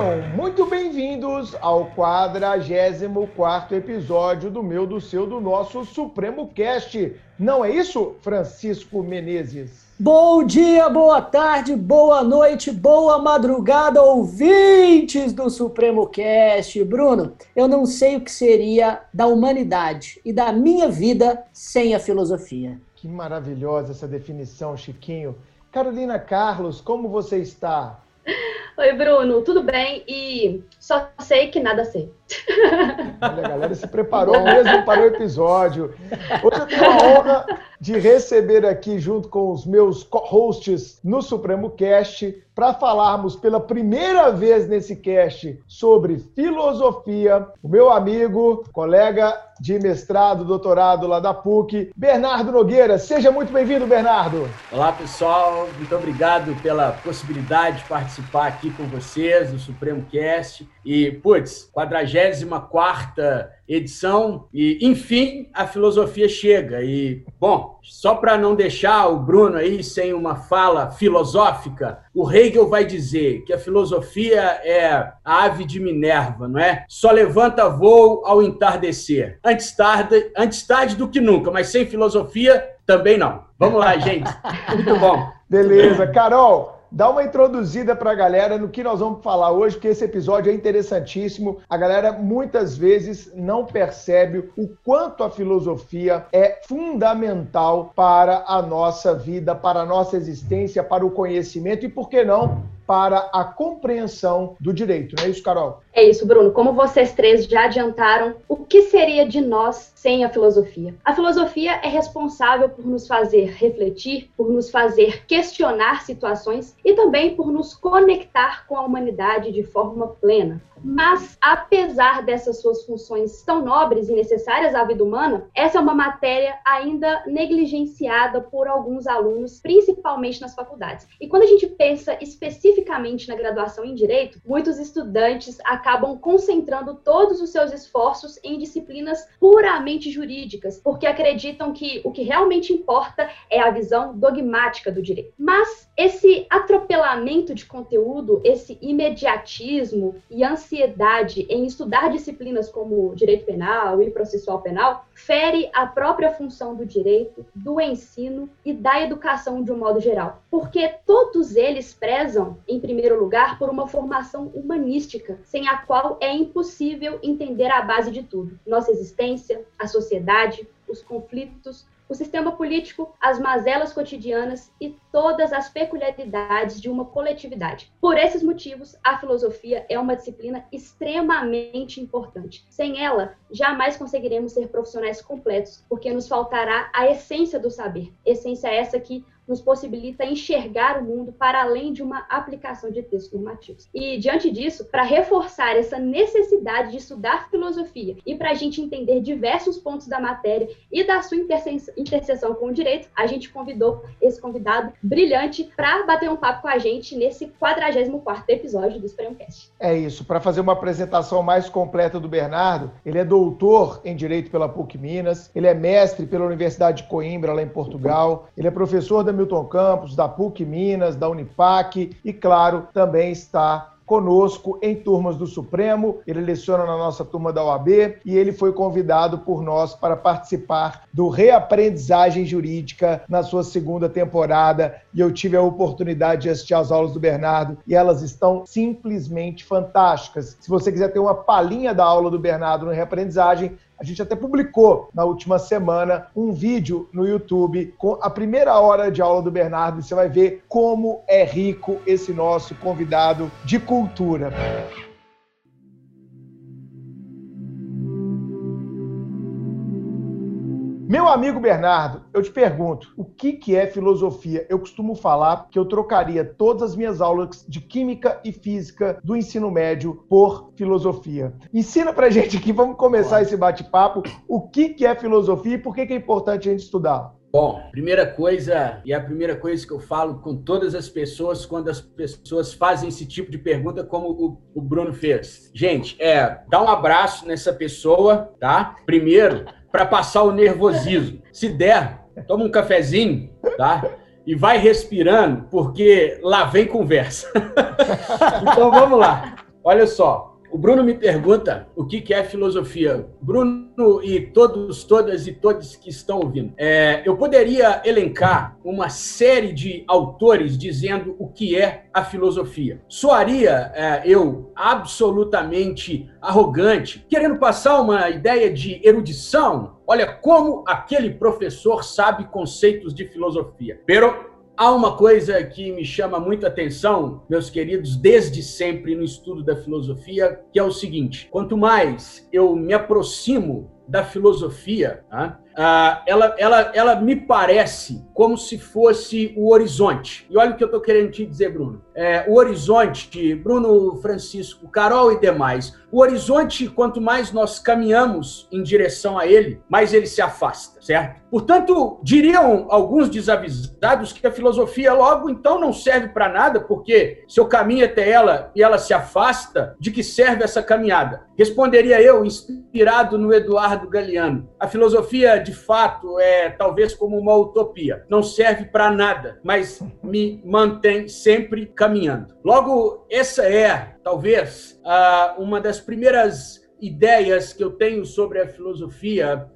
Sejam muito bem-vindos ao 44 episódio do meu, do seu, do nosso Supremo Cast. Não é isso, Francisco Menezes? Bom dia, boa tarde, boa noite, boa madrugada, ouvintes do Supremo Cast. Bruno, eu não sei o que seria da humanidade e da minha vida sem a filosofia. Que maravilhosa essa definição, Chiquinho. Carolina Carlos, como você está? Oi, Bruno, tudo bem? E só sei que nada sei. Olha, a galera se preparou mesmo para o episódio. Hoje eu tenho a honra de receber aqui, junto com os meus co-hosts no Supremo Cast, para falarmos pela primeira vez nesse cast sobre filosofia, o meu amigo, colega de mestrado, doutorado lá da PUC, Bernardo Nogueira. Seja muito bem-vindo, Bernardo. Olá, pessoal. Muito obrigado pela possibilidade de participar aqui com vocês no Supremo Cast. E, putz, 44 edição e, enfim, a filosofia chega. E, bom, só para não deixar o Bruno aí sem uma fala filosófica, o Hegel vai dizer que a filosofia é a ave de Minerva, não é? Só levanta voo ao entardecer. Antes tarde, antes tarde do que nunca, mas sem filosofia também não. Vamos lá, gente. Muito bom. Beleza. Carol, dá uma introduzida para a galera no que nós vamos falar hoje, porque esse episódio é interessantíssimo. A galera muitas vezes não percebe o quanto a filosofia é fundamental para a nossa vida, para a nossa existência, para o conhecimento e, por que não, para a compreensão do direito. Não é isso, Carol? É isso, Bruno. Como vocês três já adiantaram, o que seria de nós sem a filosofia? A filosofia é responsável por nos fazer refletir, por nos fazer questionar situações e também por nos conectar com a humanidade de forma plena. Mas, apesar dessas suas funções tão nobres e necessárias à vida humana, essa é uma matéria ainda negligenciada por alguns alunos, principalmente nas faculdades. E quando a gente pensa especificamente na graduação em direito, muitos estudantes acabam concentrando todos os seus esforços em disciplinas puramente jurídicas, porque acreditam que o que realmente importa é a visão dogmática do direito. Mas esse atropelamento de conteúdo, esse imediatismo e ansiedade ansiedade em estudar disciplinas como direito penal e processual penal fere a própria função do direito, do ensino e da educação de um modo geral. Porque todos eles prezam, em primeiro lugar, por uma formação humanística, sem a qual é impossível entender a base de tudo: nossa existência, a sociedade, os conflitos, o sistema político, as mazelas cotidianas e todas as peculiaridades de uma coletividade. Por esses motivos, a filosofia é uma disciplina extremamente importante. Sem ela, jamais conseguiremos ser profissionais completos, porque nos faltará a essência do saber. Essência essa que nos possibilita enxergar o mundo para além de uma aplicação de textos normativos. E, diante disso, para reforçar essa necessidade de estudar filosofia e para a gente entender diversos pontos da matéria e da sua interseção com o direito, a gente convidou esse convidado brilhante para bater um papo com a gente nesse 44 episódio do Supremocast. É isso. Para fazer uma apresentação mais completa do Bernardo, ele é doutor em Direito pela PUC Minas, ele é mestre pela Universidade de Coimbra, lá em Portugal, ele é professor da Milton Campos, da PUC Minas, da Unipac e, claro, também está conosco em turmas do Supremo. Ele leciona na nossa turma da OAB e ele foi convidado por nós para participar do Reaprendizagem Jurídica na sua segunda temporada. E eu tive a oportunidade de assistir às aulas do Bernardo e elas estão simplesmente fantásticas. Se você quiser ter uma palhinha da aula do Bernardo no Reaprendizagem, a gente até publicou na última semana um vídeo no YouTube com a primeira hora de aula do Bernardo e você vai ver como é rico esse nosso convidado de cultura. Meu amigo Bernardo, eu te pergunto, o que, que é filosofia? Eu costumo falar que eu trocaria todas as minhas aulas de química e física do ensino médio por filosofia. Ensina pra gente aqui, vamos começar esse bate-papo, o que, que é filosofia e por que, que é importante a gente estudar? Bom, primeira coisa, e é a primeira coisa que eu falo com todas as pessoas quando as pessoas fazem esse tipo de pergunta, como o, o Bruno fez. Gente, é, dá um abraço nessa pessoa, tá? Primeiro, para passar o nervosismo. Se der, toma um cafezinho, tá? E vai respirando, porque lá vem conversa. então vamos lá. Olha só, o Bruno me pergunta o que é filosofia. Bruno e todos, todas e todos que estão ouvindo. É, eu poderia elencar uma série de autores dizendo o que é a filosofia. Soaria é, eu absolutamente arrogante, querendo passar uma ideia de erudição. Olha como aquele professor sabe conceitos de filosofia. Pero Há uma coisa que me chama muita atenção, meus queridos, desde sempre no estudo da filosofia, que é o seguinte: quanto mais eu me aproximo da filosofia, tá? ah, ela, ela, ela me parece como se fosse o horizonte. E olha o que eu estou querendo te dizer, Bruno. É, o horizonte, Bruno, Francisco, Carol e demais, o horizonte, quanto mais nós caminhamos em direção a ele, mais ele se afasta, certo? Portanto, diriam alguns desavisados que a filosofia logo então não serve para nada, porque se eu caminho até ela e ela se afasta, de que serve essa caminhada? Responderia eu, inspirado no Eduardo Galeano. A filosofia de fato, é talvez como uma utopia. Não serve para nada, mas me mantém sempre caminhando. Logo, essa é, talvez, uma das primeiras ideias que eu tenho sobre a filosofia,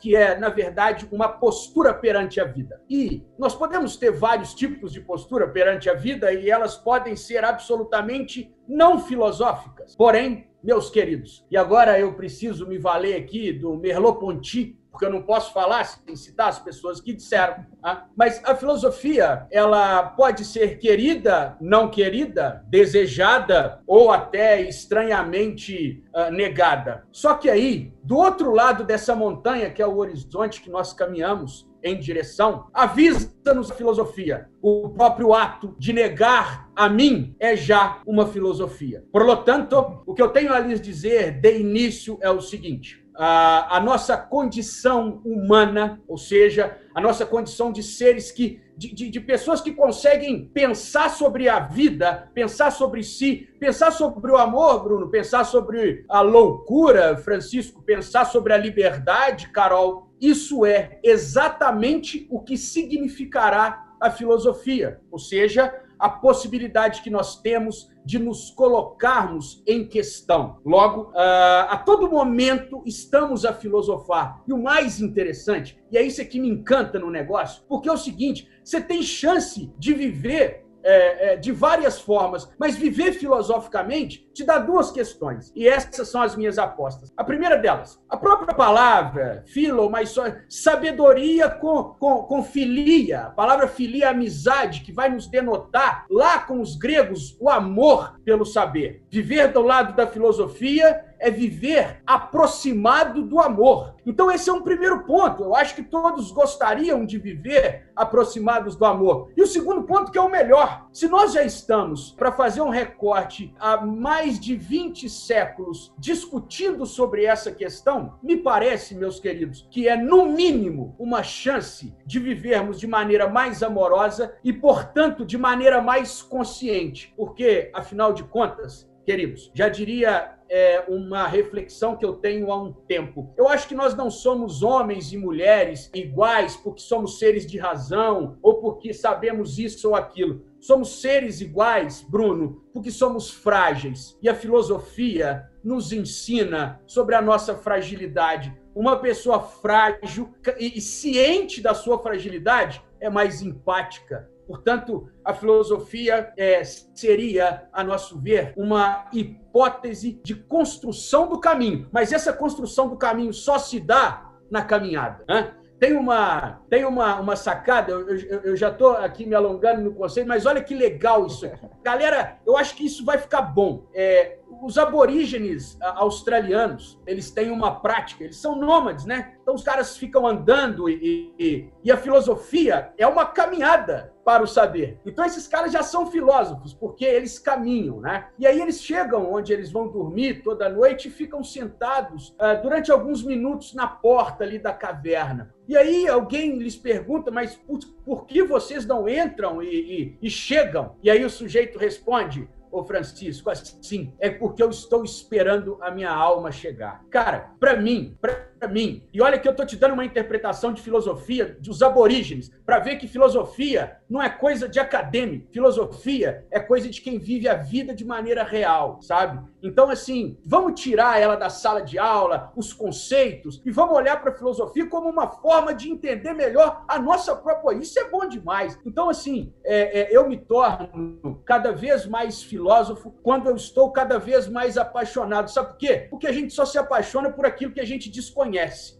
que é, na verdade, uma postura perante a vida. E nós podemos ter vários tipos de postura perante a vida e elas podem ser absolutamente não filosóficas. Porém, meus queridos, e agora eu preciso me valer aqui do Merleau-Ponty, porque eu não posso falar sem citar as pessoas que disseram. Tá? Mas a filosofia, ela pode ser querida, não querida, desejada ou até estranhamente uh, negada. Só que aí, do outro lado dessa montanha, que é o horizonte que nós caminhamos, em direção, avisa-nos a filosofia. O próprio ato de negar a mim é já uma filosofia. Por lo tanto, o que eu tenho a lhes dizer de início é o seguinte: a, nossa condição humana, ou seja, a nossa condição de seres que de, de, de, pessoas que conseguem pensar sobre a vida, pensar sobre si, pensar sobre o amor, Bruno, pensar sobre a loucura, Francisco, pensar sobre a liberdade, Carol. Isso é exatamente o que significará a filosofia, ou seja, a possibilidade que nós temos de nos colocarmos em questão. Logo, ah, a todo momento estamos a filosofar. E o mais interessante, e é isso que me encanta no negócio, porque é o seguinte: você tem chance de viver é, é, de várias formas, mas viver filosoficamente te dá duas questões. E essas são as minhas apostas. A primeira delas, a própria palavra, filo, mas só sabedoria com, com, com filia. A palavra filia é amizade, que vai nos denotar, lá com os gregos, o amor pelo saber. Viver do lado da filosofia é viver aproximado do amor. Então, esse é um primeiro ponto. Eu acho que todos gostariam de viver aproximados do amor. E o segundo ponto, que é o melhor: se nós já estamos, para fazer um recorte, há mais de 20 séculos discutindo sobre essa questão, me parece, meus queridos, que é, no mínimo, uma chance de vivermos de maneira mais amorosa e, portanto, de maneira mais consciente. Porque, afinal de contas, queridos, já diria é, uma reflexão que eu tenho há um tempo. Eu acho que nós não somos homens e mulheres iguais porque somos seres de razão ou porque sabemos isso ou aquilo. Somos seres iguais, Bruno, porque somos frágeis. E a filosofia nos ensina sobre a nossa fragilidade. Uma pessoa frágil e ciente da sua fragilidade é mais empática, Portanto, a filosofia é, seria, a nosso ver, uma hipótese de construção do caminho. Mas essa construção do caminho só se dá na caminhada. Né? Tem uma, tem uma, uma sacada, eu, eu, eu já estou aqui me alongando no conceito, mas olha que legal isso. Galera, eu acho que isso vai ficar bom. É, os aborígenes australianos, eles têm uma prática, eles são nômades, né? Então os caras ficam andando e, e, e, a filosofia é uma caminhada para o saber. Então esses caras já são filósofos, porque eles caminham, né? E aí eles chegam onde eles vão dormir toda noite e ficam sentados uh, durante alguns minutos na porta ali da caverna. E aí alguém lhes pergunta, mas por, por que vocês não entram e, e chegam? E aí o sujeito responde, ô Francisco, assim, é porque eu estou esperando a minha alma chegar. Cara, para mim, para mim. E olha que eu estou te dando uma interpretação de filosofia dos aborígenes, para ver que filosofia não é coisa de acadêmico. Filosofia é coisa de quem vive a vida de maneira real, sabe? Então, assim, vamos tirar ela da sala de aula, os conceitos, e vamos olhar para a filosofia como uma forma de entender melhor a nossa própria. Isso é bom demais. Então, assim, é, é, eu me torno cada vez mais filósofo quando eu estou cada vez mais apaixonado. Sabe por quê? Porque a gente só se apaixona por aquilo que a gente desconhece.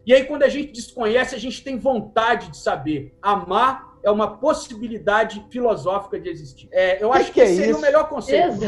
E aí, quando a gente desconhece, a gente tem vontade de saber. Amar é uma possibilidade filosófica de existir. É, eu acho que, que, que é seria isso? o melhor conceito.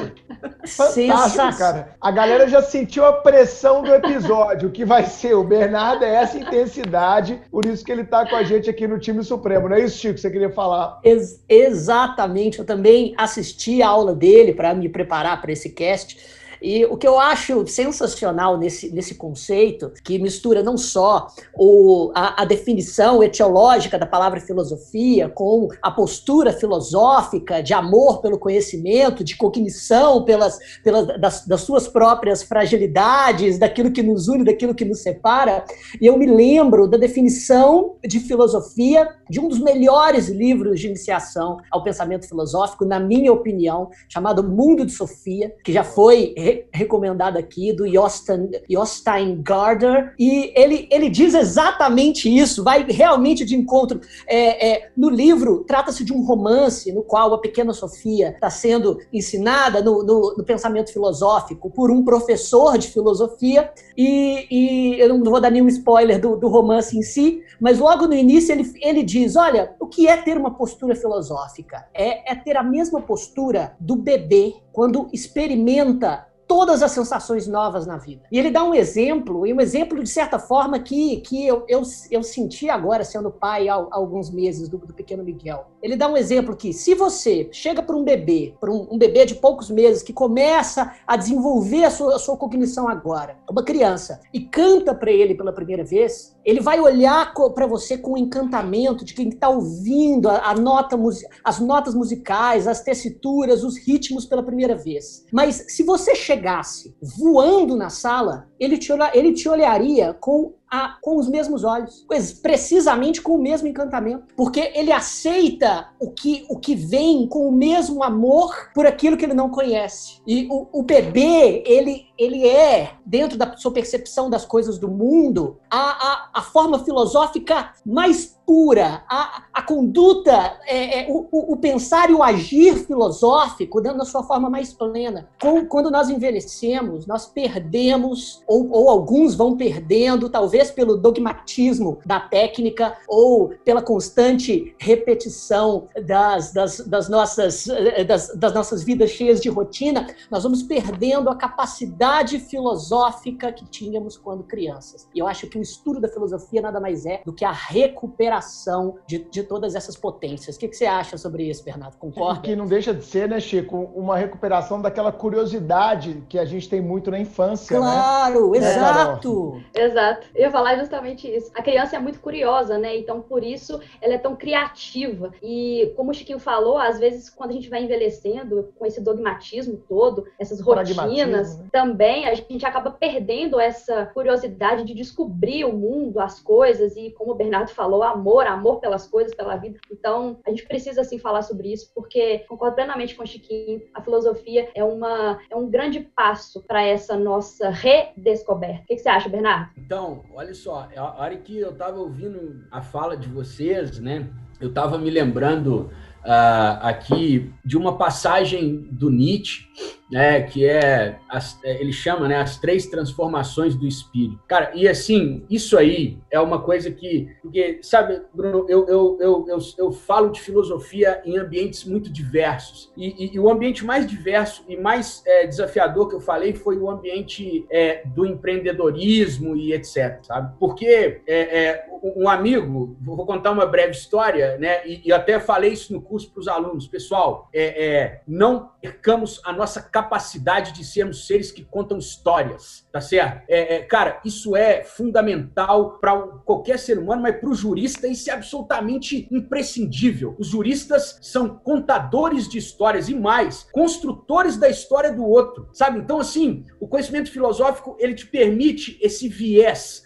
Fantástico, cara. A galera já sentiu a pressão do episódio. O que vai ser? O Bernardo é essa intensidade, por isso que ele está com a gente aqui no time Supremo. Não é isso, Chico? Você queria falar? Ex exatamente. Eu também assisti a aula dele para me preparar para esse cast. E o que eu acho sensacional nesse, nesse conceito, que mistura não só o, a, a definição etiológica da palavra filosofia com a postura filosófica de amor pelo conhecimento, de cognição pelas, pelas, das, das suas próprias fragilidades, daquilo que nos une, daquilo que nos separa. E eu me lembro da definição de filosofia de um dos melhores livros de iniciação ao pensamento filosófico, na minha opinião, chamado Mundo de Sofia, que já foi recomendado aqui, do Jostein, Jostein Gardner, e ele, ele diz exatamente isso, vai realmente de encontro. É, é, no livro, trata-se de um romance no qual a pequena Sofia está sendo ensinada no, no, no, pensamento filosófico por um professor de filosofia, e, e eu não vou dar nenhum spoiler do, do romance em si, mas logo no início ele, ele diz: olha, o que é ter uma postura filosófica? É, é ter a mesma postura do bebê quando experimenta todas as sensações novas na vida. E ele dá um exemplo, e um exemplo de certa forma que, que eu, eu, eu senti agora sendo pai há, há alguns meses do, do, pequeno Miguel. Ele dá um exemplo que se você chega para um bebê, para um, um, bebê de poucos meses que começa a desenvolver a sua, a sua cognição agora, uma criança, e canta para ele pela primeira vez, ele vai olhar para você com o encantamento de quem está ouvindo a, a nota, as notas musicais, as tessituras, os ritmos pela primeira vez. Mas se você chegar chegasse voando na sala, ele te, ele te olharia com a, com os mesmos olhos, precisamente com o mesmo encantamento, porque ele aceita o que, o que vem com o mesmo amor por aquilo que ele não conhece. E o, o bebê, ele, ele é, dentro da sua percepção das coisas do mundo, a, a, a forma filosófica mais pura, a, a conduta, é, é, o, o, pensar e o agir filosófico, dando a sua forma mais plena. Com, quando nós envelhecemos, nós perdemos, ou, ou alguns vão perdendo, talvez talvez pelo dogmatismo da técnica ou pela constante repetição das, das, das nossas, das, das nossas vidas cheias de rotina, nós vamos perdendo a capacidade filosófica que tínhamos quando crianças. E eu acho que o estudo da filosofia nada mais é do que a recuperação de, de todas essas potências. O que, que você acha sobre isso, Bernardo? Concorda? Que não deixa de ser, né, Chico, uma recuperação daquela curiosidade que a gente tem muito na infância, claro, né? Claro, exato. É, exato. Eu falar justamente isso. A criança é muito curiosa, né? Então, por isso, ela é tão criativa. E, como o Chiquinho falou, às vezes, quando a gente vai envelhecendo com esse dogmatismo todo, essas rotinas, né? também a gente acaba perdendo essa curiosidade de descobrir o mundo, as coisas, e, como o Bernardo falou, amor, amor pelas coisas, pela vida. Então, a gente precisa, assim, falar sobre isso, porque concordo plenamente com o Chiquinho, a filosofia é, uma, é um grande passo para essa nossa redescoberta. O que, que você acha, Bernardo? Então, olha olha só, a hora que eu estava ouvindo a fala de vocês, né? Eu estava me lembrando uh, aqui de uma passagem do Nietzsche né, que é, as, é, ele chama, né, as três transformações do espírito. Cara, e assim, isso aí é uma coisa que, porque, sabe, Bruno, eu, eu, eu, eu, eu falo de filosofia em ambientes muito diversos, e, e, e o ambiente mais diverso e mais é, desafiador que eu falei foi o ambiente é, do empreendedorismo e etc, sabe? Porque é, é um amigo, vou contar uma breve história, né, e, e até falei isso no curso para os alunos, pessoal, é, não percamos a nossa capacidade de sermos seres que contam histórias, tá certo? É, é, cara, isso é fundamental para qualquer ser humano, mas para o jurista isso é absolutamente imprescindível. Os juristas são contadores de histórias e mais, construtores da história do outro, sabe? Então, assim, o conhecimento filosófico ele te permite esse viés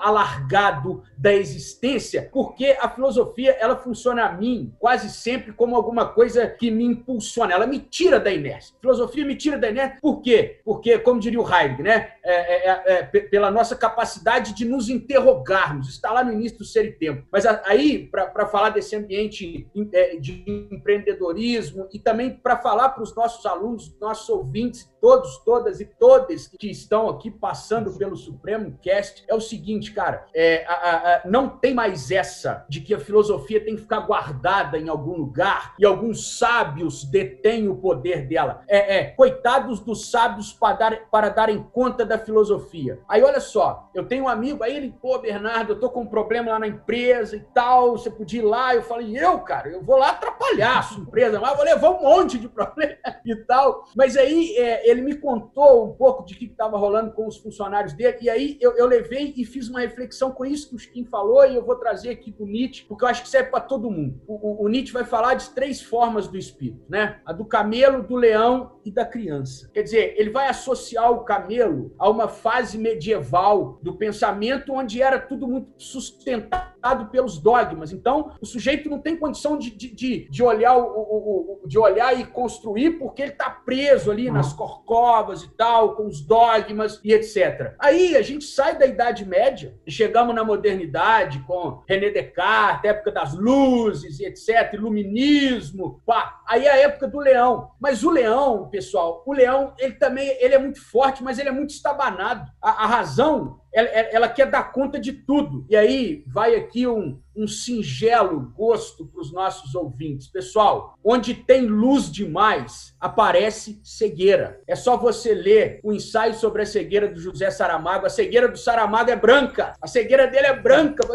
alargado da existência, porque a filosofia ela funciona a mim quase sempre como alguma coisa que me impulsiona, ela me tira da inércia. A filosofia me tira da inércia, por quê? Porque, como diria o Heidegger, né? É, é, é, é pela nossa capacidade de nos interrogarmos, está lá no início do ser e tempo. Mas aí, para falar desse ambiente é, de empreendedorismo e também para falar para os nossos alunos, nossos ouvintes, todos, todas e todas que estão aqui passando pelo Supremo Cast, é o seguinte, cara, é, a, a, não tem mais essa de que a filosofia tem que ficar guardada em algum lugar e alguns sábios detêm o poder dela. É, é coitados dos sábios para, dar, para darem conta da filosofia. Aí olha só, eu tenho um amigo, aí ele, pô, Bernardo, eu tô com um problema lá na empresa e tal, você podia ir lá. Eu falei, eu, cara, eu vou lá atrapalhar a sua empresa, mas vou levar um monte de problema e tal. Mas aí é, ele me contou um pouco de que estava rolando com os funcionários dele, e aí eu, eu, levei e fiz uma reflexão com isso que o Skin falou, e eu vou trazer aqui do Nietzsche, porque eu acho que serve para todo mundo. O, o, o Nietzsche vai falar de três formas do espírito, né? A do camelo, do leão e da criança. Quer dizer, ele vai associar o camelo a uma fase medieval do pensamento onde era tudo muito sustentado pelos dogmas. Então, o sujeito não tem condição de, de, de, olhar, o, o, de olhar e construir porque ele está preso ali nas corcovas e tal, com os dogmas e etc. Aí a gente sai da Idade Média e chegamos na modernidade com René Descartes, época das luzes e etc, iluminismo, pá. Aí é a época do leão. Mas o leão, pessoal, o leão, ele também ele é muito forte, mas ele é muito estabanado. A, a razão ela, ela, quer dar conta de tudo. E aí vai aqui um, um singelo gosto para os nossos ouvintes. Pessoal, onde tem luz demais, aparece cegueira. É só você ler o ensaio sobre a cegueira do José Saramago. A cegueira do Saramago é branca. A cegueira dele é branca.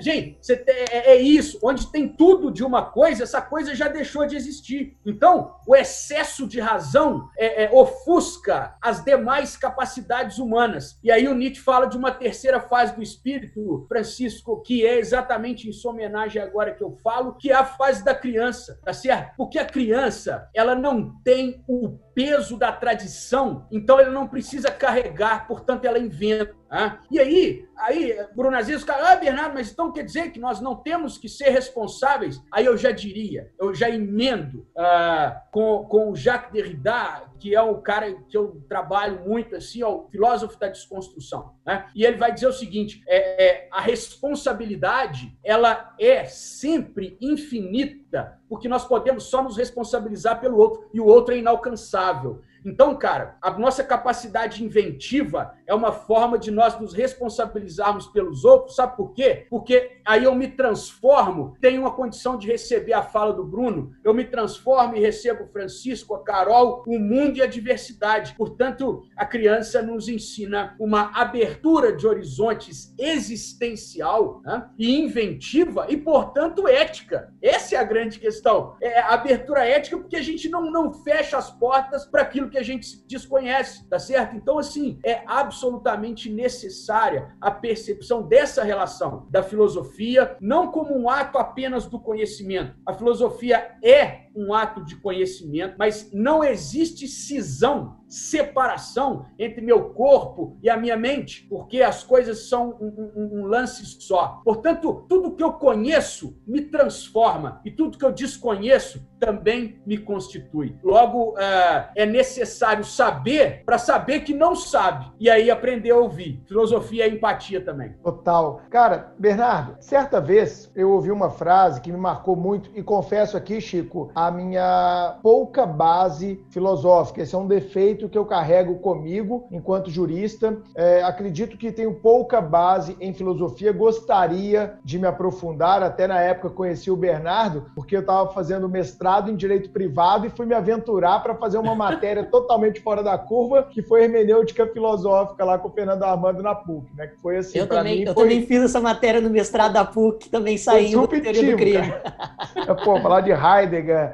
Gente, é, é isso. Onde tem tudo de uma coisa, essa coisa já deixou de existir. Então, o excesso de razão é, é, ofusca as demais capacidades humanas. E aí o Nietzsche fala de uma terceira fase do espírito, Francisco, que é exatamente em sua homenagem agora que eu falo, que é a fase da criança, tá certo? Porque a criança, ela não tem o peso da tradição, então ela não precisa carregar, portanto ela inventa. Né? E aí, aí, Bruno Aziz, os caras, ah, Bernardo, mas então quer dizer que nós não temos que ser responsáveis? Aí eu já diria, eu já emendo uh, com, com o Jacques Derrida, que é o cara que eu trabalho muito, assim, é o filósofo da desconstrução. Né? E ele vai dizer o seguinte: é, é, a responsabilidade ela é sempre infinita, porque nós podemos só nos responsabilizar pelo outro, e o outro é inalcançável. Então, cara, a nossa capacidade inventiva é uma forma de nós nos responsabilizarmos pelos outros. Sabe por quê? Porque aí eu me transformo, tenho uma condição de receber a fala do Bruno, eu me transformo e recebo o Francisco, a Carol, o mundo e a diversidade. Portanto, a criança nos ensina uma abertura de horizontes existencial né? e inventiva e, portanto, ética. Essa é a grande questão. É a abertura ética porque a gente não, não fecha as portas para aquilo que a gente desconhece, tá certo? Então, assim, é absolutamente necessária a percepção dessa relação da filosofia, não como um ato apenas do conhecimento. A filosofia é um ato de conhecimento, mas não existe cisão separação entre meu corpo e a minha mente, porque as coisas são um, um, um, lance só. Portanto, tudo que eu conheço me transforma e tudo que eu desconheço também me constitui. Logo, uh, é necessário saber para saber que não sabe e aí aprender a ouvir. Filosofia é empatia também. Total. Cara, Bernardo, certa vez eu ouvi uma frase que me marcou muito e confesso aqui, Chico, a minha pouca base filosófica. Esse é um defeito que eu carrego comigo enquanto jurista. É, acredito que tenho pouca base em filosofia, gostaria de me aprofundar. Até na época conheci o Bernardo, porque eu estava fazendo mestrado em direito privado e fui me aventurar para fazer uma matéria totalmente fora da curva, que foi hermenêutica filosófica lá com o Fernando Armando na PUC, né? Que foi assim. Eu também, mim, eu foi... também fiz essa matéria no mestrado da PUC, também saindo do teoria do crime. Pô, falar de Heidegger,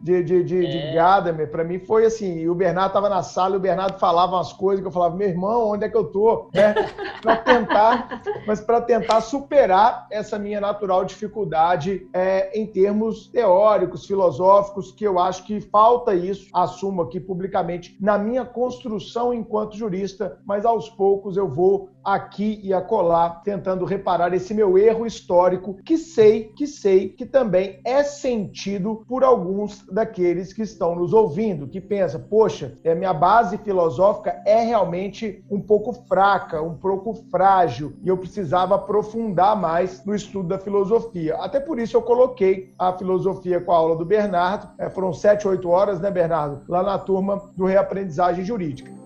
de, de, de, é. de Gadamer, para mim foi assim, o Bernardo estava na sala e o Bernardo falava umas coisas que eu falava, meu irmão, onde é que eu tô? Né? Para tentar, mas para tentar superar essa minha natural dificuldade é, em termos teóricos, filosóficos, que eu acho que falta isso, assumo aqui publicamente, na minha construção enquanto jurista, mas aos poucos eu vou aqui e acolá tentando reparar esse meu erro histórico que sei, que sei que também é sentido por alguns daqueles que estão nos ouvindo, que pensa, poxa, é, minha base filosófica é realmente um pouco fraca, um pouco frágil e eu precisava aprofundar mais no estudo da filosofia. Até por isso eu coloquei a filosofia com a aula do Bernardo, é, foram sete, oito horas, né, Bernardo, lá na turma do Reaprendizagem Jurídica.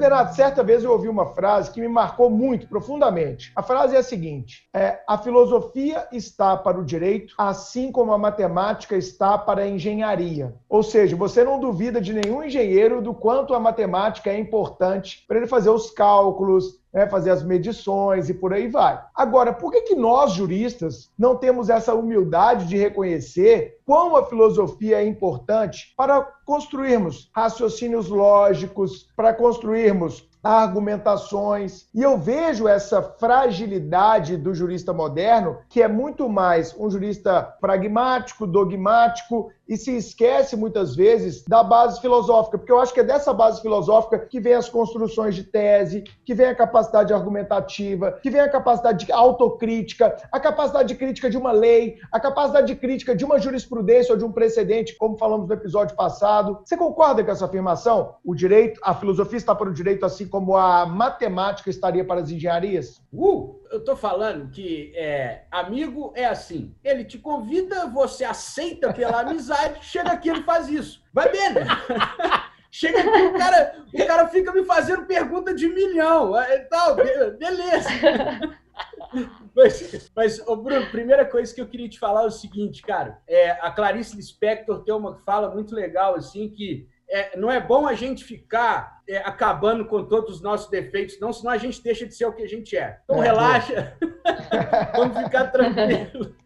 Bernardo, certa vez eu ouvi uma frase que me marcou muito profundamente. A frase é a seguinte: é, a filosofia está para o direito, assim como a matemática está para a engenharia. Ou seja, você não duvida de nenhum engenheiro do quanto a matemática é importante para ele fazer os cálculos, né, fazer as medições e por aí vai. Agora, por que, que nós, juristas, não temos essa humildade de reconhecer quão a filosofia é importante para construirmos raciocínios lógicos, para construirmos argumentações. E eu vejo essa fragilidade do jurista moderno, que é muito mais um jurista pragmático, dogmático e se esquece muitas vezes da base filosófica, porque eu acho que é dessa base filosófica que vem as construções de tese, que vem a capacidade argumentativa, que vem a capacidade de autocrítica, a capacidade de crítica de uma lei, a capacidade de crítica de uma jurisprudência ou de um precedente, como falamos no episódio passado. Você concorda com essa afirmação? O direito, a filosofia está para o direito assim como a matemática estaria para as engenharias? Uh, eu tô falando que é, amigo é assim. Ele te convida, você aceita pela amizade, chega aqui ele faz isso. Vai bem, né? Chega aqui, o cara, o cara fica me fazendo pergunta de milhão. Então, beleza. Mas, mas ô Bruno, primeira coisa que eu queria te falar é o seguinte, cara. É, a Clarice Lispector tem uma fala muito legal, assim, que é, não é bom a gente ficar é, acabando com todos os nossos defeitos, não, senão a gente deixa de ser o que a gente é. Então é, relaxa, vamos ficar tranquilo.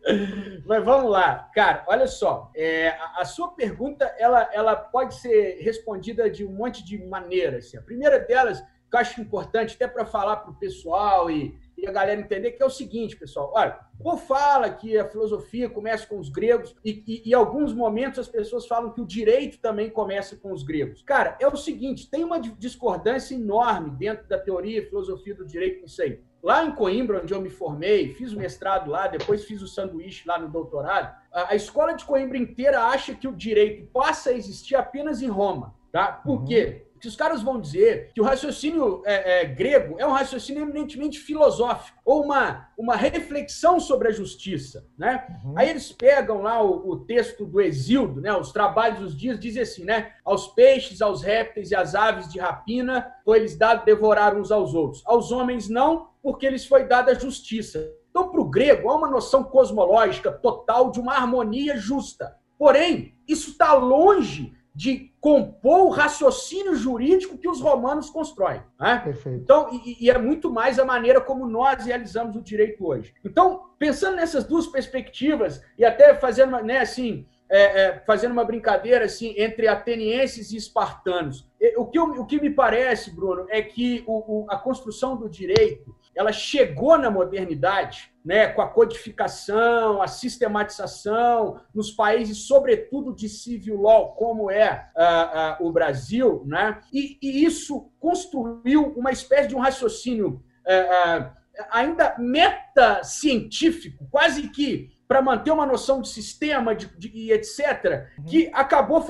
Mas vamos lá, cara. Olha só, é, a, a, sua pergunta ela, ela pode ser respondida de um monte de maneiras. Assim. A primeira delas, que eu acho importante até para falar para o pessoal e e a galera entender que é o seguinte, pessoal. Olha, o fala que a filosofia começa com os gregos e, e, em alguns momentos as pessoas falam que o direito também começa com os gregos. Cara, é o seguinte, tem uma discordância enorme dentro da teoria e filosofia do direito nisso aí. Lá em Coimbra, onde eu me formei, fiz o mestrado lá, depois fiz o sanduíche lá no doutorado, a, a escola de Coimbra inteira acha que o direito passa a existir apenas em Roma. Tá? Por uhum. quê? Que os caras vão dizer que o raciocínio é, é, grego é um raciocínio eminentemente filosófico, ou uma, uma reflexão sobre a justiça. Né? Uhum. Aí eles pegam lá o, o, texto do Exildo, né? os trabalhos dos dias, diz assim, né? Aos peixes, aos répteis e às aves de rapina foi-lhes dado devorar uns aos outros. Aos homens não, porque lhes foi dada a justiça. Então, para o grego, há uma noção cosmológica total de uma harmonia justa. Porém, isso está longe de compor o raciocínio jurídico que os romanos constroem. Né? Perfeito. Então, e, e, é muito mais a maneira como nós realizamos o direito hoje. Então, pensando nessas duas perspectivas, e até fazendo, né, assim, é, é, fazendo uma brincadeira assim entre atenienses e espartanos. O que, eu, o que me parece, Bruno, é que o, o, a construção do direito ela chegou na modernidade, né, com a codificação, a sistematização nos países, sobretudo de civil law, como é uh, uh, o Brasil, né, e, e, isso construiu uma espécie de um raciocínio uh, ainda meta-científico, quase que para manter uma noção de sistema de, de, e etc., uhum. que acabou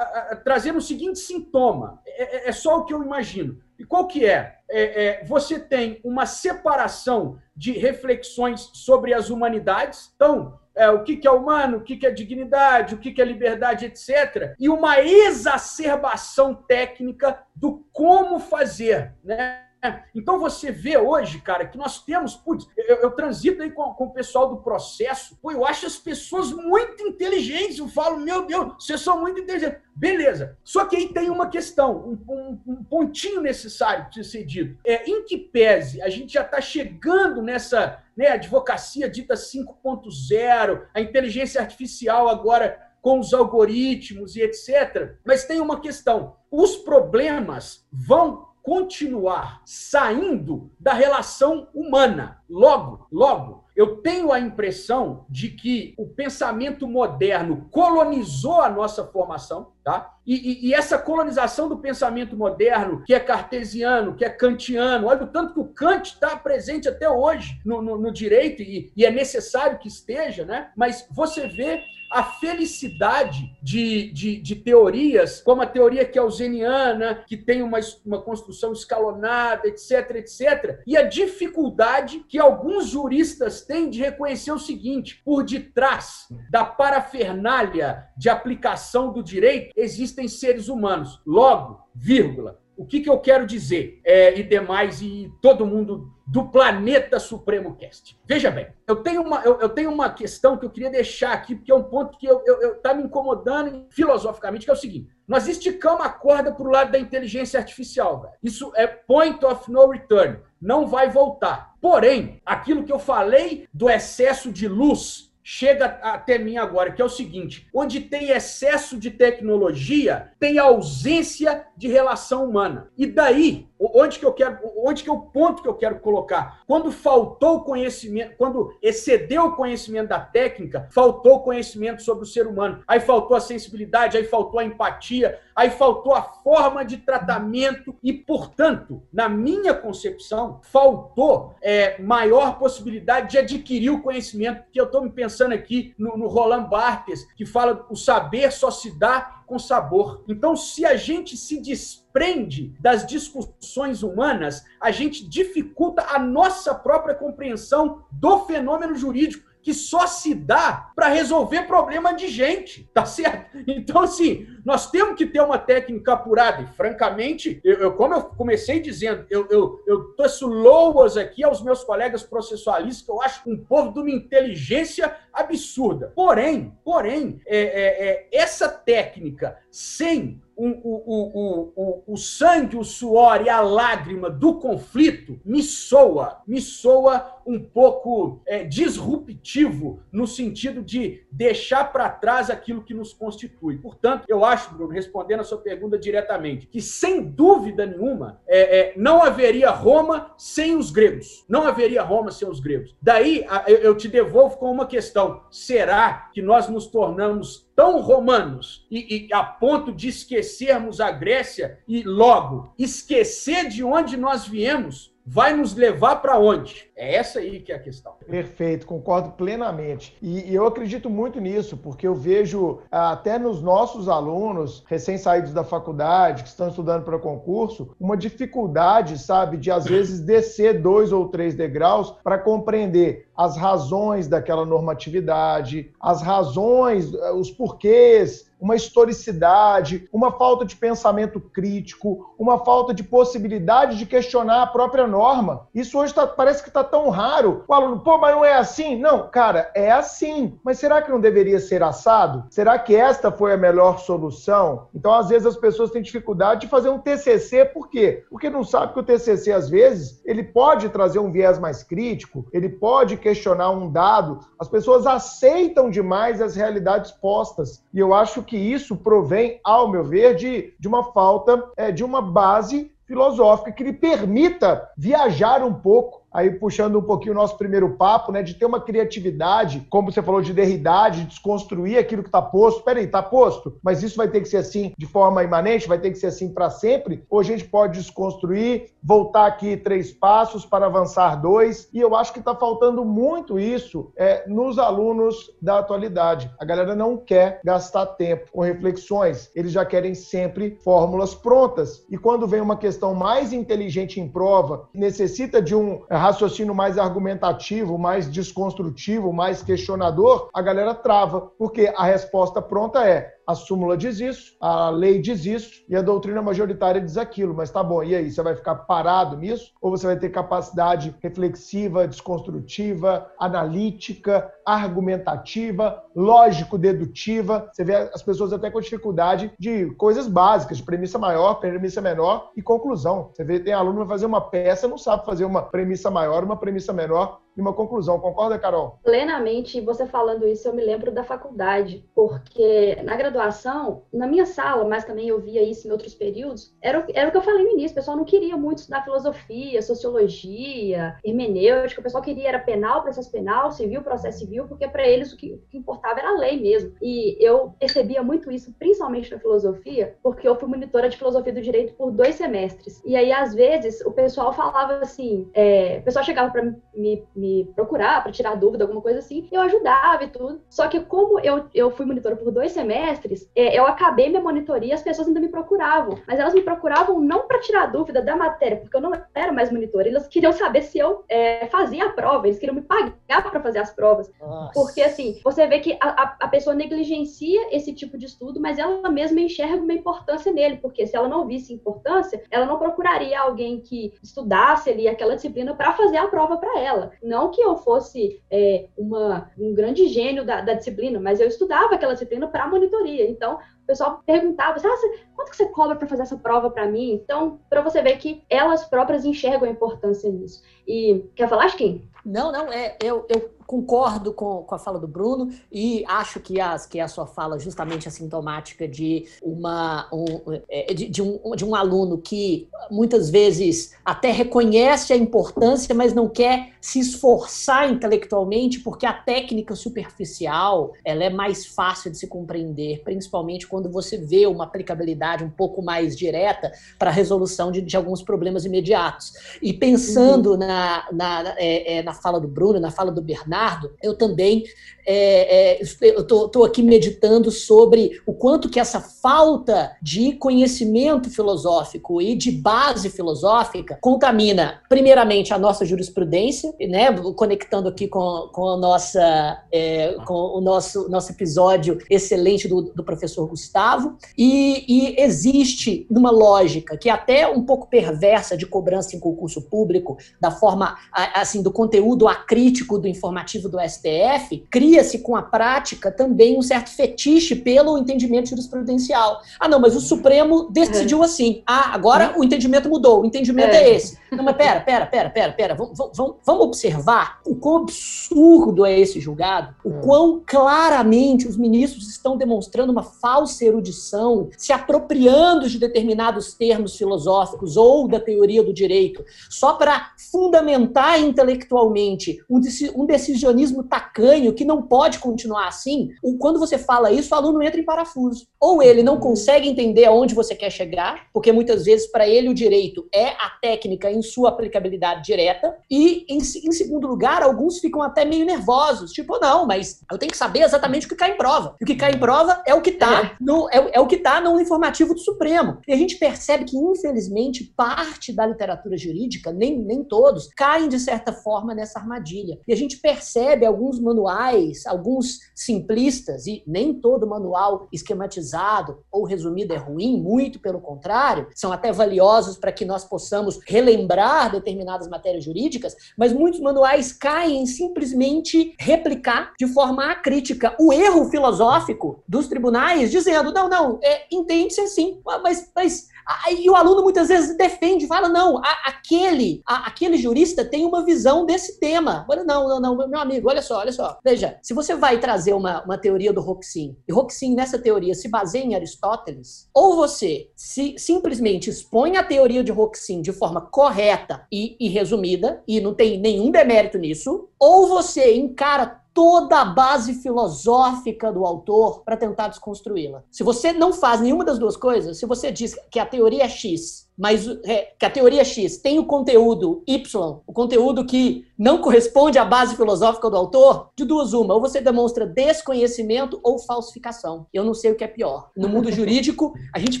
trazendo o seguinte sintoma. É, é, é, só o que eu imagino. E qual que é? é? é? Você tem uma separação de reflexões sobre as humanidades. Então, é, o que, que é humano, o que, que é dignidade, o que, que é liberdade, etc. E uma exacerbação técnica do como fazer, né? Então você vê hoje, cara, que nós temos, putz, eu, eu transito aí com, com, o pessoal do processo, pô, eu acho as pessoas muito inteligentes, eu falo, meu Deus, vocês são muito inteligentes. Beleza. Só que aí tem uma questão, um, um, um pontinho necessário precisa ser dito. É, em que pese a gente já está chegando nessa né, advocacia dita 5.0, a inteligência artificial agora com os algoritmos e etc. Mas tem uma questão: os problemas vão continuar saindo da relação humana. Logo, logo, eu tenho a impressão de que o pensamento moderno colonizou a nossa formação, tá? E, e, e, essa colonização do pensamento moderno, que é cartesiano, que é kantiano, olha o tanto que o Kant está presente até hoje no, no, no direito, e, e é necessário que esteja, né? Mas você vê a felicidade de, de, de, teorias, como a teoria keynesiana, que tem uma, uma construção escalonada, etc, etc, e a dificuldade que alguns juristas têm de reconhecer o seguinte: por detrás da parafernália de aplicação do direito existem seres humanos. Logo, vírgula, o que, que eu quero dizer? É, e demais, e todo mundo do Planeta Supremo Cast. Veja bem, eu tenho uma, eu, eu tenho uma questão que eu queria deixar aqui, porque é um ponto que eu, eu, eu tá me incomodando filosoficamente, que é o seguinte: nós esticamos a corda para o lado da inteligência artificial. Velho. Isso é point of no return. Não vai voltar. Porém, aquilo que eu falei do excesso de luz chega até mim agora, que é o seguinte: onde tem excesso de tecnologia, tem ausência de relação humana. E daí, onde que eu quero, onde que é o ponto que eu quero colocar? Quando faltou conhecimento, quando excedeu o conhecimento da técnica, faltou conhecimento sobre o ser humano. Aí faltou a sensibilidade, aí faltou a empatia, aí faltou a forma de tratamento e, portanto, na minha concepção, faltou é, maior possibilidade de adquirir o conhecimento que eu estou me pensando aqui no, no Roland Barthes, que fala o saber só se dá com sabor. Então, se a gente se desprende das discussões humanas, a gente dificulta a nossa própria compreensão do fenômeno jurídico que só se dá para resolver problema de gente, tá certo? Então, assim, nós temos que ter uma técnica apurada. E, francamente, eu, eu como eu comecei dizendo, eu, eu, eu trouxe loas aqui aos meus colegas processualistas, que eu acho um povo de uma inteligência absurda. Porém, porém, é, é, é essa técnica sem o, o, o, o, sangue, o suor e a lágrima do conflito me soa, me soa um pouco é, disruptivo no sentido de deixar para trás aquilo que nos constitui. Portanto, eu acho, Bruno, respondendo a sua pergunta diretamente, que sem dúvida nenhuma é, é, não haveria Roma sem os gregos. Não haveria Roma sem os gregos. Daí eu te devolvo com uma questão: será que nós nos tornamos tão romanos e, e, a ponto de esquecermos a Grécia e logo esquecer de onde nós viemos vai nos levar para onde? É essa aí que é a questão. Perfeito, concordo plenamente. E, e, eu acredito muito nisso, porque eu vejo até nos nossos alunos recém-saídos da faculdade, que estão estudando para concurso, uma dificuldade, sabe, de às vezes descer dois ou três degraus para compreender as razões daquela normatividade, as razões, os porquês uma historicidade, uma falta de pensamento crítico, uma falta de possibilidade de questionar a própria norma. Isso hoje tá, parece que está tão raro. O aluno, pô, mas não é assim? Não, cara, é assim. Mas será que não deveria ser assado? Será que esta foi a melhor solução? Então, às vezes, as pessoas têm dificuldade de fazer um TCC, por quê? Porque não sabe que o TCC, às vezes, ele pode trazer um viés mais crítico, ele pode questionar um dado. As pessoas aceitam demais as realidades postas. E eu acho que isso provém, ao meu ver, de, de uma falta é, de uma base filosófica que lhe permita viajar um pouco aí puxando um pouquinho o nosso primeiro papo, né, de ter uma criatividade, como você falou de derridade, de desconstruir aquilo que está posto. Peraí, está posto, mas isso vai ter que ser assim de forma imanente, vai ter que ser assim para sempre? Ou a gente pode desconstruir, voltar aqui três passos para avançar dois? E eu acho que está faltando muito isso é, nos alunos da atualidade. A galera não quer gastar tempo com reflexões, eles já querem sempre fórmulas prontas. E quando vem uma questão mais inteligente em prova, necessita de um raciocínio mais argumentativo, mais desconstrutivo, mais questionador, a galera trava, porque a resposta pronta é a súmula diz isso, a lei diz isso e a doutrina majoritária diz aquilo. Mas tá bom, e aí? Você vai ficar parado nisso? Ou você vai ter capacidade reflexiva, desconstrutiva, analítica, argumentativa, lógico-dedutiva? Você vê as pessoas até com dificuldade de coisas básicas, de premissa maior, premissa menor e conclusão. Você vê, tem aluno que vai fazer uma peça, não sabe fazer uma premissa maior, uma premissa menor uma conclusão. Concorda, Carol? Plenamente. Você falando isso, eu me lembro da faculdade, porque na graduação, na minha sala, mas também eu via isso em outros períodos, era era o que eu falei no início, o pessoal não queria muito estudar filosofia, sociologia, hermenêutica, o pessoal queria era penal, processo penal, civil, processo civil, porque para eles o que, o que importava era a lei mesmo. E eu percebia muito isso, principalmente na filosofia, porque eu fui monitora de filosofia do direito por dois semestres. E aí, às vezes, o pessoal falava assim, é, o pessoal chegava para me, me procurar, para tirar dúvida, alguma coisa assim, eu ajudava e tudo. Só que como eu, eu fui monitora por dois semestres, é, eu acabei minha monitoria, as pessoas ainda me procuravam. Mas elas me procuravam não para tirar dúvida da matéria, porque eu não era mais monitora. Elas queriam saber se eu é, fazia a prova, eles queriam me pagar para fazer as provas. Nossa. Porque, assim, você vê que a, a, pessoa negligencia esse tipo de estudo, mas ela mesma enxerga uma importância nele, porque se ela não visse importância, ela não procuraria alguém que estudasse ali aquela disciplina para fazer a prova para ela. Não que eu fosse é, uma, um grande gênio da, da disciplina, mas eu estudava aquela disciplina para monitoria. Então, o pessoal perguntava, ah, quanto que você cobra para fazer essa prova para mim? Então, para você ver que elas próprias enxergam a importância nisso. E quer falar, Kim? Não, não, é, eu, eu concordo com, com a fala do Bruno e acho que, as, que a sua fala justamente é sintomática de, uma, um, é, de, de, um, de um aluno que muitas vezes até reconhece a importância, mas não quer se esforçar intelectualmente porque a técnica superficial ela é mais fácil de se compreender, principalmente quando você vê uma aplicabilidade um pouco mais direta para a resolução de, de, alguns problemas imediatos. E pensando uhum. na, na, é, é, na fala do Bruno, na fala do Bernardo, Leonardo, eu também é, é, estou aqui meditando sobre o quanto que essa falta de conhecimento filosófico e de base filosófica contamina, primeiramente, a nossa jurisprudência, né, conectando aqui com, com, a nossa, é, com o nosso, nosso episódio excelente do, do professor Gustavo, e, e existe uma lógica que é até um pouco perversa de cobrança em concurso público, da forma, assim, do conteúdo acrítico do informativo do STF, cria cria-se com a prática também um certo fetiche pelo entendimento jurisprudencial. Ah, não, mas o Supremo decidiu assim. Ah, agora o entendimento mudou, o entendimento é, é esse. Não, mas pera, pera, pera, pera, pera. Vamos, vamos, vamos observar o quão absurdo é esse julgado, o hum. quão claramente os ministros estão demonstrando uma falsa erudição, se apropriando de determinados termos filosóficos ou da teoria do direito, só para fundamentar intelectualmente um decisionismo tacanho que não pode continuar assim. Quando você fala isso, o aluno entra em parafuso. Ou ele não consegue entender aonde você quer chegar, porque muitas vezes para ele o direito é a técnica em sua aplicabilidade direta. E, em, em, segundo lugar, alguns ficam até meio nervosos. Tipo, não, mas eu tenho que saber exatamente o que cai em prova. E o que cai em prova é o que está é. no, é, é o que tá no informativo do Supremo. E a gente percebe que, infelizmente, parte da literatura jurídica, nem, nem todos, caem de certa forma nessa armadilha. E a gente percebe alguns manuais, alguns simplistas, e nem todo manual esquematizado ou resumido é ruim, muito pelo contrário, são até valiosos para que nós possamos relembrar lembrar determinadas matérias jurídicas, mas muitos manuais caem em simplesmente replicar de forma acrítica o erro filosófico dos tribunais, dizendo, não, não, é, entende-se assim, mas, mas e o aluno muitas vezes defende, fala, não, a, aquele, a, aquele jurista tem uma visão desse tema. Olha, não, não, não, meu amigo, olha só, olha só. Veja, se você vai trazer uma, uma teoria do Roxin, e Roxin nessa teoria se baseia em Aristóteles, ou você se simplesmente expõe a teoria de Roxin de forma correta e, e resumida, e não tem nenhum demérito nisso, ou você encara toda a base filosófica do autor para tentar desconstruí-la. Se você não faz nenhuma das duas coisas, se você diz que a teoria é X mas é, que a teoria X tem o conteúdo Y, o conteúdo que não corresponde à base filosófica do autor, de duas uma, ou você demonstra desconhecimento ou falsificação. Eu não sei o que é pior. No mundo jurídico, a gente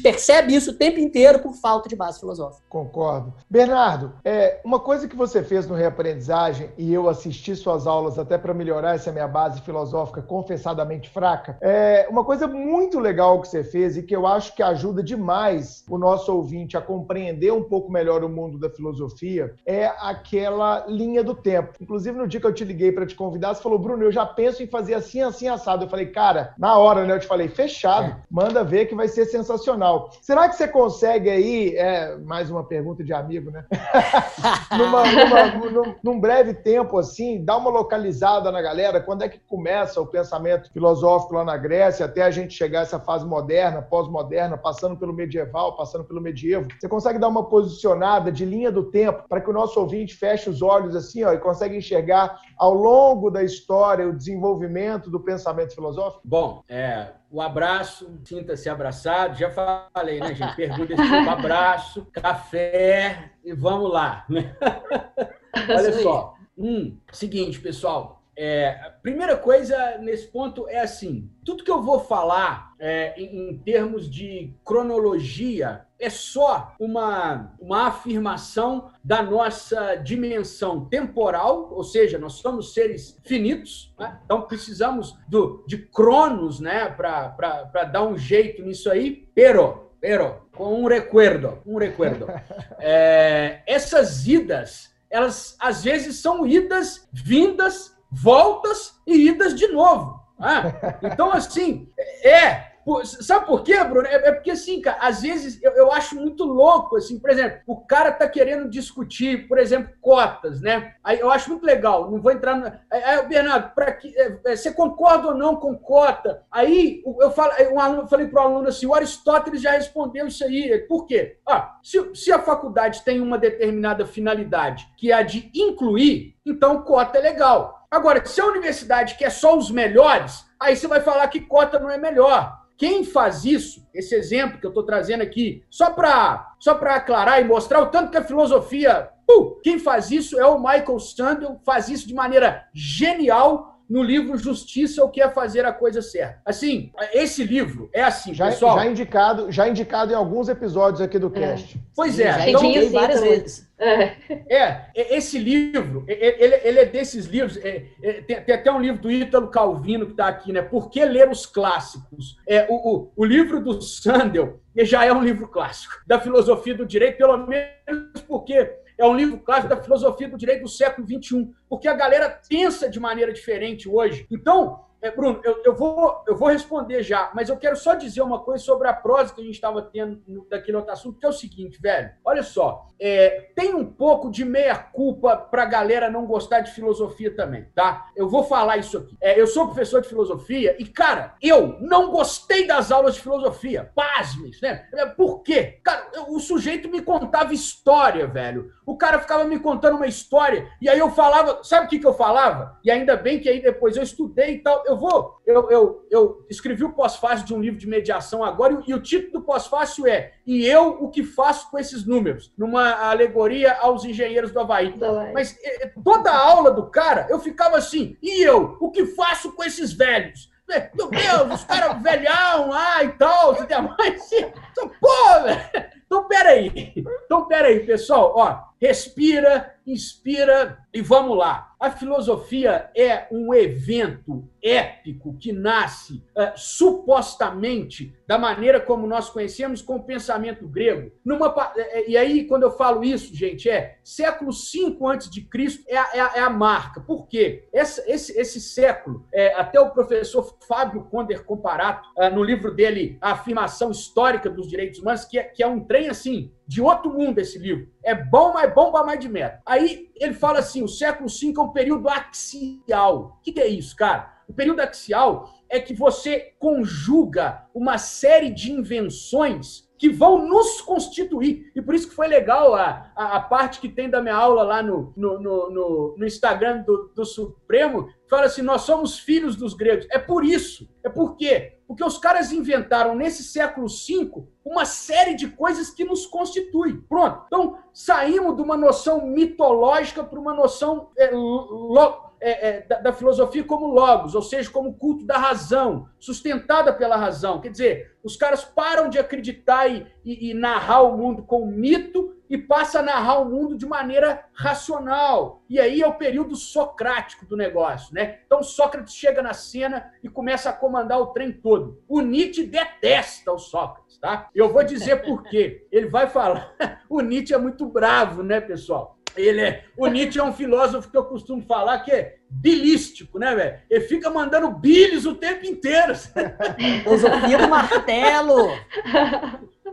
percebe isso o tempo inteiro por falta de base filosófica. Concordo. Bernardo, é, uma coisa que você fez no Reaprendizagem, e eu assisti suas aulas até para melhorar essa minha base filosófica confessadamente fraca, é uma coisa muito legal que você fez e que eu acho que ajuda demais o nosso ouvinte a compreender um pouco melhor o mundo da filosofia, é aquela linha do tempo. Inclusive, no dia que eu te liguei para te convidar, você falou, Bruno, eu já penso em fazer assim, assim, assado. Eu falei, cara, na hora, né? Eu te falei, fechado, é. manda ver que vai ser sensacional. Será que você consegue aí, é, mais uma pergunta de amigo, né? numa, numa, num, num breve tempo, assim, dar uma localizada na galera, quando é que começa o pensamento filosófico lá na Grécia, até a gente chegar a essa fase moderna, pós-moderna, passando pelo medieval, passando pelo medievo. Você consegue dar uma posicionada de linha do tempo para que o nosso ouvinte feche os olhos assim, ó, e consegue enxergar ao longo da história o desenvolvimento do pensamento filosófico? Bom, é, o abraço, sinta-se abraçado. Já falei, né, gente? Pergunta esse tipo, abraço, café e vamos lá. Olha só. Hum, seguinte, pessoal. É, a primeira coisa nesse ponto é assim: tudo que eu vou falar é, em, em, termos de cronologia é só uma, uma afirmação da nossa dimensão temporal, ou seja, nós somos seres finitos, né? então precisamos do, de cronos né? para dar um jeito nisso aí, pero, pero, com um recuerdo, um recuerdo. É, essas idas, elas às vezes são idas vindas voltas e idas de novo. Ah, então, assim, é, Sabe por quê, Bruno? É, é, porque, assim, cara, às vezes eu, eu, acho muito louco, assim, por exemplo, o cara tá querendo discutir, por exemplo, cotas, né? Aí eu acho muito legal, não vou entrar no. Aí, Bernardo, para que é, é, você concorda ou não com cota? Aí eu, falo, um aluno, eu falei para o aluno assim: o Aristóteles já respondeu isso aí. Por quê? Ah, se, se a faculdade tem uma determinada finalidade, que é a de incluir, então cota é legal. Agora, se a universidade quer só os melhores, aí você vai falar que cota não é melhor. Quem faz isso, esse exemplo que eu estou trazendo aqui, só para só aclarar e mostrar o tanto que a filosofia. Uh, quem faz isso é o Michael Sandel, faz isso de maneira genial no livro Justiça, o que é fazer a coisa certa. Assim, esse livro é assim, já, pessoal. Já indicado, já indicado em alguns episódios aqui do é. cast. Pois é. Já então, indiquei várias vezes. É. é, esse livro, ele, ele é desses livros, é, é, tem, tem, até um livro do Ítalo Calvino que está aqui, né? Por que ler os clássicos? É, o, o, o livro do Sandel já é um livro clássico da filosofia do direito, pelo menos porque é um livro clássico da filosofia do direito do século XXI, porque a galera pensa de maneira diferente hoje. Então, é, Bruno, eu, eu, vou, eu vou responder já, mas eu quero só dizer uma coisa sobre a prosa que a gente estava tendo daquele outro assunto, que é o seguinte, velho. Olha só, é, tem um pouco de meia-culpa para a galera não gostar de filosofia também, tá? Eu vou falar isso aqui. É, eu sou professor de filosofia e, cara, eu não gostei das aulas de filosofia. Pasmes, né? É, por quê? Cara, eu, o sujeito me contava história, velho. O cara ficava me contando uma história e aí eu falava, sabe o que, que eu falava? E ainda bem que aí depois eu estudei e tal eu vou. Eu, eu, eu escrevi o pós-fácil de um livro de mediação agora, e, e o título do pós-fácil é E eu o que faço com esses números? Numa alegoria aos engenheiros do Havaí. Do Havaí. Mas toda a aula do cara, eu ficava assim, e eu, o que faço com esses velhos? Meu Deus, os caras velhão lá e tal, mas, pô, velho. Então, peraí. Então, peraí, pessoal, ó, respira, inspira e vamos lá. A filosofia é um evento épico que nasce uh, supostamente da maneira como nós conhecemos com o pensamento grego. Numa, eh, eh, e aí, quando eu falo isso, gente, é século V antes de Cristo é a, é é marca. Por quê? Esse, esse, esse século, é, até o professor Fábio Conder Comparato, uh, no livro dele, A Afirmação Histórica dos Direitos Humanos, que é, que é um trem assim, de outro mundo esse livro. É bom, mas bom para mais de meta. Aí ele fala assim: o século V é um período axial. O que, que é isso, cara? O período axial é que você conjuga uma série de invenções que vão nos constituir. E por isso que foi legal a, a, a parte que tem da minha aula lá no, no, no, no Instagram do, do Supremo, fala assim, nós somos filhos dos gregos. É por isso. É por quê? Porque os caras inventaram nesse século V uma série de coisas que nos constituem. Pronto. Então, saímos de uma noção mitológica para uma noção é, lo, é, é, da, da, filosofia como logos, ou seja, como culto da razão, sustentada pela razão. Quer dizer, os caras param de acreditar e, e, e narrar o mundo com mito e passa a narrar o mundo de maneira racional. E aí é o período socrático do negócio, né? Então Sócrates chega na cena e começa a comandar o trem todo. O Nietzsche detesta o Sócrates, tá? Eu vou dizer por quê. Ele vai falar. o Nietzsche é muito bravo, né, pessoal? Ele é, o Nietzsche é um filósofo que eu costumo falar que é bilístico, né, velho? Ele fica mandando bilis o tempo inteiro. Filosofia do martelo.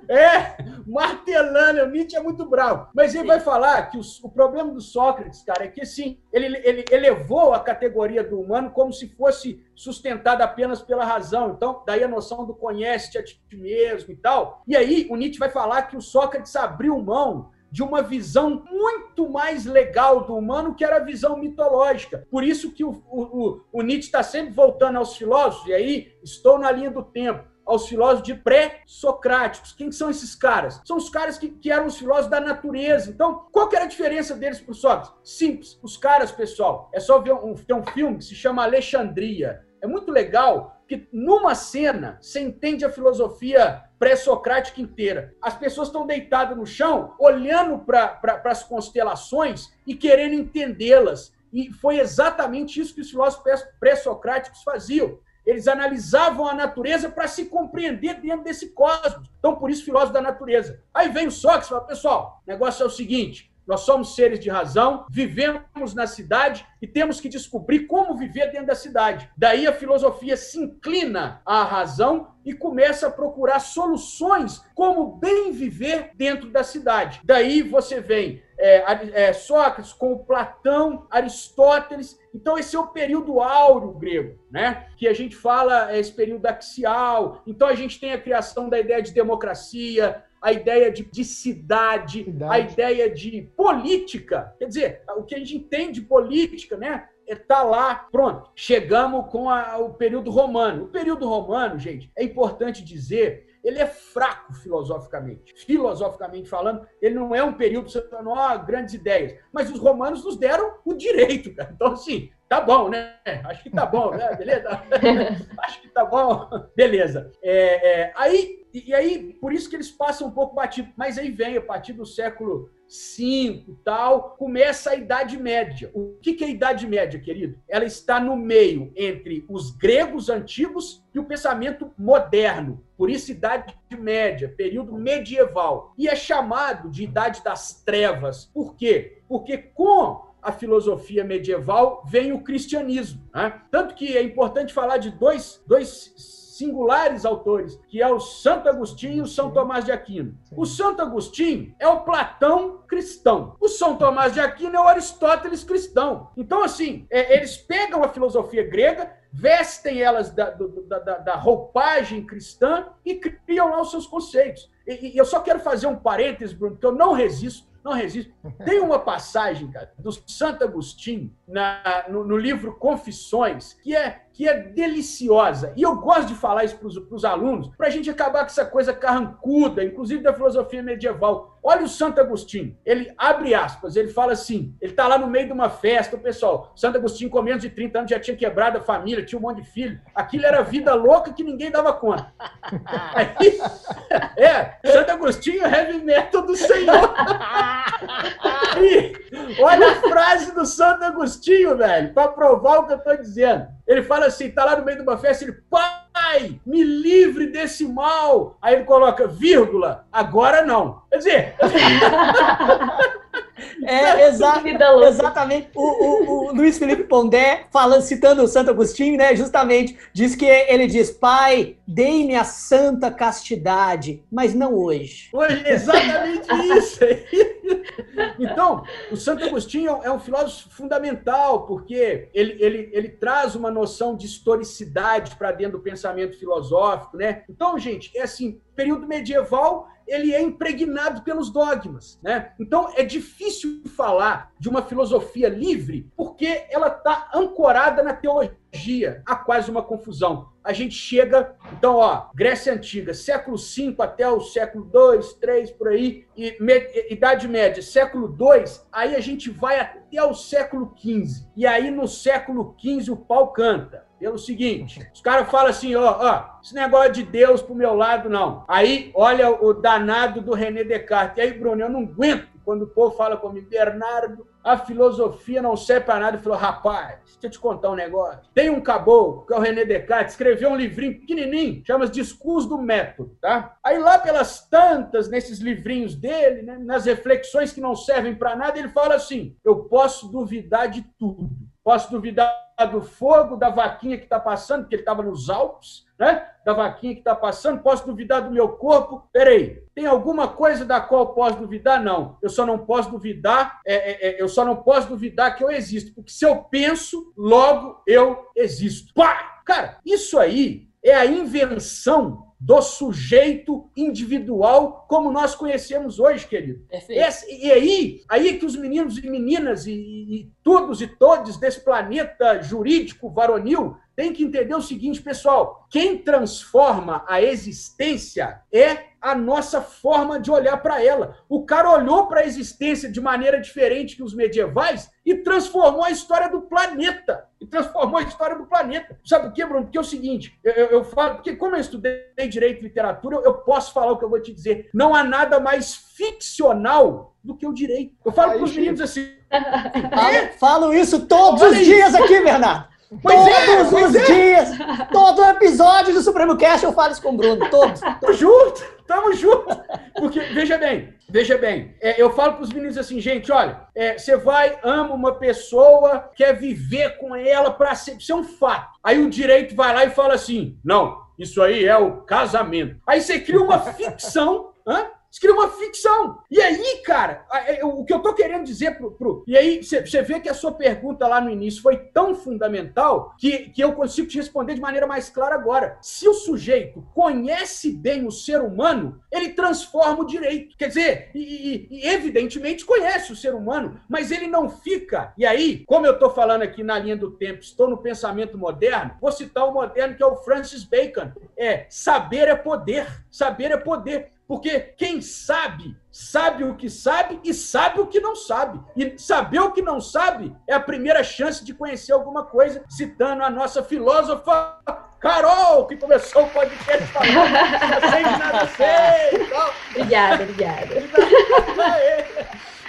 É, martelando, o Nietzsche é muito bravo. Mas ele Sim. vai falar que o, o, problema do Sócrates, cara, é que assim, ele, ele elevou a categoria do humano como se fosse sustentada apenas pela razão. Então, daí a noção do conhece-te a ti mesmo e tal. E aí o Nietzsche vai falar que o Sócrates abriu mão de uma visão muito mais legal do humano, que era a visão mitológica. Por isso que o, o, o Nietzsche está sempre voltando aos filósofos, e aí estou na linha do tempo aos filósofos de pré-socráticos. Quem são esses caras? São os caras que, que eram os filósofos da natureza. Então, qual que era a diferença deles para os Sócrates? Simples. Os caras, pessoal, é só ver um, tem um filme que se chama Alexandria. É muito legal que numa cena você entende a filosofia pré-socrática inteira. As pessoas estão deitadas no chão, olhando para pra, as constelações e querendo entendê-las. E foi exatamente isso que os filósofos pré-socráticos faziam. Eles analisavam a natureza para se compreender dentro desse cosmos. Então, por isso, filósofo da natureza. Aí vem o Sócrates e fala: pessoal, o negócio é o seguinte: nós somos seres de razão, vivemos na cidade e temos que descobrir como viver dentro da cidade. Daí a filosofia se inclina à razão e começa a procurar soluções como bem viver dentro da cidade. Daí você vem é, é, Sócrates com Platão, Aristóteles. Então, esse é o período áureo grego, né? Que a gente fala, é esse período axial. Então, a gente tem a criação da ideia de democracia, a ideia de, de cidade, cidade, a ideia de política. Quer dizer, o que a gente entende de política, né? está lá, pronto. Chegamos com a, o período romano. O período romano, gente, é importante dizer ele é fraco filosoficamente. Filosoficamente falando, ele não é um período você falando, ó, grandes ideias. Mas os romanos nos deram o direito, cara. Então, assim, tá bom, né? Acho que tá bom, né? Beleza? Acho que tá bom. Beleza. É, é, aí, e aí, por isso que eles passam um pouco batido. Mas aí vem, a partir do século 5 tal, começa a Idade Média. O que é a Idade Média, querido? Ela está no meio entre os gregos antigos e o pensamento moderno. Por isso, Idade Média, período medieval. E é chamado de Idade das Trevas. Por quê? Porque com a filosofia medieval vem o cristianismo. Né? Tanto que é importante falar de dois, dois singulares autores, que é o Santo Agostinho e o São Tomás de Aquino. O Santo Agostinho é o Platão cristão. O São Tomás de Aquino é o Aristóteles cristão. Então, assim, é, eles pegam a filosofia grega, vestem elas da, da, da, da, roupagem cristã e criam lá os seus conceitos. E, e eu só quero fazer um parênteses, Bruno, que eu não resisto não resisto. Tem uma passagem, cara, do Santo Agostinho, na, no, no livro Confissões, que é que é deliciosa. E eu gosto de falar isso para os alunos, para a gente acabar com essa coisa carrancuda, inclusive da filosofia medieval. Olha o Santo Agostinho, ele abre aspas, ele fala assim: ele está lá no meio de uma festa, o pessoal, Santo Agostinho, com menos de 30 anos, já tinha quebrado a família, tinha um monte de filho. Aquilo era vida louca que ninguém dava conta. Aí, é, Santo Agostinho, heavy metal do Senhor. Aí, olha a frase do Santo Agostinho, velho, para provar o que eu estou dizendo. Ele fala assim, tá lá no meio de uma festa, ele, pai, me livre desse mal. Aí ele coloca, vírgula, agora não. Quer dizer... É, exa exatamente. O, o, o, Luiz Felipe Pondé, falando, citando o Santo Agostinho, né? Justamente, diz que ele diz: Pai, dei-me a santa castidade, mas não hoje. Hoje, exatamente isso. então, o Santo Agostinho é um filósofo fundamental, porque ele, ele, ele traz uma noção de historicidade para dentro do pensamento filosófico, né? Então, gente, é assim, período medieval ele é impregnado pelos dogmas. Né? Então é difícil falar de uma filosofia livre porque ela está ancorada na teologia. Há quase uma confusão. A gente chega, então, ó, Grécia Antiga, século V até o século II, III, por aí, e Idade Média, século II, aí a gente vai até o século XV. E aí no século XV o pau canta pelo seguinte: os caras falam assim, ó, ó, esse negócio de Deus pro meu lado, não. Aí, olha o danado do René Descartes. E aí, Bruno, eu não aguento quando o povo fala comigo, Bernardo, a filosofia não serve para nada. Ele falou, rapaz, deixa eu te contar um negócio. Tem um caboclo, que é o René Descartes, escreveu um livrinho pequenininho, chama Discurso do Método, tá? Aí lá pelas tantas, nesses livrinhos dele, né, nas reflexões que não servem para nada, ele fala assim, eu posso duvidar de tudo Posso duvidar do fogo, da vaquinha que está passando, porque ele estava nos Alpes, né? Da vaquinha que está passando. Posso duvidar do meu corpo? Peraí, tem alguma coisa da qual posso duvidar? Não. Eu só não posso duvidar, é, é, é, eu só não posso duvidar que eu existo. Porque se eu penso, logo eu existo. Pá! Cara, isso aí é a invenção do sujeito individual como nós conhecemos hoje, querido. Esse, e aí, aí que os meninos e meninas e, e todos e todos desse planeta jurídico varonil têm que entender o seguinte, pessoal: quem transforma a existência é a nossa forma de olhar para ela. O cara olhou para a existência de maneira diferente que os medievais e transformou a história do planeta. E transformou a história do planeta. Sabe por quê, Bruno? Porque é o seguinte, eu, eu falo, porque como eu estudei direito e literatura, eu, eu posso falar o que eu vou te dizer. Não há nada mais ficcional do que o direito. Eu falo para os meninos assim. É? Falo isso todos os dias aqui, Bernardo. Pois todos é, os é. dias, todo episódio do Supremo Cast eu falo isso com o Bruno, todos. Tamo junto, tamo junto. Porque, veja bem, veja bem, é, eu falo para os meninos assim, gente, olha, é, você vai, ama uma pessoa, quer viver com ela para ser, isso é um fato. Aí o direito vai lá e fala assim, não, isso aí é o casamento. Aí você cria uma ficção, hã? Você cria uma ficção. E aí, cara, é, o que eu tô querendo dizer pro. pro... E aí, você vê que a sua pergunta lá no início foi tão fundamental que, que eu consigo te responder de maneira mais clara agora. Se o sujeito conhece bem o ser humano, ele transforma o direito. Quer dizer, e, e, e evidentemente conhece o ser humano, mas ele não fica. E aí, como eu tô falando aqui na linha do tempo, estou no pensamento moderno, vou citar o moderno que é o Francis Bacon. É saber é poder. Saber é poder. Porque quem sabe, sabe o que sabe e sabe o que não sabe. E saber o que não sabe é a primeira chance de conhecer alguma coisa, citando a nossa filósofa Carol, que começou o podcast falando, sei de nada sei. Obrigada, obrigada.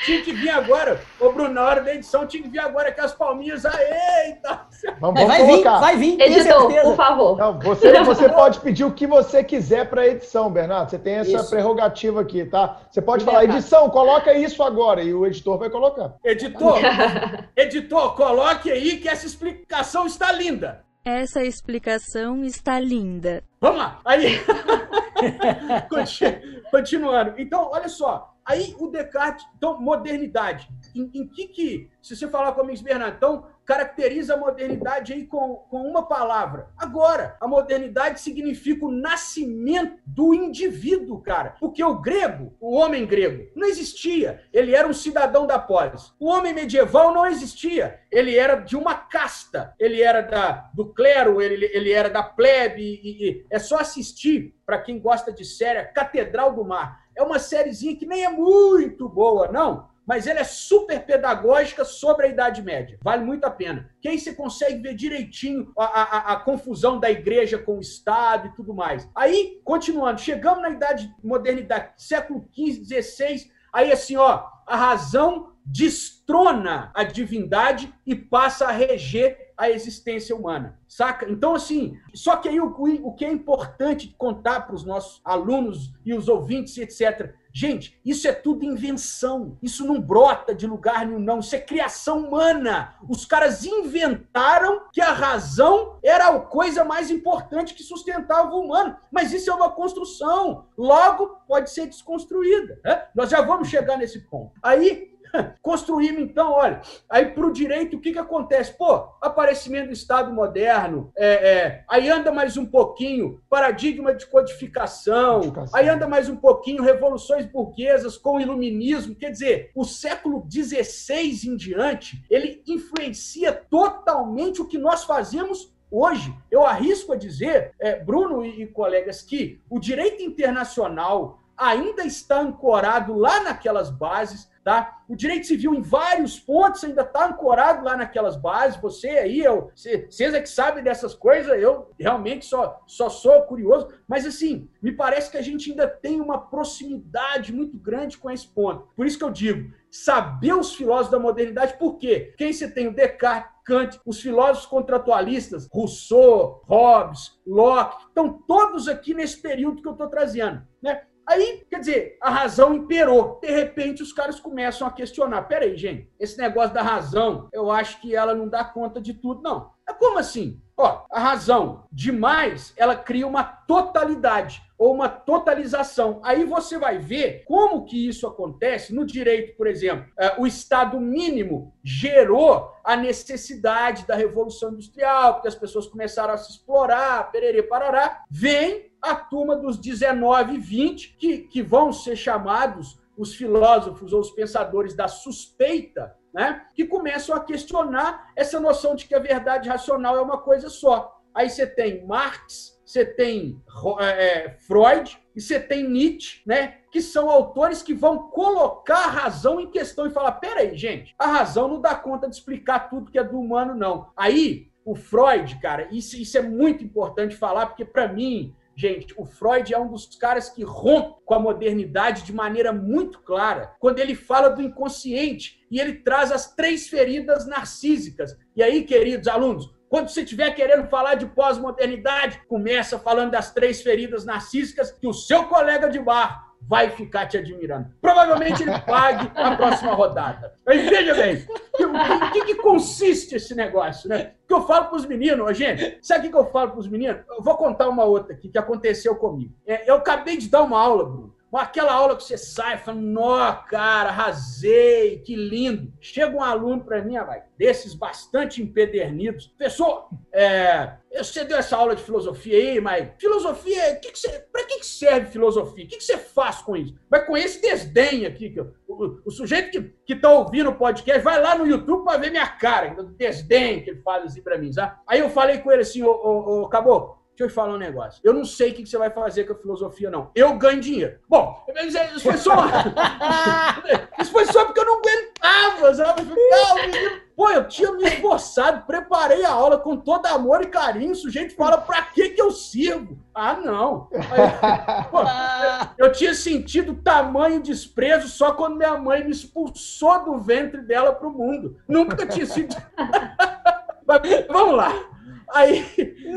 Tinha que vir agora. Ô, Bruno, na hora da edição, tinha que vir agora com as palminhas. Aê, então. Vamos, vamos vai colocar. vir, vai vir. Editor, por favor. Não, você, você pode pedir o que você quiser para a edição, Bernardo. Você tem essa isso. prerrogativa aqui, tá? Você pode falar, edição, coloca isso agora. E o editor vai colocar. Editor, editor, coloque aí que essa explicação está linda. Essa explicação está linda. Vamos lá. Aí. Continuando. Então, olha só. Aí o Descartes, então, modernidade. Em, em que que, se você falar comigo, Bernardo, então, caracteriza a modernidade aí com, com uma palavra. Agora, a modernidade significa o nascimento do indivíduo, cara. Porque o grego, o homem grego, não existia. Ele era um cidadão da polis. O homem medieval não existia. Ele era de uma casta. Ele era da, do clero, ele, ele era da plebe. E, e é só assistir, para quem gosta de série, Catedral do Mar. É uma sériezinha que nem é muito boa, não mas ela é super pedagógica sobre a Idade Média. Vale muito a pena. Que aí você consegue ver direitinho a, a, a, confusão da igreja com o Estado e tudo mais. Aí, continuando, chegamos na Idade Modernidade, século XV, XVI, aí assim, ó, a razão destrona a divindade e passa a reger a existência humana, saca? Então, assim, só que aí o, o que é importante contar para os nossos alunos e os ouvintes, etc., Gente, isso é tudo invenção. Isso não brota de lugar nenhum, não. Isso é criação humana. Os caras inventaram que a razão era a coisa mais importante que sustentava o humano. Mas isso é uma construção. Logo, pode ser desconstruída. Né? Nós já vamos chegar nesse ponto. Aí, Construímos, então, olha, aí para o direito, o que, que acontece? Pô, aparecimento do Estado moderno, é, é, aí anda mais um pouquinho, paradigma de codificação, codificação, aí anda mais um pouquinho, revoluções burguesas com o iluminismo, quer dizer, o século XVI em diante, ele influencia totalmente o que nós fazemos Hoje, eu arrisco a dizer, é, Bruno e, e colegas, que o direito internacional ainda está ancorado lá naquelas bases, tá? O direito civil, em vários pontos, ainda está ancorado lá naquelas bases. Você aí, eu, vocês é que sabem dessas coisas, eu realmente só, só sou curioso. Mas, assim, me parece que a gente ainda tem uma proximidade muito grande com esse ponto. Por isso que eu digo, saber os filósofos da modernidade, por quê? Quem você tem o Descartes, Kant, os filósofos contratualistas, Rousseau, Hobbes, Locke, estão todos aqui nesse período que eu estou trazendo. Né? Aí, quer dizer, a razão imperou. De repente, os caras começam a questionar. Peraí, gente, esse negócio da razão, eu acho que ela não dá conta de tudo, não. É como assim? Ó, a razão demais, ela cria uma totalidade ou uma totalização. Aí você vai ver como que isso acontece no direito, por exemplo. É, o Estado mínimo gerou a necessidade da Revolução Industrial, porque as pessoas começaram a se explorar, pererê, parará. Vem a turma dos 19 e 20, que, que vão ser chamados os filósofos ou os pensadores da suspeita, né? que começam a questionar essa noção de que a verdade racional é uma coisa só. Aí você tem Marx, você tem é, Freud e você tem Nietzsche, né? Que são autores que vão colocar a razão em questão e falar: peraí, gente, a razão não dá conta de explicar tudo que é do humano, não. Aí, o Freud, cara, isso, isso é muito importante falar, porque para mim Gente, o Freud é um dos caras que rompe com a modernidade de maneira muito clara, quando ele fala do inconsciente e ele traz as três feridas narcísicas. E aí, queridos alunos, quando você estiver querendo falar de pós-modernidade, começa falando das três feridas narcísicas que o seu colega de bar vai ficar te admirando. Provavelmente ele pague a próxima rodada. Veja bem, o que, que, consiste esse negócio, né? que eu falo para os meninos, gente, sabe o que eu falo para os meninos? Eu vou contar uma outra aqui que aconteceu comigo. É, eu acabei de dar uma aula, Bruno, Aquela aula que você sai falando, nó, cara, arrasei, que lindo. Chega um aluno para mim, vai, desses bastante empedernidos. Professor, é, você deu essa aula de filosofia aí, mas filosofia, que que para que, que serve filosofia? O que, que você faz com isso? Mas com esse desdém aqui, que o, o, o sujeito que está ouvindo o podcast, vai lá no YouTube para ver minha cara, o desdém que ele faz assim para mim, sabe? Aí eu falei com ele assim, ô, ô, ô, acabou, Deixa eu te falar um negócio. Eu não sei o que você vai fazer com a filosofia, não. Eu ganho dinheiro. Bom, isso foi só. isso foi só porque eu não aguentava, sabe? Não, Pô, eu tinha me esforçado, preparei a aula com todo amor e carinho. O sujeito fala, pra que que eu sirvo? Ah, não. Aí, pô, eu tinha sentido tamanho desprezo só quando minha mãe me expulsou do ventre dela pro mundo. Nunca tinha sido. Mas, vamos lá. Aí,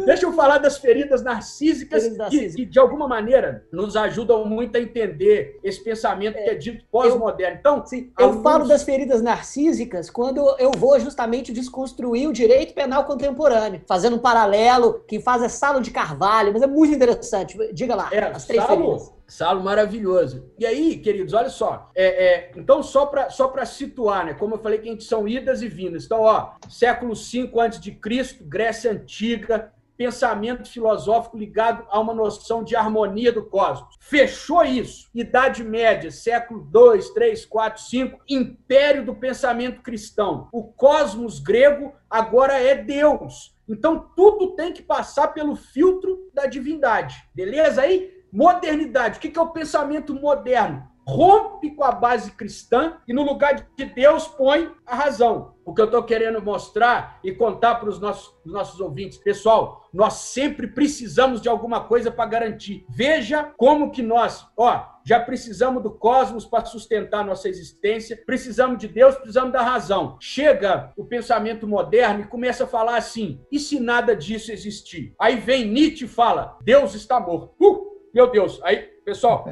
deixa eu falar das feridas narcísicas que, que, de alguma maneira, nos ajudam muito a entender esse pensamento é, que é dito pós-moderno. Então, sim, eu alguns... falo das feridas narcísicas quando eu vou justamente desconstruir o direito penal contemporâneo, fazendo um paralelo que faz é Salo de Carvalho, mas é muito interessante. Diga lá, é, as três Salo, feridas. Salo maravilhoso. E aí, queridos, olha só. É, é, então, só para só situar, né? Como eu falei que a gente são idas e vindas. Então, ó, século V a.C., Grécia Antiga, pensamento filosófico ligado a uma noção de harmonia do cosmos. Fechou isso. Idade Média, século 2, 3, 4, 5, império do pensamento cristão. O cosmos grego agora é Deus. Então, tudo tem que passar pelo filtro da divindade. Beleza aí? Modernidade. O que é o pensamento moderno? Rompe com a base cristã e no lugar de Deus põe a razão. O que eu estou querendo mostrar e contar para os nossos, nossos ouvintes, pessoal, nós sempre precisamos de alguma coisa para garantir. Veja como que nós, ó, já precisamos do cosmos para sustentar nossa existência, precisamos de Deus, precisamos da razão. Chega o pensamento moderno e começa a falar assim: e se nada disso existir? Aí vem Nietzsche e fala: Deus está morto. Uh! Meu Deus, aí, pessoal,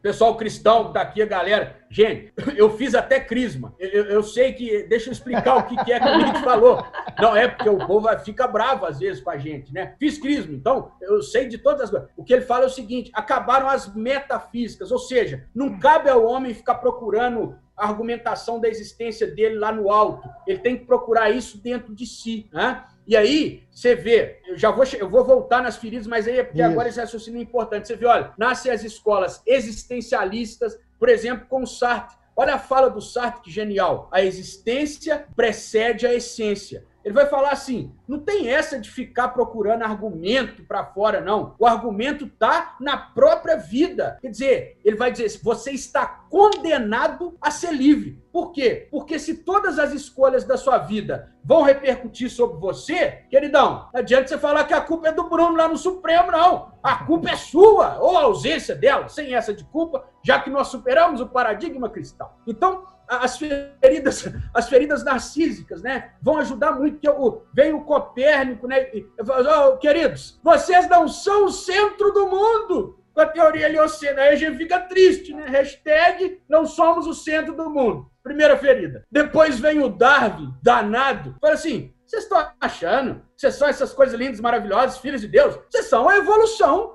pessoal cristão daqui, a galera, gente, eu fiz até crisma. Eu, eu sei que, deixa eu explicar o que, que é que o Nietzsche falou. Não é porque o povo fica bravo às vezes com a gente, né? Fiz crisma, então eu sei de todas as coisas. O que ele fala é o seguinte: acabaram as metafísicas, ou seja, não cabe ao homem ficar procurando a argumentação da existência dele lá no alto. Ele tem que procurar isso dentro de si. Né? E aí, você vê, eu já vou, eu vou voltar nas feridas, mas aí é porque Isso. agora esse raciocínio é importante. Você vê, olha, nascem as escolas existencialistas, por exemplo, com o Sartre. Olha a fala do Sartre, que genial. A existência precede a essência. Ele vai falar assim: não tem essa de ficar procurando argumento para fora, não. O argumento tá na própria vida. Quer dizer, ele vai dizer: você está condenado a ser livre. Por quê? Porque se todas as escolhas da sua vida vão repercutir sobre você, queridão, não adianta você falar que a culpa é do Bruno lá no Supremo, não. A culpa é sua, ou a ausência dela, sem essa de culpa, já que nós superamos o paradigma cristão. Então, as feridas, as feridas narcísicas, né? Vão ajudar muito, que eu, vem o Copérnico, né? Oh, queridos, vocês não são o centro do mundo com a teoria heliocena. Aí a gente fica triste, né? Hashtag não somos o centro do mundo. Primeira ferida. Depois vem o Darwin, danado. Fala assim, vocês estão achando vocês são essas coisas lindas, maravilhosas, filhos de Deus? Vocês são a evolução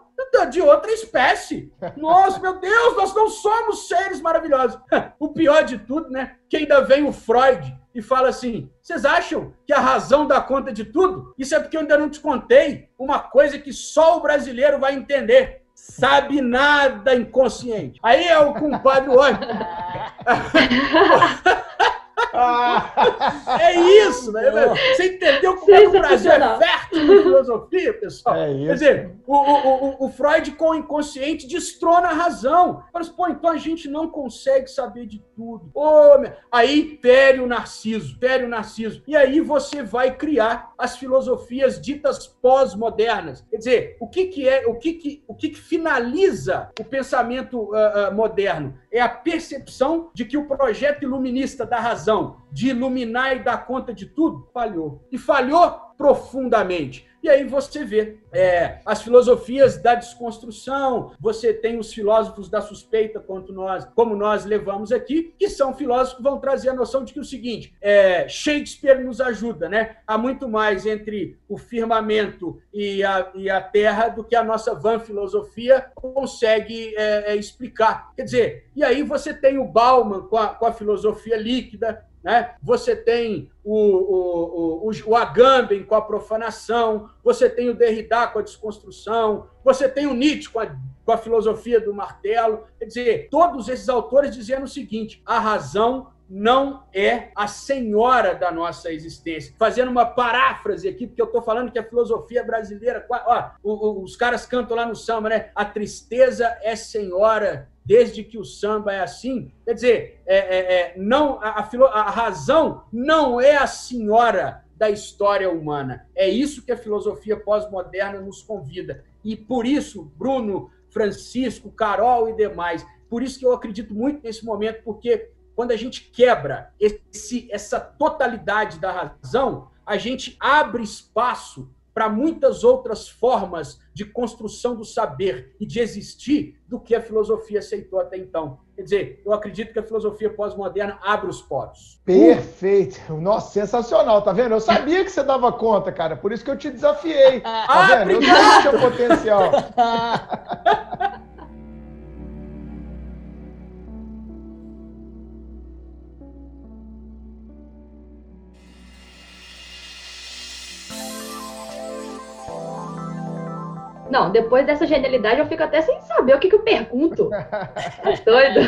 de outra espécie. Nossa, meu Deus, nós não somos seres maravilhosos. O pior de tudo, né? Que ainda vem o Freud e fala assim: vocês acham que a razão dá conta de tudo? Isso é porque eu ainda não te contei uma coisa que só o brasileiro vai entender. Sabe nada inconsciente. Aí é o compadre hoje. é isso, né? Você entendeu como é que o Brasil é fértil de filosofia, pessoal? É isso. Quer dizer, o, o, o, Freud com o inconsciente destrona a razão. Mas, pô, então a gente não consegue saber de tudo. Oh, aí fere o narciso, fere o narciso. E aí você vai criar as filosofias ditas pós-modernas. Quer dizer, o que, que é, o que, que, o que, que finaliza o pensamento uh, uh, moderno? É a percepção de que o projeto iluminista da razão de iluminar e dar conta de tudo, falhou. E falhou profundamente. E aí você vê é, as filosofias da desconstrução, você tem os filósofos da suspeita, quanto nós, como nós levamos aqui, que são filósofos que vão trazer a noção de que o seguinte, é, Shakespeare nos ajuda, né? Há muito mais entre o firmamento e a, e a terra do que a nossa van filosofia consegue é, é explicar. Quer dizer, e aí você tem o Bauman com a, com a filosofia líquida, né? Você tem o, o, o, o Agamben com a profanação, você tem o Derrida com a desconstrução, você tem o Nietzsche com a, com a filosofia do martelo. Quer dizer, todos esses autores dizendo o seguinte: a razão não é a senhora da nossa existência. Fazendo uma paráfrase aqui, porque eu estou falando que a filosofia brasileira, ó, os caras cantam lá no samba, né? A tristeza é senhora desde que o samba é assim. Quer dizer, é, é, é não a, a, a razão não é a senhora da história humana. É isso que a filosofia pós-moderna nos convida. E por isso, Bruno, Francisco, Carol e demais, por isso que eu acredito muito nesse momento, porque quando a gente quebra esse, essa totalidade da razão, a gente abre espaço para muitas outras formas de construção do saber e de existir do que a filosofia aceitou até então. Quer dizer, eu acredito que a filosofia pós-moderna abre os poros. Perfeito. Nossa, sensacional, tá vendo? Eu sabia que você dava conta, cara. Por isso que eu te desafiei. Tá ah, vendo? Obrigado. Eu sabia que tinha potencial. Não, depois dessa genialidade eu fico até sem saber o que, que eu pergunto. Tá doido?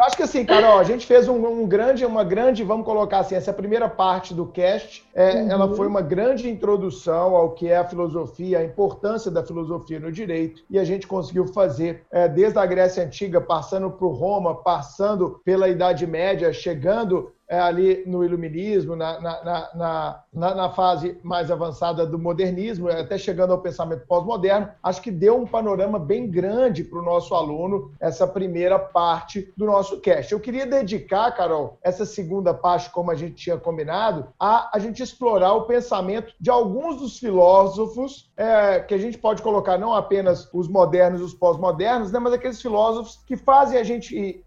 Acho que assim, Carol, a gente fez um, um, grande, uma grande, vamos colocar assim, essa primeira parte do cast, é, uhum. ela foi uma grande introdução ao que é a filosofia, a importância da filosofia no direito, e a gente conseguiu fazer é, desde a Grécia Antiga, passando por Roma, passando pela Idade Média, chegando é, ali no iluminismo, na, na, na, na, fase mais avançada do modernismo, até chegando ao pensamento pós-moderno, acho que deu um panorama bem grande para o nosso aluno, essa primeira parte do nosso cast. Eu queria dedicar, Carol, essa segunda parte, como a gente tinha combinado, a a gente explorar o pensamento de alguns dos filósofos, é, que a gente pode colocar não apenas os modernos e os pós-modernos, né, mas aqueles filósofos que fazem a gente,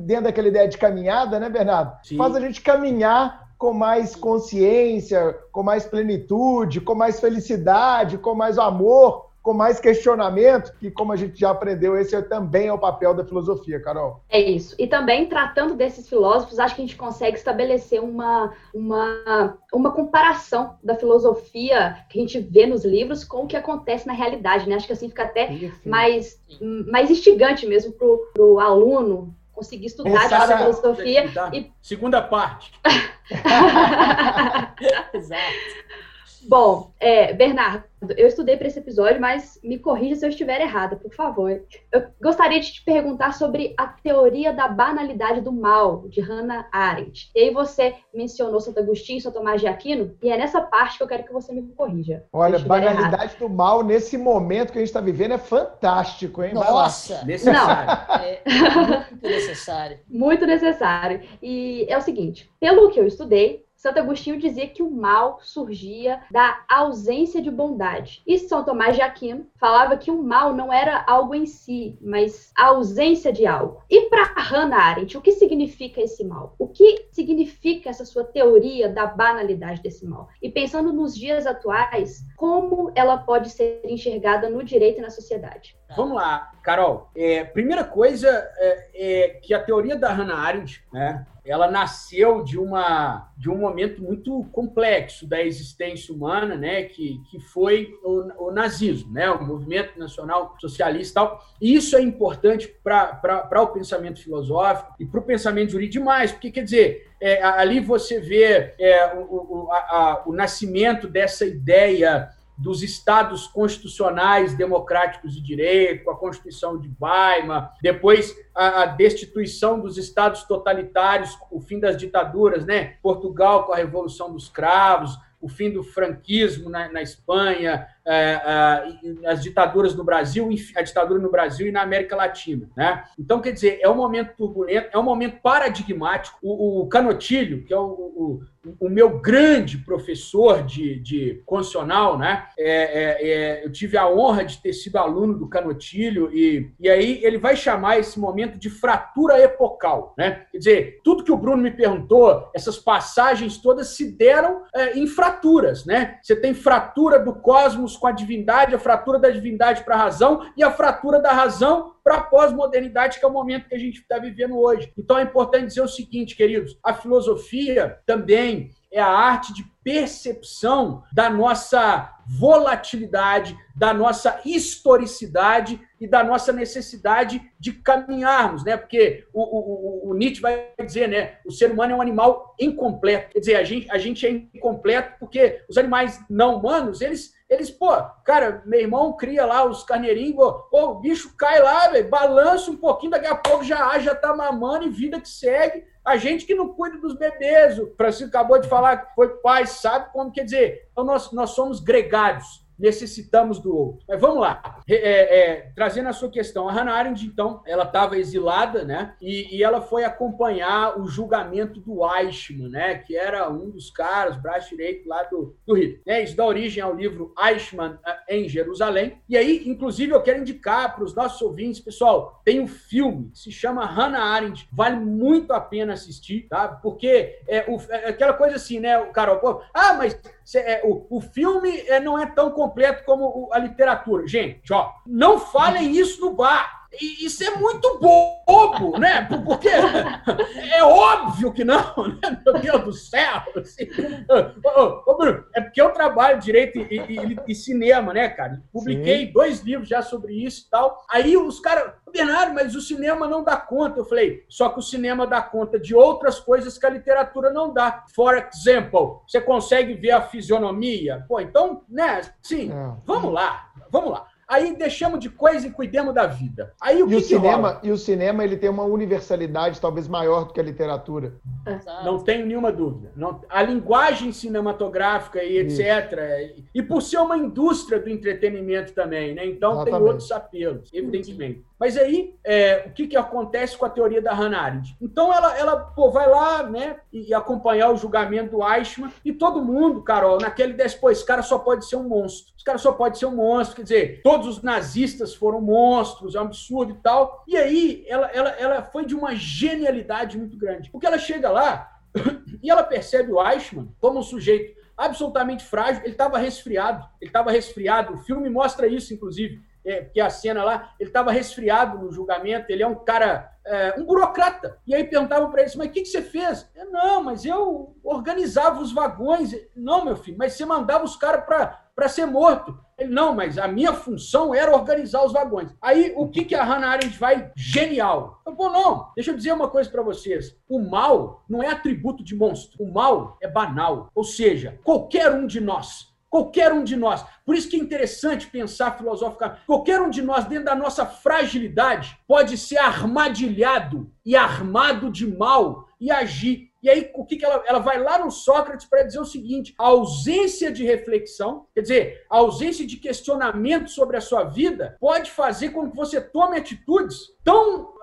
dentro daquela ideia de caminhada, né, Bernardo? Sim. A gente caminhar com mais consciência, com mais plenitude, com mais felicidade, com mais amor, com mais questionamento, que como a gente já aprendeu, esse é, também é o papel da filosofia, Carol. É isso. E também, tratando desses filósofos, acho que a gente consegue estabelecer uma, uma, uma comparação da filosofia que a gente vê nos livros com o que acontece na realidade, né? Acho que assim fica até mais, mais instigante mesmo para o aluno conseguir estudar a filosofia. E... Segunda parte. Exato. Bom, é, Bernardo, eu estudei para esse episódio, mas me corrija se eu estiver errada, por favor. Eu gostaria de te perguntar sobre a teoria da banalidade do mal, de Hannah Arendt. E aí você mencionou Santo Agostinho, São Tomás de Aquino, e é nessa parte que eu quero que você me corrija. Olha, banalidade errado. do mal, nesse momento que a gente está vivendo, é fantástico, hein? Nossa! Necessário. Não. É, muito necessário. Muito necessário. E é o seguinte, pelo que eu estudei, Santo Agostinho dizia que o mal surgia da ausência de bondade. E São Tomás de Aquino falava que o mal não era algo em si, mas a ausência de algo. E para Hannah Arendt, o que significa esse mal? O que significa essa sua teoria da banalidade desse mal? E pensando nos dias atuais, como ela pode ser enxergada no direito e na sociedade? Vamos lá, Carol. É, primeira coisa é, é, que a teoria da Hannah Arendt, né, ela nasceu de, uma, de um momento muito complexo da existência humana, né, que, que foi o, o nazismo, né, o movimento nacional socialista e tal. E isso é importante para o pensamento filosófico e para o pensamento jurídico demais, porque, quer dizer, é, ali você vê é, o, o, a, a, o nascimento dessa ideia dos estados constitucionais democráticos de direito, a Constituição de Weimar, depois a, a, destituição dos estados totalitários, o fim das ditaduras, né? Portugal com a Revolução dos Cravos, o fim do franquismo na, na Espanha, as ditaduras no Brasil, a ditadura no Brasil e na América Latina. Né? Então, quer dizer, é um momento turbulento, é um momento paradigmático. O, o Canotilho, que é o, o, o, meu grande professor de, de constitucional, né? É, é, é, eu tive a honra de ter sido aluno do Canotilho, e, e aí ele vai chamar esse momento de fratura epocal. Né? Quer dizer, tudo que o Bruno me perguntou, essas passagens todas se deram é, em fraturas. Né? Você tem fratura do cosmos com a divindade, a fratura da divindade para a razão e a fratura da razão para a pós-modernidade, que é o momento que a gente está vivendo hoje. Então é importante dizer o seguinte, queridos: a filosofia também é a arte de percepção da nossa volatilidade, da nossa historicidade e da nossa necessidade de caminharmos, né? Porque o, o, o, Nietzsche vai dizer, né? O ser humano é um animal incompleto. Quer dizer, a gente, a gente é incompleto porque os animais não humanos, eles eles, pô, cara, meu irmão cria lá os carneirinhos, pô, o bicho cai lá, velho, balança um pouquinho, daqui a pouco já, já tá mamando e vida que segue. A gente que não cuida dos bebês, o Francisco acabou de falar que foi pai, sabe como quer dizer. Então nós, nós somos gregários necessitamos do outro. Mas vamos lá, é, é, trazendo a sua questão. A Hannah Arendt, então, ela estava exilada, né? E, e, ela foi acompanhar o julgamento do Eichmann, né? Que era um dos caras, braço direito lá do, do Hitler. Né? Isso dá origem ao livro Eichmann eh, em Jerusalém. E aí, inclusive, eu quero indicar para os nossos ouvintes, pessoal, tem um filme que se chama Hannah Arendt, vale muito a pena assistir, tá? Porque é, o, é aquela coisa assim, né, o Carol, ah, mas é, o, o filme é, não é tão completo como a literatura. Gente, ó, não falem isso no bar. Isso é muito bobo, né? Porque é óbvio que não, né? Meu Deus do céu! Assim. Ô, Bruno, é porque eu trabalho direito e, e, e cinema, né, cara? Publiquei Sim. dois livros já sobre isso e tal. Aí os caras, Bernardo, mas o cinema não dá conta. Eu falei, só que o cinema dá conta de outras coisas que a literatura não dá. For example, você consegue ver a fisionomia? Pô, então, né? Sim, é. vamos lá, vamos lá. Aí deixamos de coisa e cuidemos da vida. Aí o e que o que cinema rola? E o cinema ele tem uma universalidade talvez maior do que a literatura. Não tenho nenhuma dúvida. Não, a linguagem cinematográfica e etc. Isso. E por ser uma indústria do entretenimento também, né? Então Exatamente. tem outros apelos, evidentemente. Mas aí, é, o que, que acontece com a teoria da Hannah Arendt? Então, ela, ela pô, vai lá né, e, e, acompanhar o julgamento do Eichmann, e todo mundo, Carol, naquele desse, pô, esse cara só pode ser um monstro. Esse cara só pode ser um monstro. Quer dizer, todos os nazistas foram monstros, é um absurdo e tal. E aí, ela, ela, ela foi de uma genialidade muito grande. Porque ela chega lá e ela percebe o Eichmann como um sujeito absolutamente frágil. Ele estava resfriado. Ele estava resfriado. O filme mostra isso, inclusive. É, que a cena lá, ele estava resfriado no julgamento, ele é um cara, é, um burocrata. E aí perguntavam para ele, mas o que, que você fez? Eu, não, mas eu organizava os vagões. Não, meu filho, mas você mandava os caras para ser morto. Ele, não, mas a minha função era organizar os vagões. Aí, o que, que a Hannah Arendt vai genial? Eu, Pô, não, deixa eu dizer uma coisa para vocês. O mal não é atributo de monstro. O mal é banal. Ou seja, qualquer um de nós Qualquer um de nós. Por isso que é interessante pensar filosoficamente. Qualquer um de nós, dentro da nossa fragilidade, pode ser armadilhado e armado de mal e agir. E aí, o que, que ela, ela vai lá no Sócrates para dizer o seguinte: a ausência de reflexão, quer dizer, a ausência de questionamento sobre a sua vida, pode fazer com que você tome atitudes tão